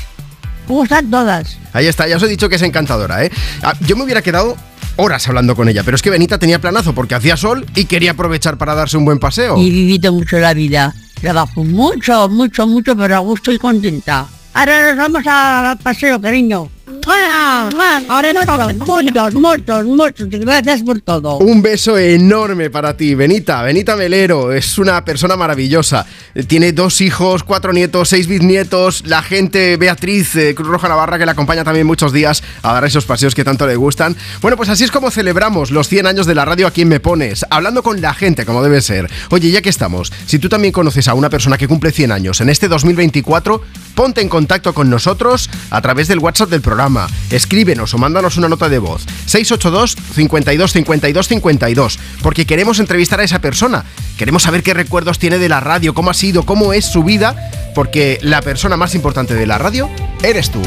Gustan todas. Ahí está, ya os he dicho que es encantadora, ¿eh? Ah, yo me hubiera quedado horas hablando con ella, pero es que Benita tenía planazo porque hacía sol y quería aprovechar para darse un buen paseo. Y vivido mucho la vida. Trabajo mucho, mucho, mucho, pero a gusto y contenta. Ahora nos vamos a paseo, cariño. Muchos, muchos, muchos. Gracias por todo. Un beso enorme para ti, Benita. Benita Melero es una persona maravillosa. Tiene dos hijos, cuatro nietos, seis bisnietos. La gente, Beatriz, eh, Cruz Roja Navarra, que la acompaña también muchos días a dar esos paseos que tanto le gustan. Bueno, pues así es como celebramos los 100 años de la radio aquí en Me Pones, hablando con la gente, como debe ser. Oye, ya que estamos, si tú también conoces a una persona que cumple 100 años en este 2024, ponte en contacto con nosotros a través del WhatsApp del programa. Escríbenos o mándanos una nota de voz. 682 52 52 52. Porque queremos entrevistar a esa persona. Queremos saber qué recuerdos tiene de la radio, cómo ha sido, cómo es su vida. Porque la persona más importante de la radio eres tú.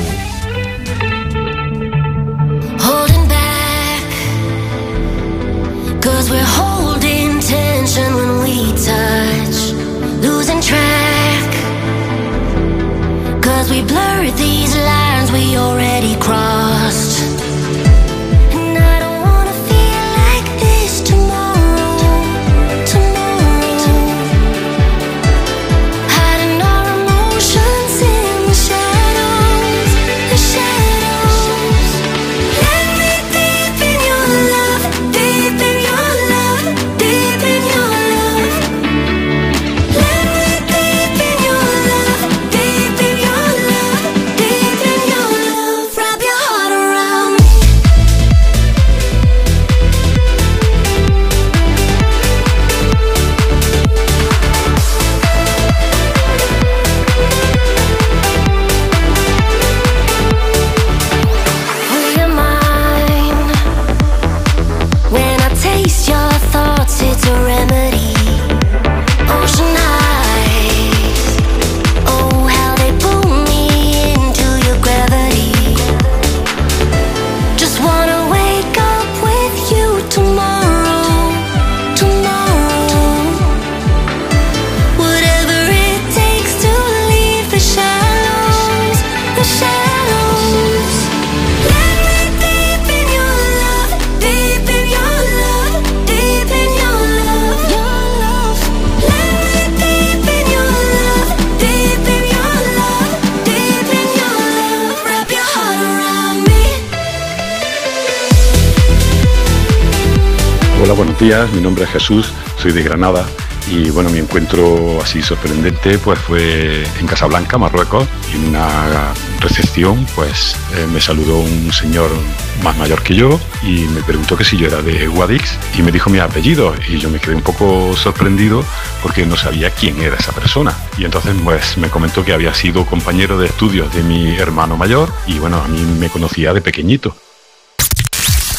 Cause we're holding tension when we touch, losing track. Cause we blurred these we already crossed. Días. Mi nombre es Jesús, soy de Granada y bueno, mi encuentro así sorprendente pues fue en Casablanca, Marruecos, en una recepción pues eh, me saludó un señor más mayor que yo y me preguntó que si yo era de Guadix y me dijo mi apellido y yo me quedé un poco sorprendido porque no sabía quién era esa persona y entonces pues me comentó que había sido compañero de estudios de mi hermano mayor y bueno, a mí me conocía de pequeñito.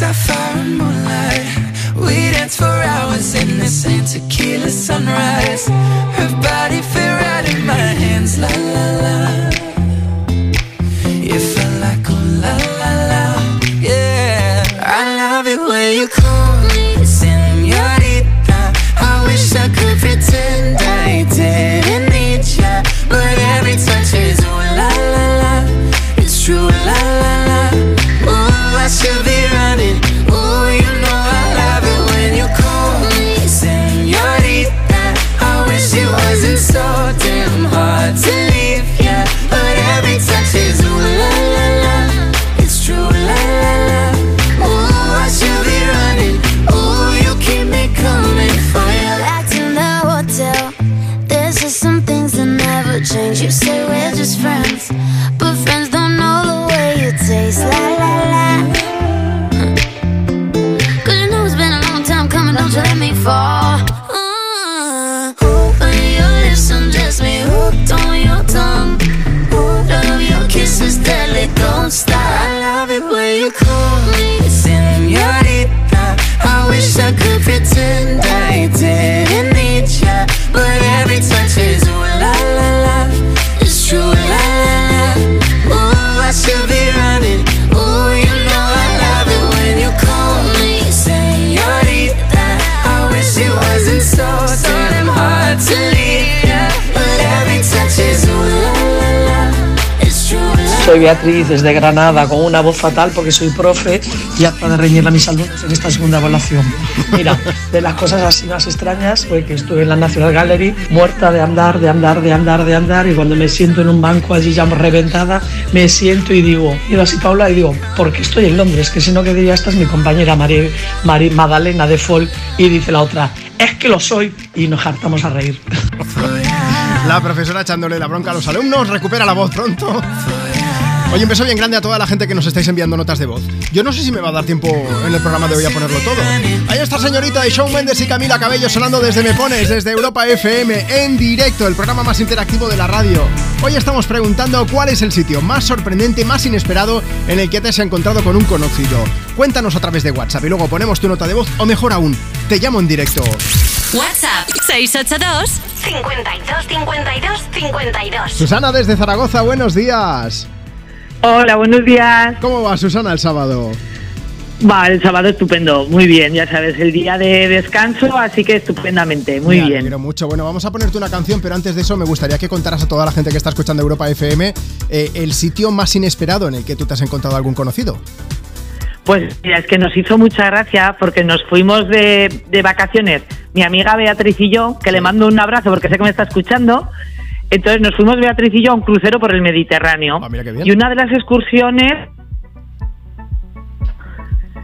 Sapphire and moonlight, we danced for hours in the same tequila sunrise. Her body fit right in my hands, la la la. Soy Beatriz desde Granada con una voz fatal porque soy profe y hasta de reñir a mis alumnos en esta segunda evaluación. Mira, de las cosas así más extrañas fue que estuve en la National Gallery muerta de andar, de andar, de andar, de andar y cuando me siento en un banco allí ya reventada, me siento y digo, miro así Paula y digo, ¿por qué estoy en Londres? Que si no que diría, esta es mi compañera Mari, Mari- Madalena de Folk y dice la otra, es que lo soy y nos hartamos a reír. La profesora echándole la bronca a los alumnos, recupera la voz pronto. Oye, beso bien grande a toda la gente que nos estáis enviando notas de voz. Yo no sé si me va a dar tiempo en el programa de hoy a ponerlo todo. Ahí está señorita de Shawn Mendes y Camila Cabello sonando desde Me Pones, desde Europa FM, en directo, el programa más interactivo de la radio. Hoy estamos preguntando cuál es el sitio más sorprendente, más inesperado en el que te has encontrado con un conocido. Cuéntanos a través de WhatsApp y luego ponemos tu nota de voz o mejor aún, te llamo en directo. WhatsApp 682 52 52 52 Susana desde Zaragoza, buenos días. Hola, buenos días. ¿Cómo va Susana el sábado? Va, el sábado estupendo, muy bien, ya sabes, el día de descanso, así que estupendamente, muy bien. alegro mucho. Bueno, vamos a ponerte una canción, pero antes de eso me gustaría que contaras a toda la gente que está escuchando Europa FM eh, el sitio más inesperado en el que tú te has encontrado algún conocido. Pues mira, es que nos hizo mucha gracia porque nos fuimos de, de vacaciones, mi amiga Beatriz y yo, que le mando un abrazo porque sé que me está escuchando. Entonces nos fuimos Beatriz y yo a un crucero por el Mediterráneo. Ah, bien. Y una de las excursiones,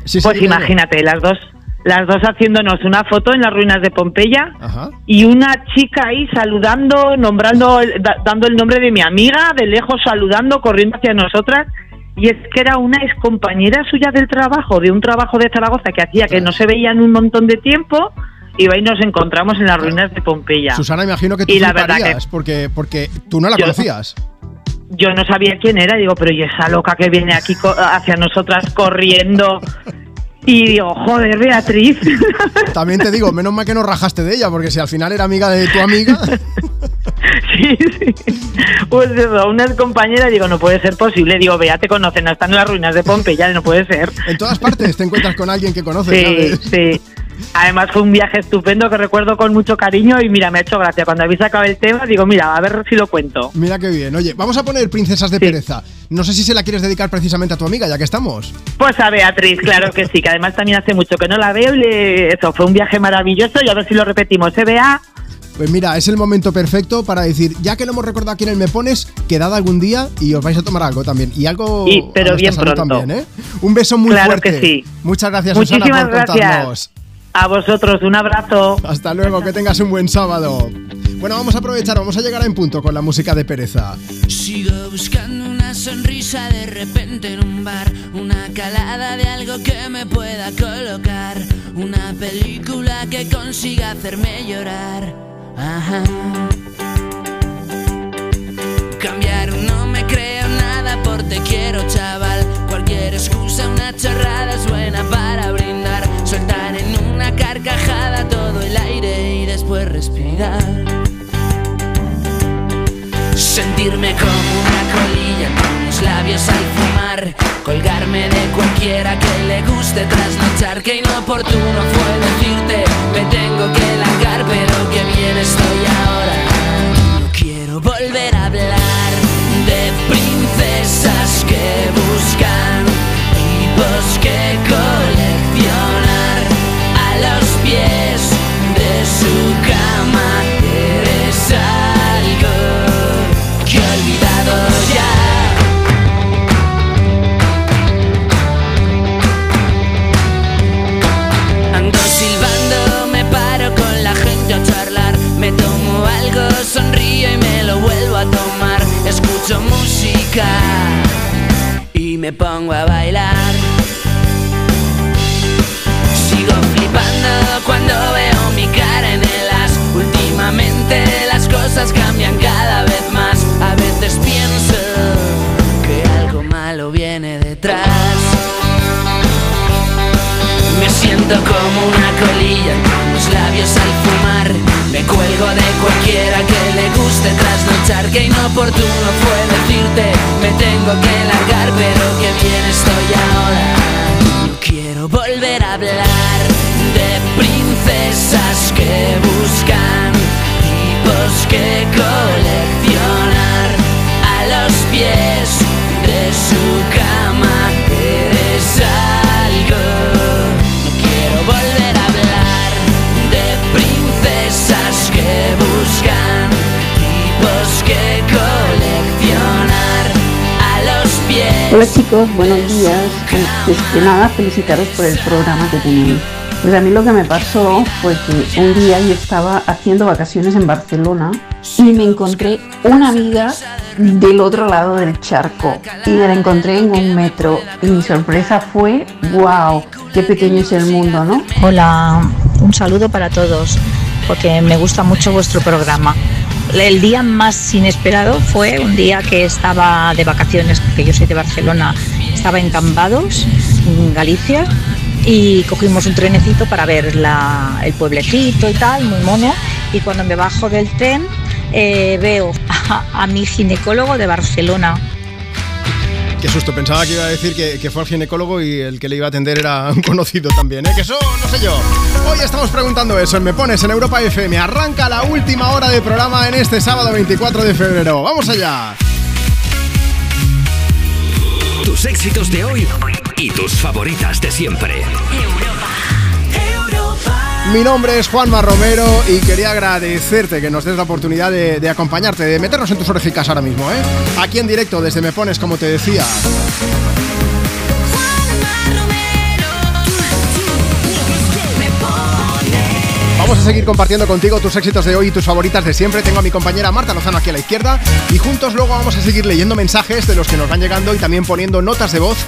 Sí, sí, pues imagínate, las dos, las dos haciéndonos una foto en las ruinas de Pompeya Ajá. y una chica ahí saludando, nombrando, da- dando el nombre de mi amiga, de lejos saludando, corriendo hacia nosotras. Y es que era una excompañera suya del trabajo, de un trabajo de Zaragoza que hacía que no se veían un montón de tiempo. Y ahí nos encontramos en las ruinas de Pompeya. Susana, imagino que tú Y la verdad que- porque, porque tú no la Yo- conocías. Yo no sabía quién era, digo, pero ¿y esa loca que viene aquí hacia nosotras corriendo? Y digo, joder, Beatriz. También te digo, menos mal que no rajaste de ella, porque si al final era amiga de tu amiga. sí, sí. Pues eso, una compañera, digo, no puede ser posible. Digo, Bea, te conocen, no están en las ruinas de Pompeya, no puede ser. En todas partes te encuentras con alguien que conoces, Sí, ¿sabes? sí. Además fue un viaje estupendo que recuerdo con mucho cariño y mira, me ha hecho gracia. Cuando habéis sacado el tema, digo, mira, a ver si lo cuento. Mira qué bien. Oye, vamos a poner Princesas de Pereza. No sé si se la quieres dedicar precisamente a tu amiga, ya que estamos. Pues a Beatriz, claro que sí, que además también hace mucho que no la veo y le- eso, fue un viaje maravilloso y a ver si lo repetimos. ¿eh, Bea? Pues mira, es el momento perfecto para decir, ya que lo hemos recordado aquí en el Me Pones, quedad algún día y os vais a tomar algo también. Y algo. Y- pero bien pronto. También, ¿eh? Un beso muy Claro fuerte. que sí. Muchas gracias, Susana, Muchísimas por gracias. contarnos. A vosotros, un abrazo. Hasta luego, que tengas un buen sábado. Bueno, vamos a aprovechar, vamos a llegar en punto con la música de pereza. Sigo buscando una sonrisa de repente en un bar, una calada de algo que me pueda colocar, una película que consiga hacerme llorar. Ajá. Cambiar no me creo nada por te quiero chaval, cualquier excusa, una chorrada es buena para brindar, soltar en una carcajada todo el aire y después respirar. Sentirme como una colilla con los labios al fumar. Colgarme de cualquiera que le guste trasnochar Que inoportuno fue decirte me tengo que largar Pero que bien estoy ahora No quiero volver a hablar me pongo a bailar. Sigo flipando cuando veo mi cara en el as. Últimamente las cosas cambian como una colilla los labios al fumar. Me cuelgo de cualquiera que le guste trasnochar. Que inoportuno fue decirte me tengo que largar, pero que bien estoy ahora. No quiero volver a hablar de princesas que buscan tipos que coleccionar a los pies de su cama. Hola chicos, buenos días. Antes que nada, felicitaros por el programa que tenéis. Pues a mí lo que me pasó fue que un día yo estaba haciendo vacaciones en Barcelona y me encontré una amiga del otro lado del charco y me la encontré en un metro y mi sorpresa fue, wow, qué pequeño es el mundo, ¿no? Hola, un saludo para todos, porque me gusta mucho vuestro programa. El día más inesperado fue un día que estaba de vacaciones, porque yo soy de Barcelona, estaba en Cambados, en Galicia, y cogimos un trenecito para ver el pueblecito y tal, muy mono, y cuando me bajo del tren eh, veo a mi ginecólogo de Barcelona. Qué susto, pensaba que iba a decir que, fue al ginecólogo y el que le iba a atender era un conocido también, ¿eh? Que eso, no sé yo. Hoy estamos preguntando eso en Me Pones en Europa FM. Arranca la última hora de programa en este sábado 24 de febrero. ¡Vamos allá! Tus éxitos de hoy y tus favoritas de siempre. Mi nombre es Juanma Romero y quería agradecerte que nos des la oportunidad de, acompañarte, de meternos en tus orejicas ahora mismo, ¿eh? Aquí en directo desde Me Pones, como te decía. Vamos a seguir compartiendo contigo tus éxitos de hoy y tus favoritas de siempre. Tengo a mi compañera Marta Lozano aquí a la izquierda y juntos luego vamos a seguir leyendo mensajes de los que nos van llegando y también poniendo notas de voz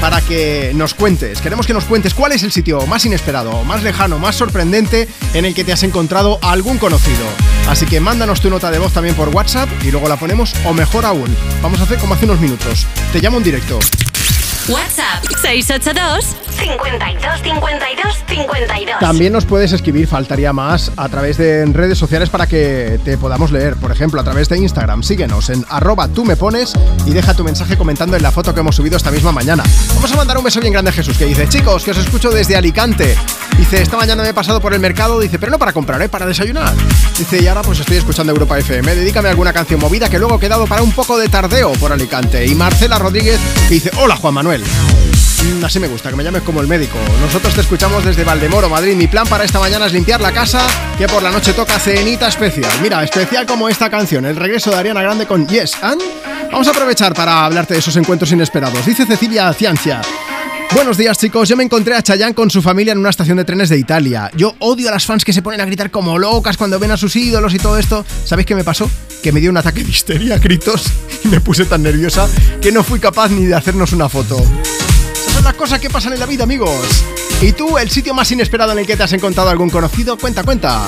para que nos cuentes. Queremos que nos cuentes cuál es el sitio más inesperado, más lejano, más sorprendente en el que te has encontrado algún conocido. Así que mándanos tu nota de voz también por WhatsApp y luego la ponemos o mejor aún, vamos a hacer como hace unos minutos. Te llamo en directo. WhatsApp 682 52 52 52. También nos puedes escribir, faltaría más, a través de redes sociales para que te podamos leer. Por ejemplo, a través de Instagram. Síguenos en arroba tú me pones y deja tu mensaje comentando en la foto que hemos subido esta misma mañana. Vamos a mandar un beso bien grande a Jesús, que dice, chicos, que os escucho desde Alicante. Dice, esta mañana me he pasado por el mercado, dice, pero no para comprar, ¿eh? para desayunar. Dice, y ahora pues estoy escuchando Europa FM. Dedícame alguna canción movida que luego he quedado para un poco de tardeo por Alicante. Y Marcela Rodríguez, que dice, hola Juan Manuel. Mm, Así me gusta, que me llames como el médico. Nosotros te escuchamos desde Valdemoro, Madrid. Mi plan para esta mañana es limpiar la casa, que por la noche toca cenita especial. Mira, especial como esta canción, el regreso de Ariana Grande con Yes and. Vamos a aprovechar para hablarte de esos encuentros inesperados. Dice Cecilia Ciancia. Buenos días chicos, yo me encontré a Chayanne con su familia en una estación de trenes de Italia. Yo odio a las fans que se ponen a gritar como locas cuando ven a sus ídolos y todo esto. ¿Sabéis qué me pasó? Que me dio un ataque de histeria, gritos, y me puse tan nerviosa que no fui capaz ni de hacernos una foto. Esas son las cosas que pasan en la vida, amigos. ¿Y tú, el sitio más inesperado en el que te has encontrado algún conocido? Cuenta, cuenta.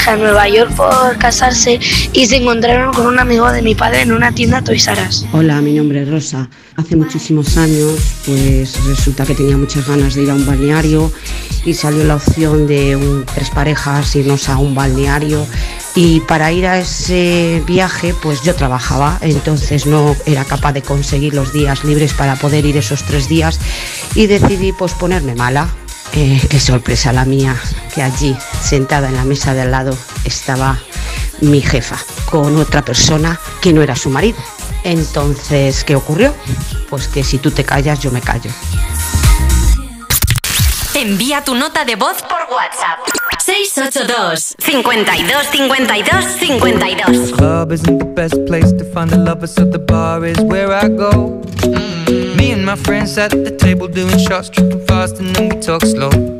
Viaje a Nueva York por casarse y se encontraron con un amigo de mi padre en una tienda Toys R Us. Hola, mi nombre es Rosa. Hace muchísimos años, pues resulta que tenía muchas ganas de ir a un balneario y salió la opción de un- tres parejas irnos a un balneario. Y para ir a ese viaje, pues yo trabajaba, entonces no era capaz de conseguir los días libres para poder ir esos tres días y decidí pues ponerme mala. Eh, qué sorpresa la mía, que allí, sentada en la mesa de al lado, estaba mi jefa con otra persona que no era su marido. Entonces, ¿qué ocurrió? Pues que si tú te callas, yo me callo. Envía tu nota de voz por WhatsApp. 682 52 52 52. club isn't the best place to find the lovers, so the bar is where I go. Me and my friends at the table doing shots, tripping fast, and then we talk slow.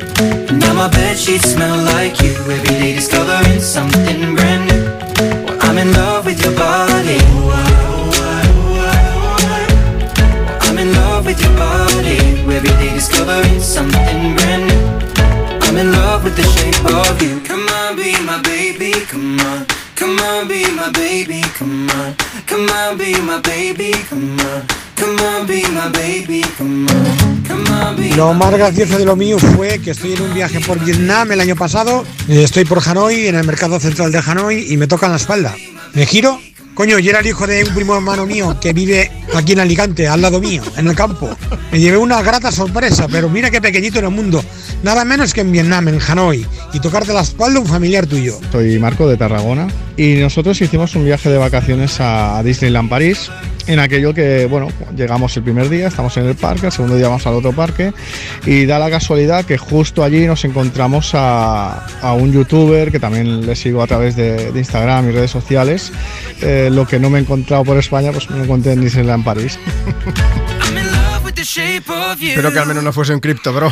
Now my bed sheets smell like you. Every day discovering something brand new. Well, I'm in love with your body. I'm in love with your body. Every day discovering something brand new. I'm in love with the shape of you. Come on, be my baby, come on. Come on, be my baby, come on. Come on, be my baby, come on. Lo más gracioso de lo mío fue que estoy en un viaje por Vietnam el año pasado. eh, Estoy por Hanoi, en el mercado central de Hanoi, y me tocan la espalda. Me giro. Coño, yo era el hijo de un primo hermano mío que vive aquí en Alicante, al lado mío, en el campo. Me llevé una grata sorpresa, pero mira qué pequeñito en el mundo. Nada menos que en Vietnam, en Hanoi. Y tocarte la espalda un familiar tuyo. Soy Marco de Tarragona y nosotros hicimos un viaje de vacaciones a Disneyland París. En aquello que, bueno, llegamos el primer día, estamos en el parque, el segundo día vamos al otro parque y da la casualidad que justo allí nos encontramos a, a un youtuber que también le sigo a través de, de Instagram y redes sociales. Eh, lo que no me he encontrado por España, pues me lo encontré en Disneyland París. Espero que al menos no fuese un cripto, bro.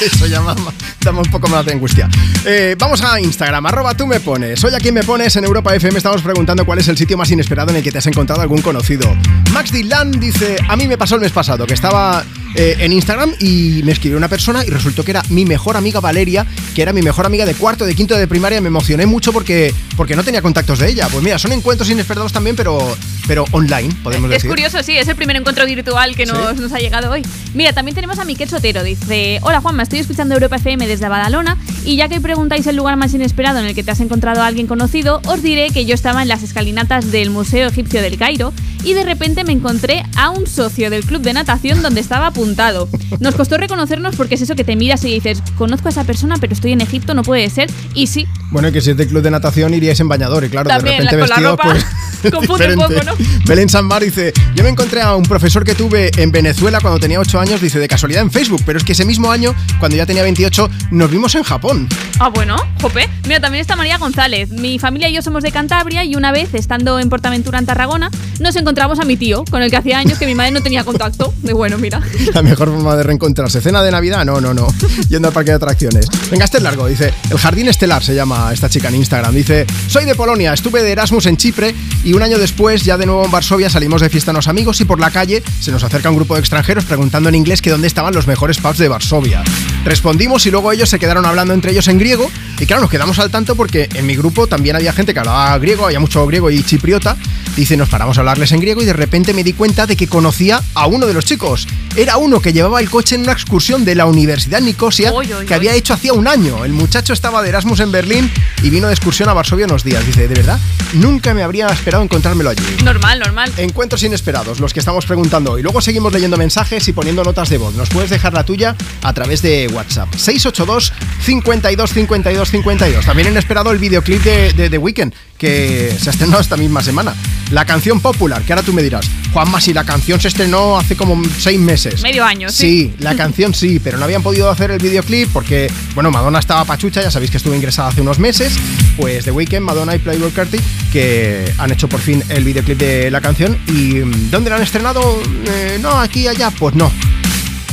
Eso ya más- dame un poco más de angustia. Eh, vamos a Instagram, arroba tú me pones. Hoy aquí me pones en Europa FM estamos preguntando cuál es el sitio más inesperado en el que te has encontrado algún conocido. Max Dylan dice, a mí me pasó el mes pasado que estaba eh, en Instagram y me escribió una persona y resultó que era mi mejor amiga Valeria, que era mi mejor amiga de cuarto, de quinto de primaria. Me emocioné mucho porque, porque no tenía contactos de ella. Pues mira, son encuentros inesperados también, pero, pero online, podemos Es decir. curioso, sí, es el primer encuentro virtual que nos, nos ha llegado hoy. Mira, también tenemos a Miquel Sotero. Dice: Hola Juanma, estoy escuchando Europa FM desde Badalona y ya que preguntáis el lugar más inesperado en el que te has encontrado a alguien conocido, os diré que yo estaba en las escalinatas del Museo Egipcio del Cairo y de repente me encontré a un socio del club de natación donde estaba apuntado. Nos costó reconocernos porque es eso que te miras y dices: Conozco a esa persona, pero estoy en Egipto, no puede ser. Y sí, Bueno, y que si es de club de natación iríais en bañador y claro, También, de repente la- con la vestido ropa pues confunde un poco, ¿no? Belén Sanmar dice, yo me encontré a un profesor que tuve en Venezuela cuando tenía 8 años, dice, de casualidad en Facebook, pero es que ese mismo año, cuando ya tenía 28, nos vimos en Japón. Ah, bueno, jope. Mira, también está María González. Mi familia y yo somos de Cantabria y una vez, estando en Portaventura en Tarragona, nos encontramos a mi tío, con el que hacía años que mi madre no tenía contacto. De bueno, mira. La mejor forma de reencontrarse. ¿Cena de Navidad? No, no, no. Yendo al parque de atracciones. Venga, este es largo. Dice, el Jardín Estelar se llama esta chica en Instagram. Dice, soy de Polonia, estuve de Erasmus en Chipre y un año después, ya de nuevo en Varsovia, salimos de fiesta unos amigos y por la calle se nos acerca un grupo de extranjeros preguntando en inglés que dónde estaban los mejores pubs de Varsovia. Respondimos y luego ellos se quedaron hablando entre ellos en griego y claro, nos quedamos al tanto porque en mi grupo también había gente que hablaba griego, había mucho griego y chipriota. Dice, nos paramos a hablarles en griego y de repente me di cuenta de que conocía a uno de los chicos. Era uno que llevaba el coche en una excursión de la Universidad Nicosia que había hecho hacía un año. El muchacho estaba de Erasmus en Berlín y vino de excursión a Varsovia unos días. Dice, de verdad, nunca me habría esperado encontrármelo allí. Normal, normal. Encuentros inesperados, los que estamos preguntando hoy. Luego seguimos leyendo mensajes y poniendo notas de voz. Nos puedes dejar la tuya a través de WhatsApp. 682 52 52 52. También inesperado el videoclip de, de The Weeknd, que se ha estrenado esta misma semana. La canción popular, que ahora tú me dirás, Juanma, si la canción se estrenó hace como seis meses. Medio año, sí. Sí, la canción sí, pero no habían podido hacer el videoclip porque, bueno, Madonna estaba pachucha, ya sabéis que estuvo ingresada hace unos meses. Pues The Weeknd, Madonna y Playboy Carti, que han hecho por fin el videoclip de la canción. ¿Y dónde la han estrenado? Eh, no, aquí, allá, pues no.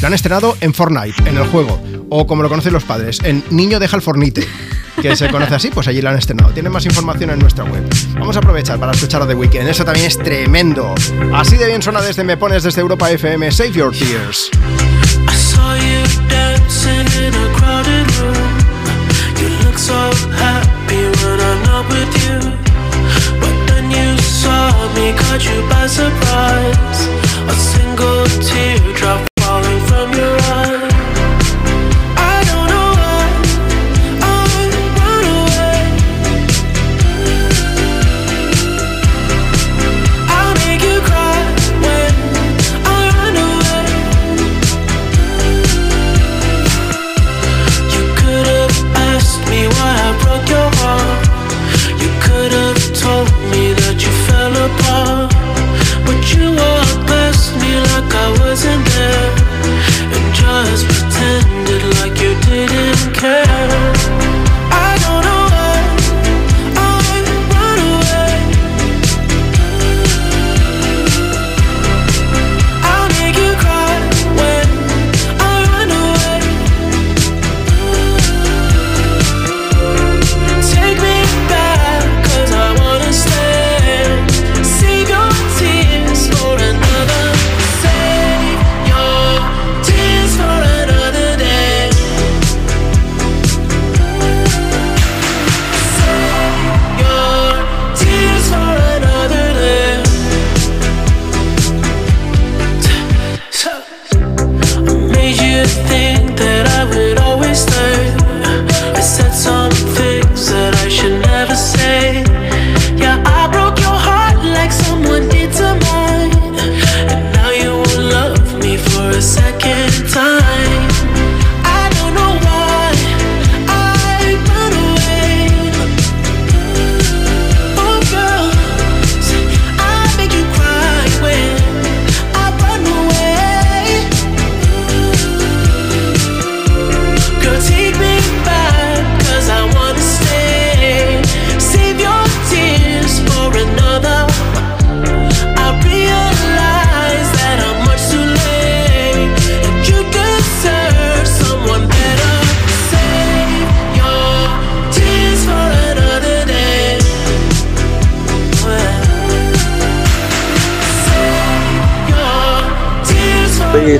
La han estrenado en Fortnite, en el juego. O como lo conocen los padres, en Niño deja el Fornite. Que se conoce así, pues allí la han estrenado. Tienen más información en nuestra web. Vamos a aprovechar para escuchar a The Weeknd. Eso también es tremendo. Así de bien suena desde Me Pones desde Europa FM. Save Your Tears.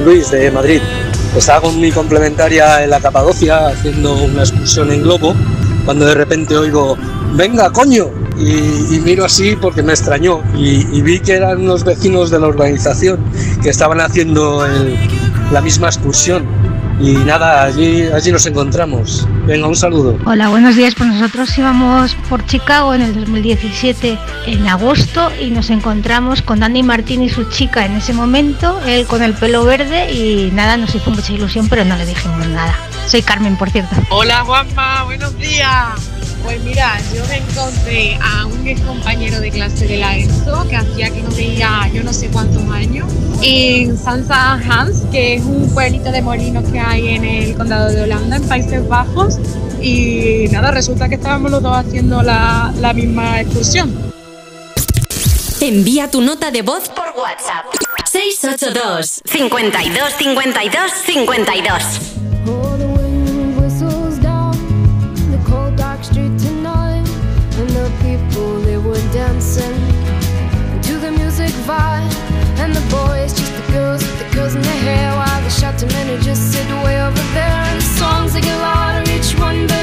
Luis de Madrid. Estaba con mi complementaria en la Capadocia haciendo una excursión en globo cuando de repente oigo, venga, coño. Y, y miro así porque me extrañó y, vi que eran unos vecinos de la urbanización que estaban haciendo la misma excursión. Y nada, allí, allí nos encontramos. Venga, un saludo. Hola, buenos días. Pues nosotros íbamos por Chicago en el 2017 en agosto y nos encontramos con Dani Martín y su chica en ese momento, él con el pelo verde y nada, nos hizo mucha ilusión, pero no le dijimos nada. Soy Carmen, por cierto. Hola Juanma, buenos días. Pues mira, yo me encontré a un ex compañero de clase de la ESO que hacía que no veía yo no sé cuántos años en Sansa Hans, que es un pueblito de molinos que hay en el condado de Holanda, en Países Bajos. Y nada, resulta que estábamos los dos haciendo la, la misma excursión. Envía tu nota de voz por WhatsApp. 682 52 52 52 the just sit way over there and the songs they get louder each one better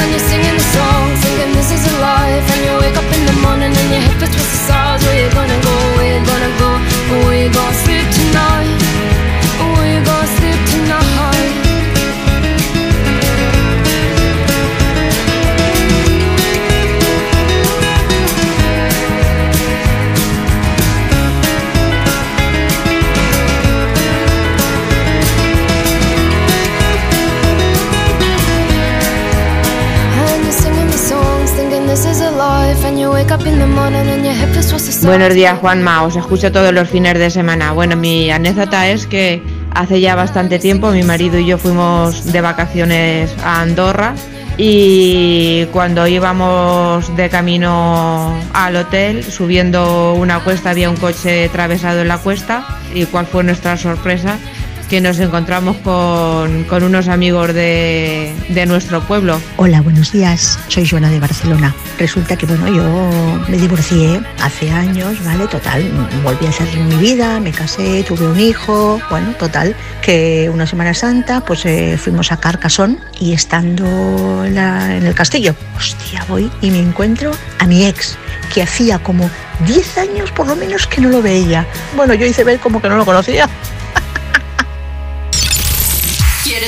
and you're singing the song, thinking this is a life And you wake up in the morning and your hip is twisted stars. Where you gonna go, where you gonna go? Where you gonna Buenos días, Juanma. Os escucho todos los fines de semana. Bueno, mi anécdota es que hace ya bastante tiempo mi marido y yo fuimos de vacaciones a Andorra y cuando íbamos de camino al hotel, subiendo una cuesta, había un coche atravesado en la cuesta y cuál fue nuestra sorpresa que nos encontramos con, con unos amigos de, de nuestro pueblo. Hola, buenos días. Soy Joana de Barcelona. Resulta que, bueno, yo me divorcié hace años, ¿vale? Total, volví a hacer mi vida, me casé, tuve un hijo, bueno, total, que una Semana Santa, pues eh, fuimos a Carcasón y estando la- en el castillo, hostia, voy y me encuentro a mi ex, que hacía como 10 años por lo menos que no lo veía. Bueno, yo hice ver como que no lo conocía.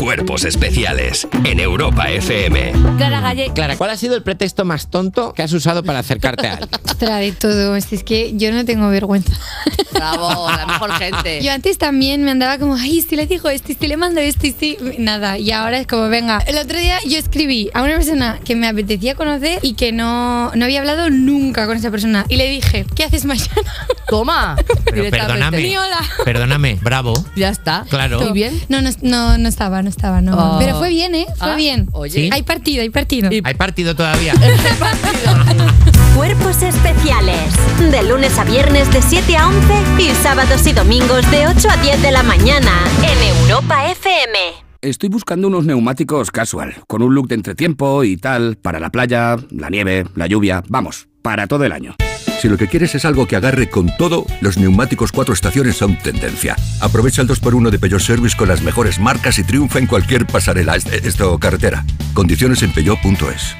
Cuerpos especiales en Europa FM. Clara Galle. Clara, ¿cuál ha sido el pretexto más tonto que has usado para acercarte a alguien? Ostras, de todo. Es es que yo no tengo vergüenza. Bravo, la mejor gente. Yo antes también me andaba como, ay, si le digo esto, y si le mando esto, y si... Nada, y ahora es como, venga. El otro día yo escribí a una persona que me apetecía conocer y que no, no había hablado nunca con esa persona. Y le dije, ¿qué haces mañana? Toma. Pero perdóname. Ni hola. Perdóname, bravo. Ya está. Claro. ¿Y bien? No, no, no, no estaba, no estaba, no. Oh. Pero fue bien, ¿eh? Fue Ah, bien. oye. ¿Sí? Hay partido, hay partido. Hay partido todavía. Cuerpos especiales. De lunes a viernes de 7 a 11 y sábados y domingos de 8 a 10 de la mañana en Europa FM. Estoy buscando unos neumáticos casual, con un look de entretiempo y tal, para la playa, la nieve, la lluvia, vamos, para todo el año. Si lo que quieres es algo que agarre con todo, los neumáticos cuatro estaciones son tendencia. Aprovecha el 2x1 de Peugeot Service con las mejores marcas y triunfa en cualquier pasarela, est- esto carretera. Condiciones en peugeot.es.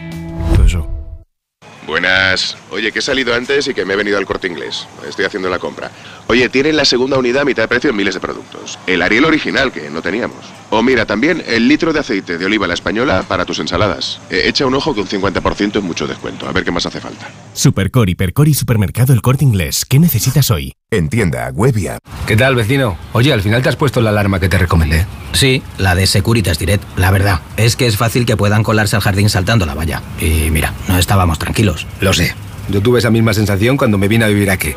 Buenas. Oye, que he salido antes y que me he venido al corte inglés. Estoy haciendo la compra. Oye, tienen la segunda unidad a mitad de precio en miles de productos. El Ariel original, que no teníamos. O mira, también el litro de aceite de oliva la española para tus ensaladas. Eh, echa un ojo que un 50% es mucho descuento. A ver qué más hace falta. Supercor, Hipercor y Supermercado El Corte Inglés. ¿Qué necesitas hoy? En tienda, web y app. ¿Qué tal, vecino? Oye, al final te has puesto la alarma que te recomendé. Sí, la de Securitas Direct. La verdad, es que es fácil que puedan colarse al jardín saltando la valla. Y mira, no estábamos tranquilos. Lo sé. Yo tuve esa misma sensación cuando me vine a vivir aquí.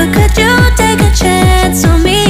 but could you take a chance on me?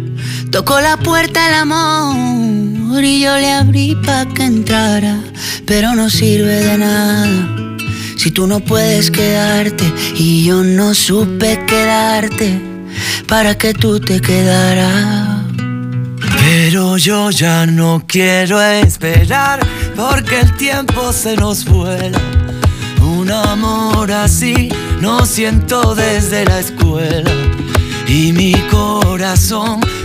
Tocó la puerta el amor y yo le abrí pa' que entrara, pero no sirve de nada. Si tú no puedes quedarte y yo no supe quedarte para que tú te quedaras. Pero yo ya no quiero esperar porque el tiempo se nos vuela. Un amor así no siento desde la escuela. Y mi corazón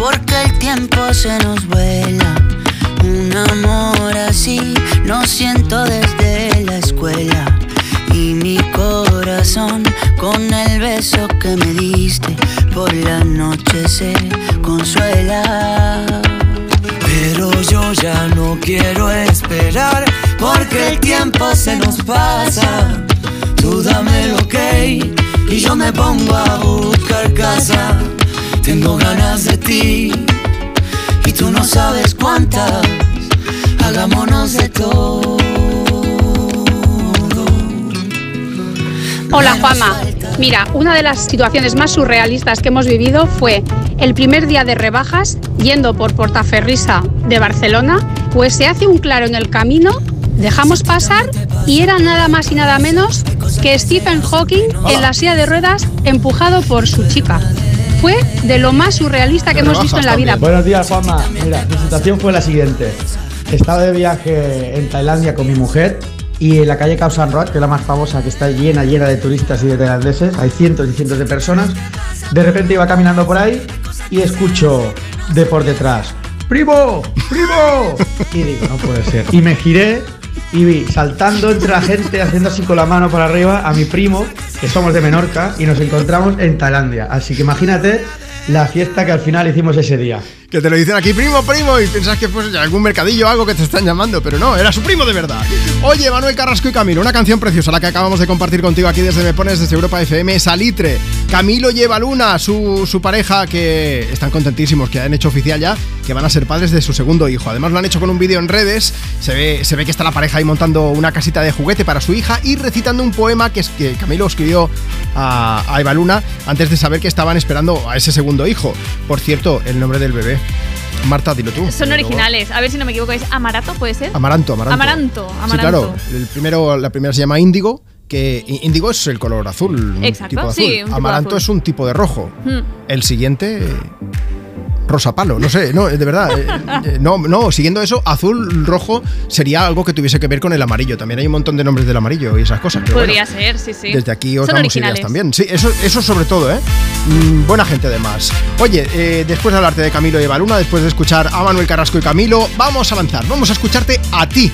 porque el tiempo se nos vuela. Un amor así no siento desde la escuela. Y mi corazón con el beso que me diste por la noche se consuela. Pero yo ya no quiero esperar porque el tiempo se nos pasa. Tú dame lo que y yo me pongo a buscar casa. Tengo ganas de ti y tú no sabes cuántas. Hagámonos de todo. Hola Juanma. Mira, una de las situaciones más surrealistas que hemos vivido fue el primer día de rebajas yendo por Portaferrisa de Barcelona, pues se hace un claro en el camino, dejamos pasar y era nada más y nada menos que Stephen Hawking en la silla de ruedas empujado por su chica. Fue de lo más surrealista que hemos visto en la vida. Buenos días, Juanma. Mira, mi situación fue la siguiente. Estaba de viaje en Tailandia con mi mujer y en la calle Khao San Road, que es la más famosa, que está llena, llena de turistas y de tailandeses, hay cientos y cientos de personas. De repente iba caminando por ahí y escucho de por detrás, ¡Primo! ¡Primo! Y digo, no puede ser. Y me giré y vi saltando entre la gente, haciendo así con la mano para arriba, a mi primo, que somos de Menorca, y nos encontramos en Tailandia. Así que imagínate la fiesta que al final hicimos ese día. Que te lo dicen aquí, primo, primo, y piensas que fue algún mercadillo o algo que te están llamando, pero no, era su primo de verdad. Oye, Manuel Carrasco y Camilo, una canción preciosa, la que acabamos de compartir contigo aquí desde Me Pones, desde Europa FM, Salitre. Camilo lleva Luna, su, su pareja, que están contentísimos, que han hecho oficial ya, que van a ser padres de su segundo hijo. Además lo han hecho con un vídeo en redes, se ve, se ve que está la pareja ahí montando una casita de juguete para su hija y recitando un poema que, es, que Camilo escribió a, a Eva Luna antes de saber que estaban esperando a ese segundo hijo. Por cierto, el nombre del bebé. Marta, dilo tú. Son originales. A ver si no me equivoco, ¿es Amarato, puede ser? Amaranto, amaranto. Amaranto, Sí, claro. El primero, la primera se llama Índigo, que índigo es el color azul. un Exacto, tipo de sí, azul. un tipo Amaranto azul. es un tipo de rojo. Hmm. El siguiente, rosa palo, no sé, no, de verdad. eh, eh, no, no, siguiendo eso, azul, rojo sería algo que tuviese que ver con el amarillo. También hay un montón de nombres del amarillo y esas cosas. Podría bueno, ser, sí, sí. Desde aquí os Son damos originales. ideas también. Sí, eso, eso sobre todo, ¿eh? Mm, buena gente además. Oye, eh, después de hablarte de Camilo y Eva Luna, después de escuchar a Manuel Carrasco y Camilo, vamos a avanzar. Vamos a escucharte a ti,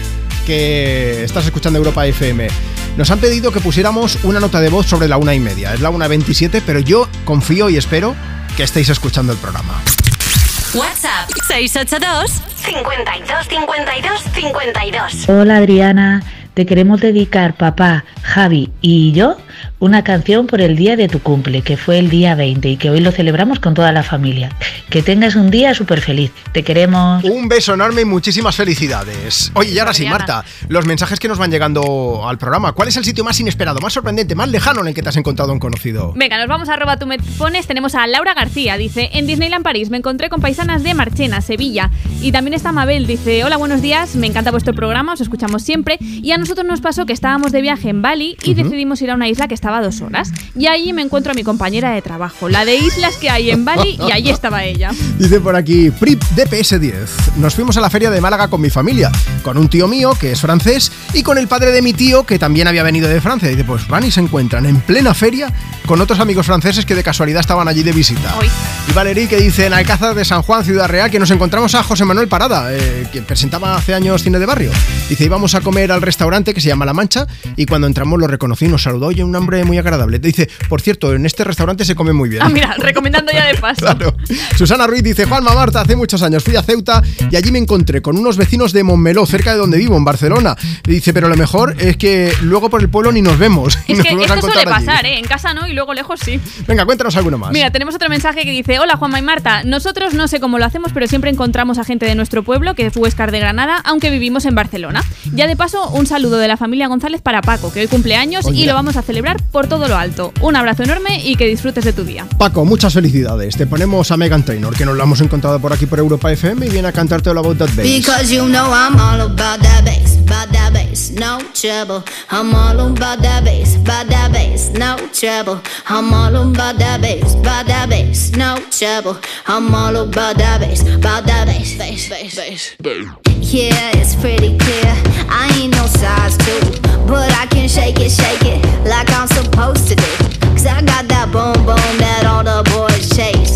que estás escuchando Europa FM. Nos han pedido que pusiéramos una nota de voz sobre la una y media. Es la una 27, pero yo confío y espero que estéis escuchando el programa. WhatsApp. 682 52 52 52. Hola Adriana, te queremos dedicar papá, Javi y yo una canción por el día de tu cumple, que fue el día 20 y que hoy lo celebramos con toda la familia. Que tengas un día súper feliz. Te queremos. Un beso enorme y muchísimas felicidades. Oye, y ahora sí, Marta, los mensajes que nos van llegando al programa. ¿Cuál es el sitio más inesperado, más sorprendente, más lejano en el que te has encontrado un conocido? Venga, nos vamos a arroba tú me pones. Tenemos a Laura García, dice, en Disneyland París me encontré con paisanas de Marchena, Sevilla. Y también está Mabel, dice, hola, buenos días, me encanta vuestro programa, os escuchamos siempre. Y a nosotros nos pasó que estábamos de viaje en Bali y decidimos ir a una isla que estaba a dos horas. Y allí me encuentro a mi compañera de trabajo, la de islas que hay en Bali, y allí estaba ella. Dice por aquí, PRIP DPS10. Nos fuimos a la feria de Málaga con mi familia, con un tío mío que es francés y con el padre de mi tío que también había venido de Francia. Y dice, pues van y se encuentran en plena feria con otros amigos franceses que de casualidad estaban allí de visita. Y Valerí que dice en Alcázar de San Juan, Ciudad Real, que nos encontramos a José Manuel Parada, eh, que presentaba hace años cine de barrio. Dice, íbamos a comer al restaurante que se llama La Mancha y cuando entramos lo reconocí, nos saludó, oye, un hombre muy agradable. Dice, por cierto, en este restaurante se come muy bien. Ah, mira, recomendando ya de paso. Susana Ruiz dice, Juanma Marta, hace muchos años fui a Ceuta y allí me encontré con unos vecinos de Montmeló, cerca de donde vivo, en Barcelona. Dice, pero lo mejor es que luego por el pueblo ni nos vemos. Es nos que esto suele allí. pasar, ¿eh? En casa no y luego lejos sí. Venga, cuéntanos alguno más. Mira, tenemos otro mensaje que dice, hola Juanma y Marta, nosotros no sé cómo lo hacemos, pero siempre encontramos a gente de nuestro pueblo, que es Huescar de Granada, aunque vivimos en Barcelona. Ya de paso, un saludo de la familia González para Paco, que hoy cumple años Oye. y lo vamos a celebrar por todo lo alto. Un abrazo enorme y que disfrutes de tu día. Paco, muchas felicidades. Te ponemos a Megan Trainor, que nos la hemos encontrado por aquí por Europa FM y viene a cantarte All About That Bass. Because you know I'm all about that bass, about that bass, no trouble. I'm all about that bass, about that bass, no trouble. I'm all about that bass, about that bass, no trouble. I'm all about that bass, about that bass, bass, bass, bass. Yeah, it's pretty clear. I ain't no size two, but I can shake it, shake it like I'm supposed to do. Cause I got that boom boom that all the boys chasing.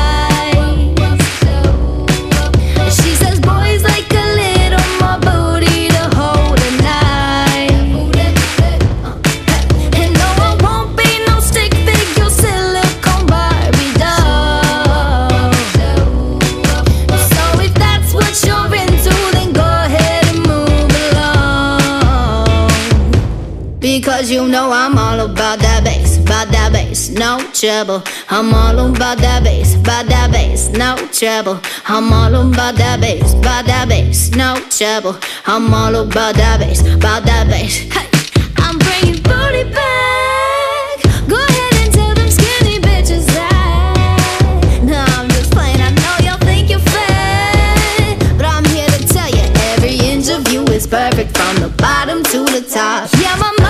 Trouble. I'm all about that bass, about that bass, no trouble. I'm all about that bass, about that bass, no trouble. I'm all about that bass, about that bass. Hey, I'm bringing booty back. Go ahead and tell them skinny bitches that. No, I'm just playing. I know y'all think you're fat, but I'm here to tell you every inch of you is perfect from the bottom to the top. Yeah, my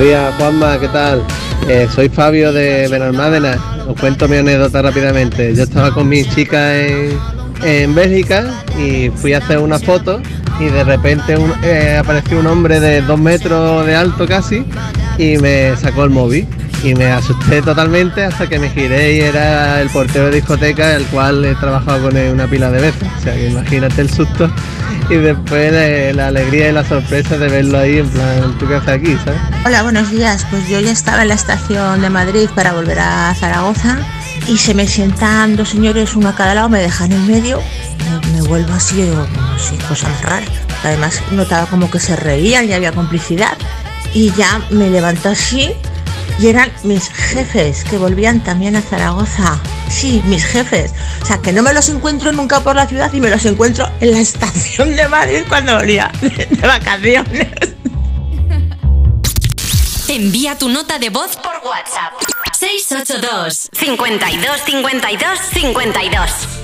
días, Juanma, ¿qué tal? Eh, soy Fabio de Benalmádena. Os cuento mi anécdota rápidamente. Yo estaba con mi chica en, en Bélgica y fui a hacer una foto y de repente eh, apareció un hombre de dos metros de alto casi y me sacó el móvil. Y me asusté totalmente hasta que me giré y era el portero de discoteca, el cual he trabajado con una pila de veces. O sea que imagínate el susto y después la alegría y la sorpresa de verlo ahí en plan, ¿tú qué haces aquí? ¿sabes? Hola, buenos días. Pues yo ya estaba en la estación de Madrid para volver a Zaragoza y se me sientan dos señores, uno a cada lado, me dejan en medio, me, me vuelvo así, digo, no sé, cosas raras. Además notaba como que se reían y había complicidad. Y ya me levanto así y eran mis jefes que volvían también a Zaragoza. Sí, mis jefes. O sea, que no me los encuentro nunca por la ciudad y me los encuentro en la estación de Madrid cuando volvía de, vacaciones. Envía tu nota de voz por WhatsApp. 682 52 52 52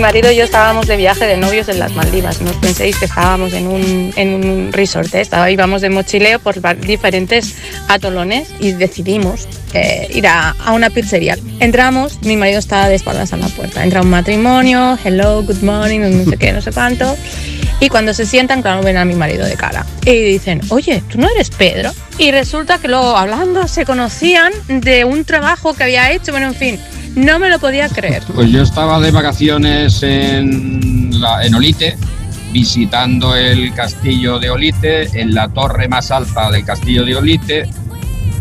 Mi marido y yo estábamos de viaje de novios en las Maldivas. No os penséis que estábamos en un, en un resort. ¿eh? Estaba, íbamos de mochileo por diferentes atolones y decidimos eh, ir a, a una pizzería. Entramos, mi marido estaba de espaldas a la puerta. Entra un matrimonio, hello, good morning, no sé qué, no sé cuánto. Y cuando se sientan, claro, ven a mi marido de cara. Y dicen, oye, ¿tú no eres Pedro? Y resulta que luego hablando se conocían de un trabajo que había hecho, bueno, en fin, no me lo podía creer. Pues yo estaba de vacaciones en, Olite, visitando el castillo de Olite, en la torre más alta del castillo de Olite.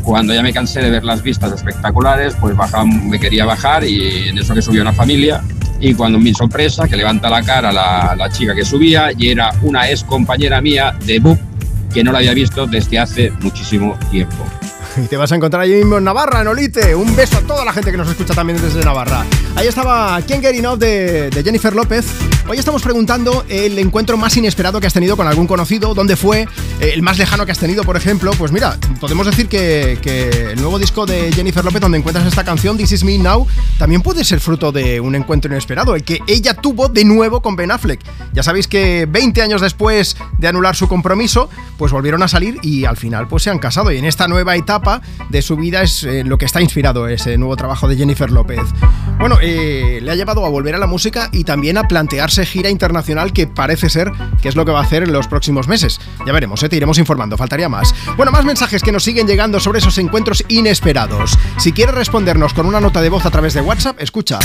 Cuando ya me cansé de ver las vistas espectaculares, pues baja- me quería bajar y en eso que subió una familia. Y cuando mi sorpresa, que levanta la cara la, la chica que subía y era una ex compañera mía de BUP que no la había visto desde hace muchísimo tiempo. Y te vas a encontrar allí mismo en Navarra, en Olite. Un beso a toda la gente que nos escucha también desde Navarra. Ahí estaba Quién Get Enough de, de Jennifer López. Hoy estamos preguntando el encuentro más inesperado que has tenido con algún conocido. ¿Dónde fue? Eh, El más lejano que has tenido, por ejemplo. Pues mira, podemos decir que, que el nuevo disco de Jennifer López, donde encuentras esta canción, This Is Me Now, también puede ser fruto de un encuentro inesperado. El que ella tuvo de nuevo con Ben Affleck. Ya sabéis que 20 años después de anular su compromiso, pues volvieron a salir y al final pues se han casado. Y en esta nueva etapa de su vida es eh, lo que está inspirado ese nuevo trabajo de Jennifer López. Bueno, eh, le ha llevado a volver a la música y también a plantearse gira internacional que parece ser que es lo que va a hacer en los próximos meses. Ya veremos, eh, te iremos informando, faltaría más. Bueno, más mensajes que nos siguen llegando sobre esos encuentros inesperados. Si quieres respondernos con una nota de voz a través de WhatsApp, escucha.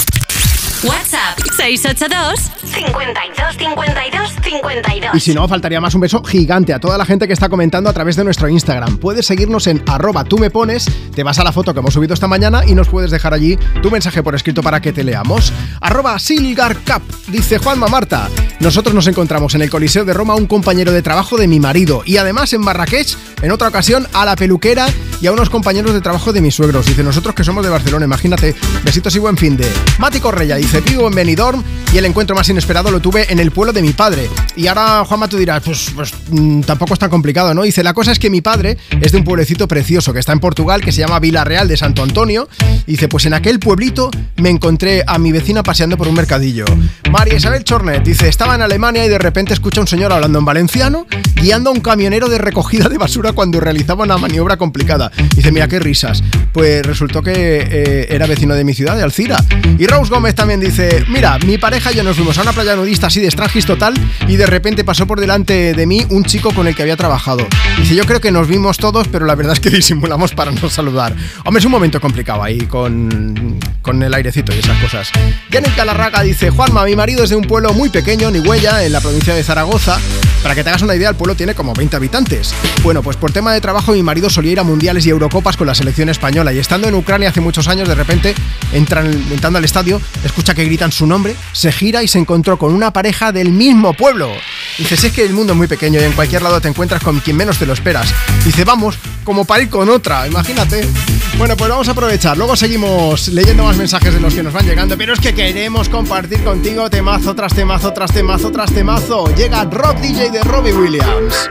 WhatsApp 682 52 52 52 Y si no, faltaría más un beso gigante a toda la gente que está comentando a través de nuestro Instagram. Puedes seguirnos en arroba tú me pones, te vas a la foto que hemos subido esta mañana y nos puedes dejar allí tu mensaje por escrito para que te leamos. Arroba Silgarcap, dice Juanma Marta. Nosotros nos encontramos en el Coliseo de Roma un compañero de trabajo de mi marido y además en Marrakech, en otra ocasión, a la peluquera y a unos compañeros de trabajo de mis suegros. Dice nosotros que somos de Barcelona, imagínate. Besitos y buen fin de. Mati Correia Vivo en Benidorm y el encuentro más inesperado lo tuve en el pueblo de mi padre. Y ahora, Juanma, tú dirás, pues, pues mm, tampoco es tan complicado, ¿no? Dice, la cosa es que mi padre es de un pueblecito precioso que está en Portugal, que se llama Vila Real de Santo Antonio. Dice, pues en aquel pueblito me encontré a mi vecina paseando por un mercadillo. María Isabel Chornet dice, estaba en Alemania y de repente escucha a un señor hablando en valenciano, guiando a un camionero de recogida de basura cuando realizaba una maniobra complicada. Dice, mira qué risas. Pues resultó que eh, era vecino de mi ciudad, de Alcira. Y Rose Gómez también dice, mira, mi pareja y yo nos fuimos a una playa nudista así de estrangis total y de repente pasó por delante de mí un chico con el que había trabajado. Dice, yo creo que nos vimos todos, pero la verdad es que disimulamos para no saludar. Hombre, es un momento complicado ahí con, con el airecito y esas cosas. Janet Galarraga dice, Juanma, mi marido es de un pueblo muy pequeño, Huella, en la provincia de Zaragoza. Para que te hagas una idea, el pueblo tiene como 20 habitantes. Bueno, pues por tema de trabajo mi marido solía ir a mundiales y Eurocopas con la selección española y estando en Ucrania hace muchos años, de repente, entran, entrando al estadio, escucha que gritan su nombre, se gira y se encontró con una pareja del mismo pueblo. Dice, si es que el mundo es muy pequeño y en cualquier lado te encuentras con quien menos te lo esperas. Dice, vamos, como para ir con otra, imagínate. Bueno, pues vamos a aprovechar. Luego seguimos leyendo más mensajes de los que nos van llegando, pero es que queremos compartir contigo temazo tras temazo tras temazo tras temazo. Llega Rock DJ de Robbie Williams.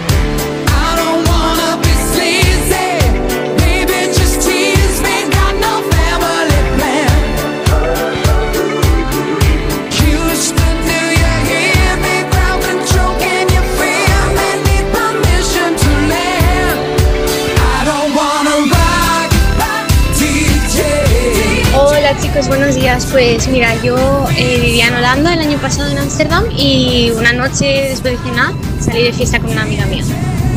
Chicos, buenos días. Pues mira, yo eh, vivía en Holanda el año pasado en Ámsterdam y una noche después de cenar salí de fiesta con una amiga mía.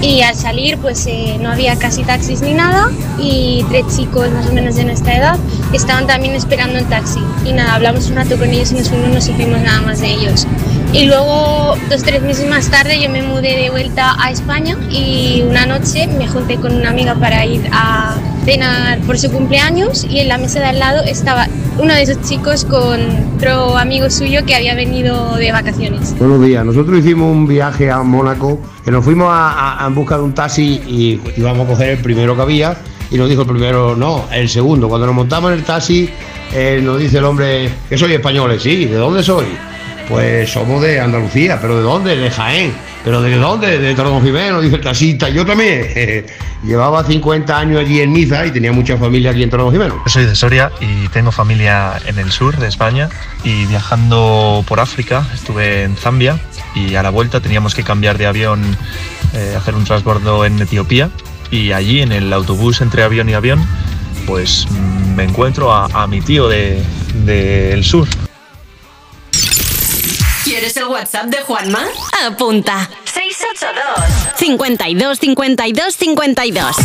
Y al salir pues eh, no había casi taxis ni nada y tres chicos más o menos de nuestra edad estaban también esperando el taxi. Y nada, hablamos un rato con ellos y nos fuimos, no supimos nada más de ellos. Y luego, dos tres meses más tarde, yo me mudé de vuelta a España y una noche me junté con una amiga para ir a cenar por su cumpleaños y en la mesa de al lado estaba uno de esos chicos con otro amigo suyo que había venido de vacaciones. Buenos días, nosotros hicimos un viaje a Mónaco, que nos fuimos a, a- en busca de un taxi y íbamos a coger el primero que había y nos dijo el primero, no, el segundo. Cuando nos montamos en el taxi, eh, nos dice el hombre, que soy españoles, sí, ¿de dónde soy? Pues somos de Andalucía, pero ¿de dónde? De Jaén. ¿Pero de dónde? De Torrejimeno, dice el taxista. Yo también. Llevaba 50 años allí en Niza y tenía mucha familia aquí en Torrejimeno. Yo soy de Soria y tengo familia en el sur de España y viajando por África estuve en Zambia y a la vuelta teníamos que cambiar de avión, eh, hacer un transbordo en Etiopía y allí en el autobús entre avión y avión pues mm, me encuentro a, mi tío del de, del sur. ¿Quieres el WhatsApp de Juanma? Apunta. 682 52 52 52.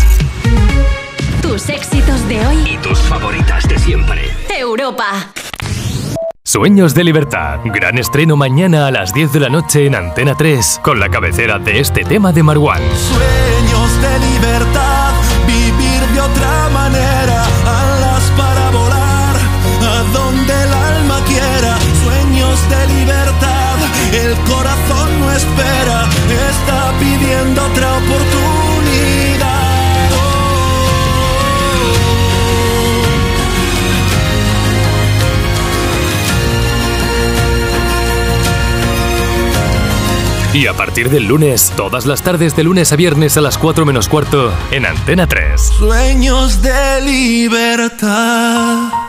Tus éxitos de hoy. Y tus favoritas de siempre. Europa. Sueños de libertad. Gran estreno mañana a las 10 de la noche en Antena 3 con la cabecera de este tema de Marwan. Sueños de libertad, vivir de otra manera, El corazón no espera, está pidiendo otra oportunidad. Y a partir del lunes, todas las tardes de lunes a viernes a las 4 menos cuarto, en Antena 3. Sueños de libertad.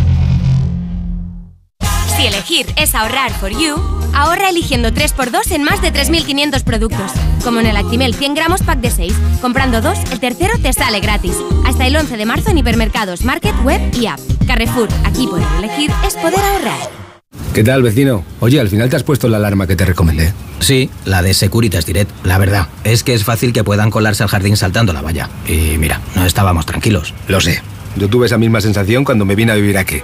Si elegir es ahorrar for you, ahorra eligiendo 3x2 en más de 3.500 productos. Como en el Actimel 100 gramos pack de 6. Comprando dos, el tercero te sale gratis. Hasta el 11 de marzo en hipermercados, market, web y app. Carrefour, aquí poder elegir es poder ahorrar. ¿Qué tal, vecino? Oye, al final te has puesto la alarma que te recomendé. Sí, la de Securitas Direct. La verdad, es que es fácil que puedan colarse al jardín saltando la valla. Y mira, no estábamos tranquilos. Lo sé. Yo tuve esa misma sensación cuando me vine a vivir aquí.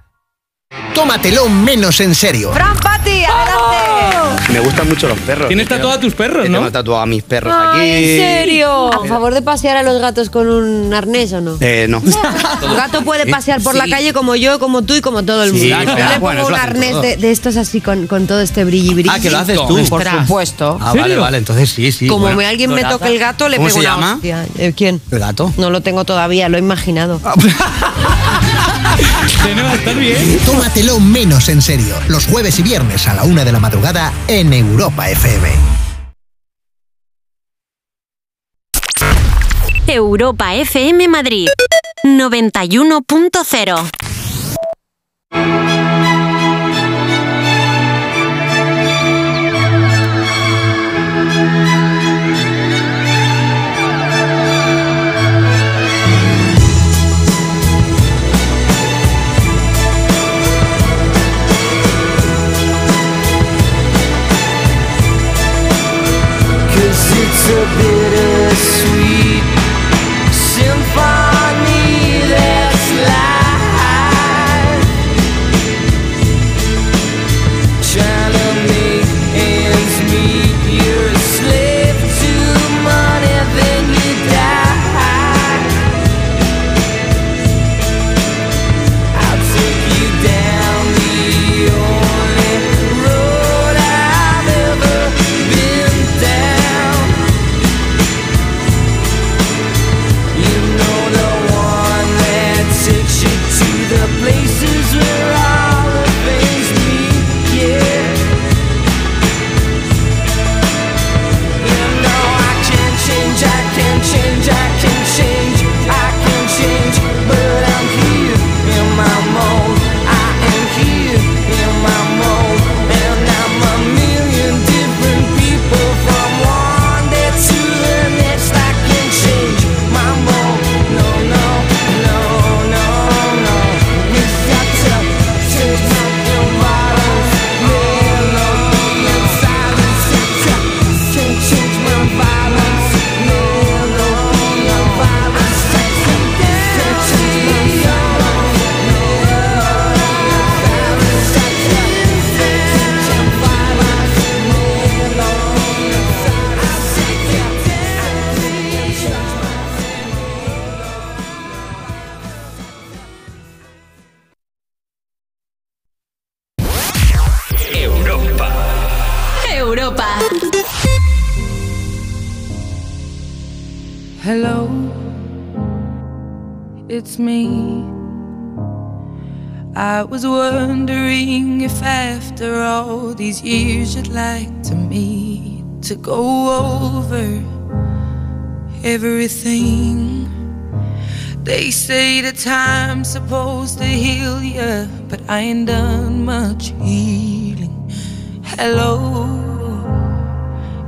Tómatelo menos en serio. Fran Pati, adelante. Me gustan mucho los perros. Tienes tatuado a tus perros, ¿no? Tengo tatuado a mis perros Ay, aquí. ¿En serio? Eh, ¿A favor de pasear a los gatos con un arnés o no? Eh, no. Un gato puede pasear por la calle como yo, como tú y como todo el mundo. Sí, Yo le pongo bueno, eso un arnés de, de estos así con, con todo este brilli brilli. Ah, que lo haces tú. Por supuesto. Ah, vale, vale, entonces sí, sí. Como bueno. me- alguien me toque el gato, le ¿Cómo pego se una llama? hostia. Eh, ¿Quién? ¿El gato? No lo tengo todavía, lo he imaginado. ¿estás bien? Tómatelo menos en serio. Los jueves y viernes a la una de la madrugada en Europa FM. Europa FM Madrid 91.0 Cause it's years you'd like to meet to go over everything. They say the time's supposed to heal ya, but I ain't done much healing. Hello,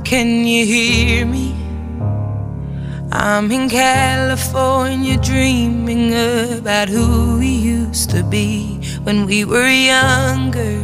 can you hear me? I'm in California dreaming about who we used to be when we were younger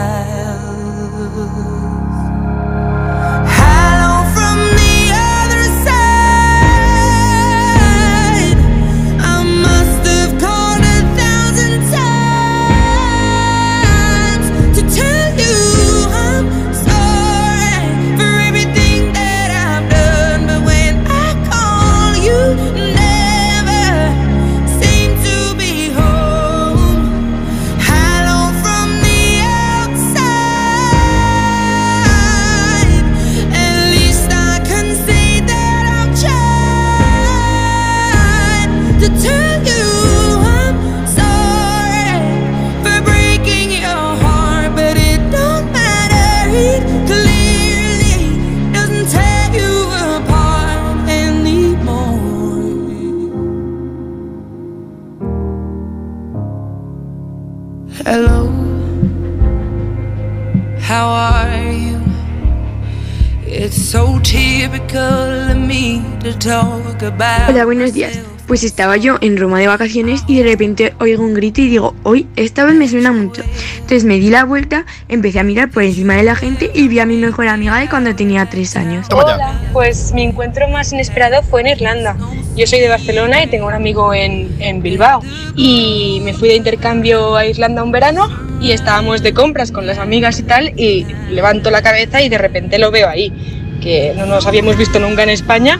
Hola, buenos días. Pues estaba yo en Roma de vacaciones y de repente oigo un grito y digo, hoy esta vez me suena mucho. Entonces me di la vuelta, empecé a mirar por encima de la gente y vi a mi mejor amiga de cuando tenía tres años. Hola, pues mi encuentro más inesperado fue en Irlanda. Yo soy de Barcelona y tengo un amigo en, en Bilbao. Y me fui de intercambio a Irlanda un verano y estábamos de compras con las amigas y tal y levanto la cabeza y de repente lo veo ahí, que no nos habíamos visto nunca en España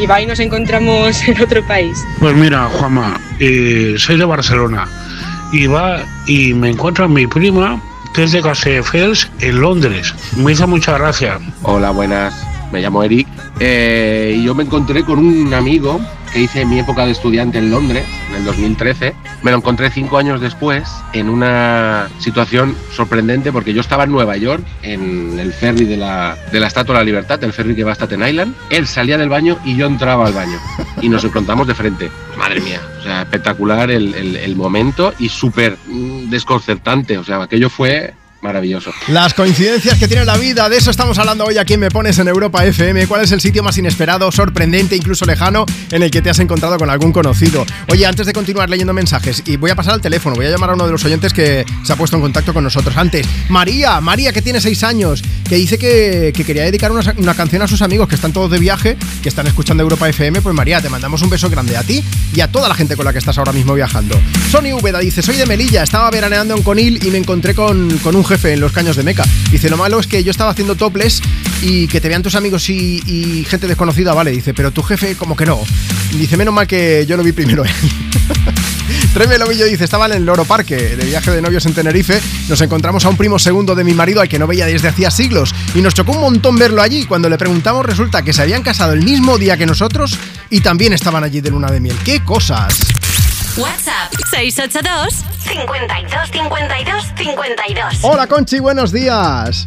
y va y nos encontramos en otro país. Pues mira, Juanma, eh, soy de Barcelona y va y me encuentro a mi prima que es de Castelldefels en Londres. Me hizo mucha gracia. Hola, buenas. Me llamo Eric. Eh, y yo me encontré con un amigo que hice en mi época de estudiante en Londres, en el 2013. Me lo encontré cinco años después en una situación sorprendente porque yo estaba en Nueva York, en el ferry de la, de la Estatua de la Libertad, el ferry que va a Staten Island. Él salía del baño y yo entraba al baño. Y nos encontramos de frente. Madre mía, o sea, espectacular el, el- el momento y súper desconcertante. O sea, aquello fue maravilloso. Las coincidencias que tiene la vida, de eso estamos hablando hoy aquí en Me Pones en Europa FM. ¿Cuál es el sitio más inesperado, sorprendente, incluso lejano en el que te has encontrado con algún conocido? Oye, antes de continuar leyendo mensajes, y voy a pasar al teléfono, voy a llamar a uno de los oyentes que se ha puesto en contacto con nosotros. Antes, María, María que tiene seis años, que dice que, que quería dedicar una, una canción a sus amigos que están todos de viaje, que están escuchando Europa FM. Pues María, te mandamos un beso grande a ti y a toda la gente con la que estás ahora mismo viajando. Sony Úbeda dice, soy de Melilla, estaba veraneando en Conil y me encontré con, con un jefe en los caños de Meca. Dice, lo malo es que yo estaba haciendo toples y que te vean tus amigos y, y gente desconocida, vale. Dice, pero tu jefe como que no. Dice, menos mal que yo lo vi primero él. Treme Lobillo dice, estaba en el Loro Parque, de viaje de novios en Tenerife, nos encontramos a un primo segundo de mi marido al que no veía desde hacía siglos y nos chocó un montón verlo allí. Cuando le preguntamos resulta que se habían casado el mismo día que nosotros y también estaban allí de luna de miel. ¡Qué cosas! WhatsApp 682 52 52 52. Hola Conchi, buenos días.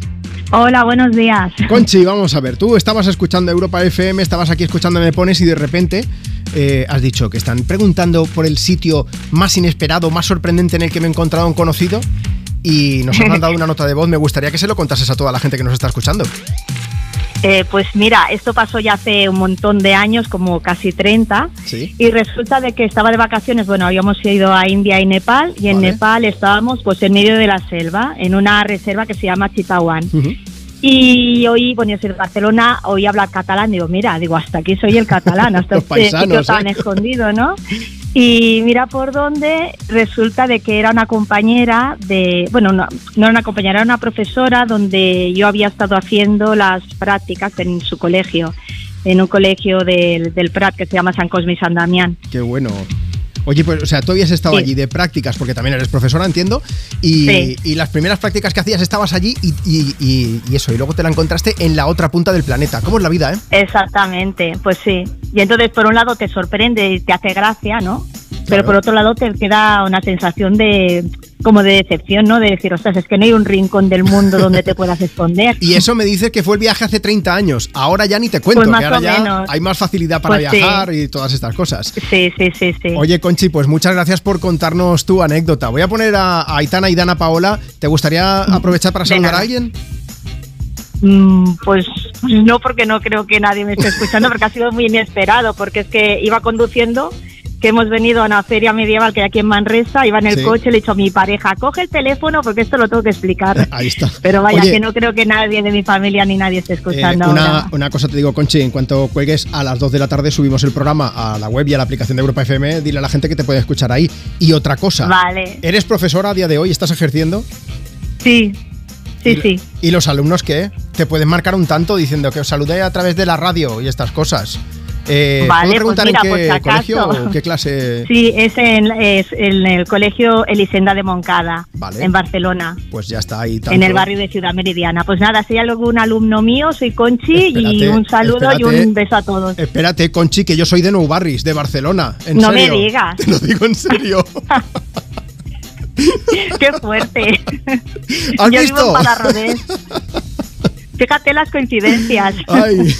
Hola, buenos días. Conchi, vamos a ver, tú estabas escuchando Europa FM, estabas aquí escuchando Me Pones y de repente eh, has dicho que están preguntando por el sitio más inesperado, más sorprendente en el que me he encontrado un conocido y nos has mandado una nota de voz. Me gustaría que se lo contases a toda la gente que nos está escuchando. Eh, pues mira, esto pasó ya hace un montón de años, como casi 30, Sí. y resulta de que estaba de vacaciones, bueno, habíamos ido a India y Nepal, y en Vale. Nepal estábamos pues en medio de la selva, en una reserva que se llama Chitawan. Y hoy, bueno, yo soy de Barcelona, hoy habla catalán, digo, mira, digo, hasta aquí soy el catalán, hasta Los este sitio tan ¿eh? escondido, ¿no? Y mira por dónde resulta de que era una compañera de, bueno, no, no era una compañera, era una profesora donde yo había estado haciendo las prácticas en su colegio, en un colegio del, del Prat que se llama San Cosme y San Damián. Qué bueno. Oye, pues, o sea, tú habías estado Sí. allí de prácticas, porque también eres profesora, entiendo, y, Sí. y las primeras prácticas que hacías estabas allí y, y- y- y eso, y luego te la encontraste en la otra punta del planeta. ¿Cómo es la vida, eh? Exactamente, pues sí. Y entonces, por un lado, te sorprende y te hace gracia, ¿no? Pero por otro lado, te queda una sensación de, como de decepción, ¿no? De decir, ostras, es que no hay un rincón del mundo donde te puedas esconder. Y eso me dices que fue el viaje hace 30 años. Ahora ya ni te cuento, Pues más que ahora o ya menos. hay más facilidad para Pues sí. viajar y todas estas cosas. Sí, sí, sí, sí. Oye, Conchi, pues muchas gracias por contarnos tu anécdota. Voy a poner a, Aitana y Dana Paola. ¿Te gustaría aprovechar para saludar a alguien? Mm, Pues pues no, porque no creo que nadie me esté escuchando, porque ha sido muy inesperado, porque es que iba conduciendo, que hemos venido a una feria medieval que hay aquí en Manresa, iba en el Sí. coche, le he dicho a mi pareja, coge el teléfono porque esto lo tengo que explicar. Ahí está. Pero vaya, Oye, que no creo que nadie de mi familia ni nadie esté eh, escuchando una, ahora. una cosa te digo, Conchi, en cuanto cuelgues a las 2 de la tarde subimos el programa a la web y a la aplicación de Europa FM. Dile a la gente que te puede escuchar ahí. Y otra cosa. Vale. ¿Eres profesora a día de hoy? ¿Estás ejerciendo? Sí, sí, sí. ¿Y los alumnos qué? ¿Te pueden marcar un tanto diciendo que os saludé a través de la radio y estas cosas? Eh, Vale, ¿Puedo preguntar pues mira, en qué si colegio o qué clase? Sí, es en, es en el colegio Elisenda de Moncada, Vale. en Barcelona. Pues ya está ahí. En tanto. el barrio de Ciudad Meridiana. Pues nada, hay algún alumno mío, soy Conchi y un saludo y un beso a todos. Espérate, Conchi, que yo soy de Nou Barris, de Barcelona. ¿En No me digas. Te lo digo en serio. ¡Qué fuerte! ¿Has Yo vivo visto? en Palarrodés. Fíjate las coincidencias. Ay,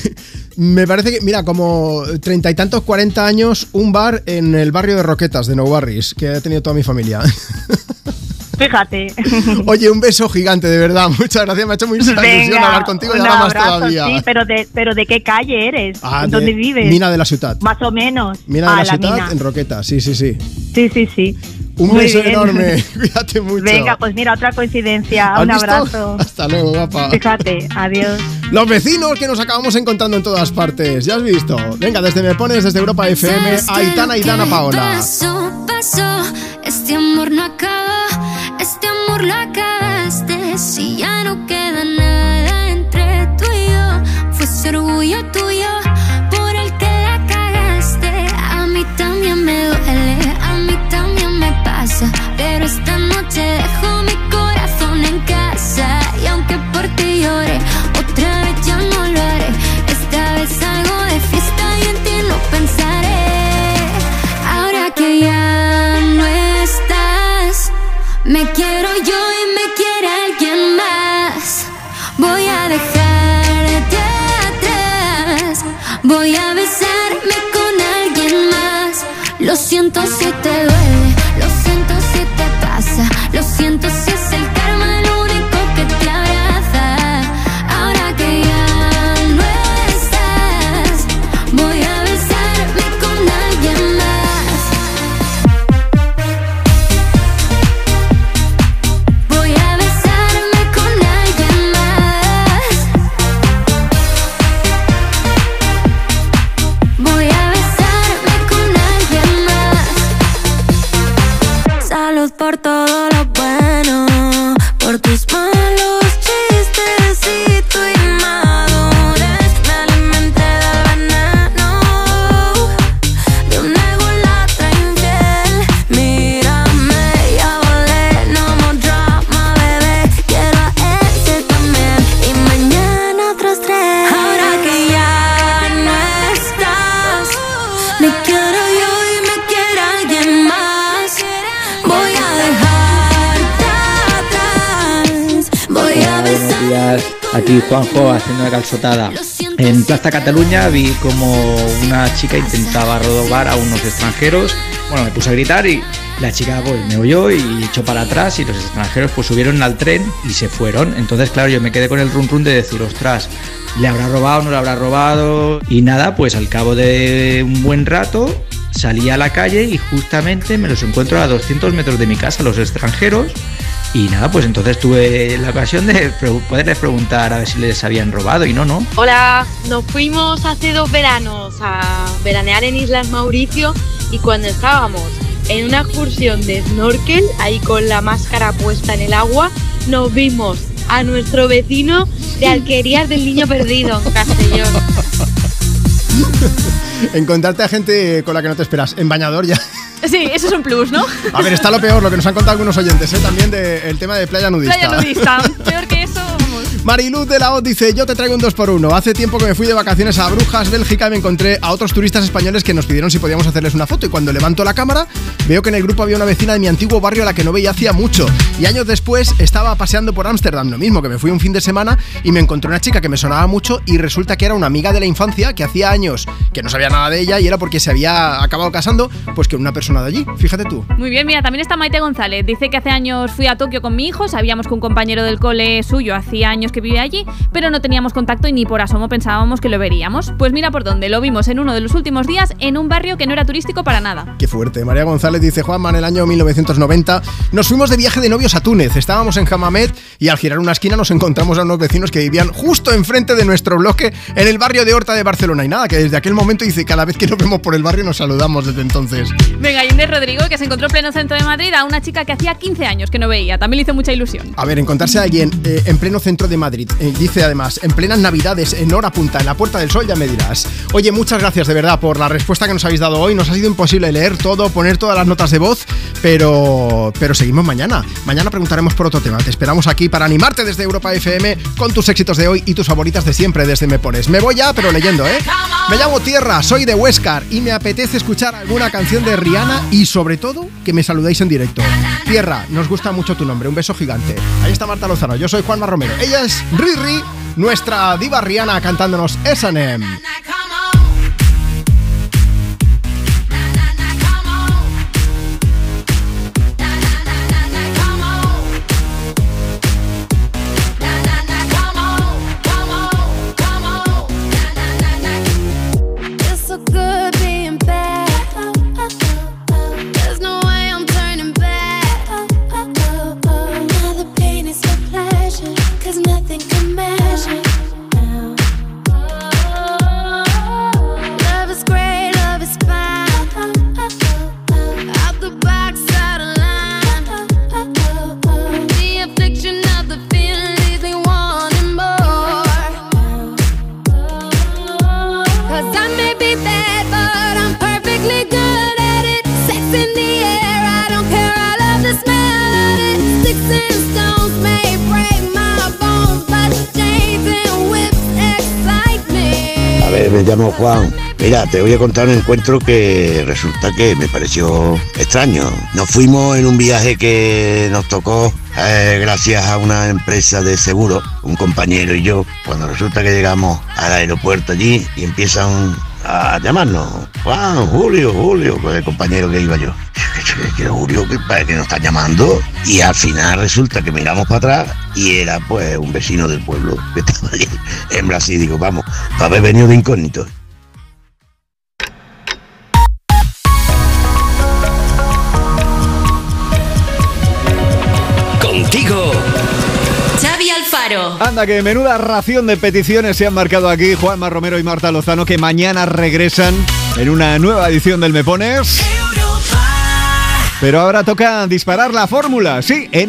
me parece que, mira, como treinta y tantos, cuarenta años, un bar en el barrio de Roquetas, de Nou Barris, que ha tenido toda mi familia. Fíjate. Oye, un beso gigante, de verdad. Muchas gracias, me ha hecho mucha ilusión hablar contigo y un ahora más abrazo, todavía. Sí, pero de, pero ¿de qué calle eres? Ah, de ¿Dónde vives? Mina de la Ciudad. Más o menos. Mina de Ah, la Ciudad, Mina. en Roquetas, sí, sí, sí. Sí, sí, sí. Un Muy beso bien. enorme. Cuídate mucho. Venga, pues mira, otra coincidencia. ¿Has Un visto? abrazo. Hasta luego, guapa. Fíjate, adiós. Los vecinos que nos acabamos encontrando en todas partes. ¿Ya has visto? Venga, desde Me Pones, desde Europa FM, Aitana y Dana Paola. Pasó, pasó, este amor no acaba, este amor lo acabaste. Si ya no queda nada entre tú y yo, fue ese orgullo tuyo si te duele, aquí Juanjo haciendo una calzotada. En Plaza Cataluña vi como una chica intentaba robar a unos extranjeros. Bueno, me puse a gritar y la chica pues me oyó y echó para atrás y los extranjeros pues subieron al tren y se fueron. Entonces, claro, yo me quedé con el run run de decir, ostras, ¿le habrá robado no le habrá robado? Y nada, pues al cabo de un buen rato salí a la calle y justamente me los encuentro a 200 metros de mi casa los extranjeros y nada, pues entonces tuve la ocasión de poderles preguntar a ver si les habían robado y no, no. Hola, nos fuimos hace dos veranos a veranear en Islas Mauricio y cuando estábamos en una excursión de snorkel, ahí con la máscara puesta en el agua, nos vimos a nuestro vecino de alquerías del niño perdido en Castellón. Encontrarte a gente con la que no te esperas. En bañador ya. Sí, eso es un plus, ¿no? A ver, está lo peor, lo que nos han contado algunos oyentes, ¿eh? También del tema de playa nudista. Playa nudista. Peor que. Mariluz de la O dice, yo te traigo un 2x1. Hace tiempo que me fui de vacaciones a Brujas, Bélgica, y me encontré a otros turistas españoles que nos pidieron si podíamos hacerles una foto. Y cuando levanto la cámara, veo que en el grupo había una vecina de mi antiguo barrio a la que no veía hacía mucho. Y años después estaba paseando por Ámsterdam, lo mismo, que me fui un fin de semana y me encontré una chica que me sonaba mucho y resulta que era una amiga de la infancia que hacía años que no sabía nada de ella y era porque se había acabado casando, pues que una persona de allí. Fíjate tú. Muy bien, mira, también está Maite González. Dice que hace años fui a Tokio con mi hijo, sabíamos que un compañero del cole suyo hacía años que vivía allí, pero no teníamos contacto y ni por asomo pensábamos que lo veríamos. Pues mira por dónde, lo vimos en uno de los últimos días en un barrio que no era turístico para nada. Qué fuerte. María González dice, Juanma, en el año 1990 nos fuimos de viaje de novios a Túnez. Estábamos en Hamamet y al girar una esquina nos encontramos a unos vecinos que vivían justo enfrente de nuestro bloque en el barrio de Horta de Barcelona. Y nada, que desde aquel momento dice, cada vez que nos vemos por el barrio nos saludamos desde entonces. Venga, y Inés Rodrigo, que se encontró en pleno centro de Madrid a una chica que hacía 15 años que no veía. También le hizo mucha ilusión. A ver, encontrarse a alguien eh, en pleno centro de Madrid, eh, dice además, en plenas navidades, en hora punta, en la Puerta del Sol, ya me dirás. Oye, muchas gracias de verdad por la respuesta que nos habéis dado hoy. Nos ha sido imposible leer todo, poner todas las notas de voz, pero, pero seguimos mañana. Mañana preguntaremos por otro tema. Te esperamos aquí para animarte desde Europa FM con tus éxitos de hoy y tus favoritas de siempre desde Me Pones. Me voy ya, pero leyendo, ¿eh? Me llamo Tierra, soy de Huescar y me apetece escuchar alguna canción de Rihanna y sobre todo que me saludéis en directo. Tierra, nos gusta mucho tu nombre, un beso gigante. Ahí está Marta Lozano, yo soy Juanma Romero. Ella es Riri, nuestra diva Rihanna cantándonos S&M. Me. Llamo Juan. Mira, te voy a contar un encuentro que resulta que me pareció extraño. Nos fuimos en un viaje que nos tocó eh, gracias a una empresa de seguro, un compañero y yo. Cuando resulta que llegamos al aeropuerto allí y empiezan a llamarnos, Juan, Julio, Julio, con el compañero que iba yo. Que Julio, que parece nos está llamando. Y al final resulta que miramos para atrás y era pues un vecino del pueblo que estaba allí en Brasil. Digo, vamos, para haber venido de incógnito. Contigo. Anda, que menuda ración de peticiones se han marcado aquí Juanma Romero y Marta Lozano, que mañana regresan en una nueva edición del Me Pones. Pero ahora toca disparar la fórmula. Sí, en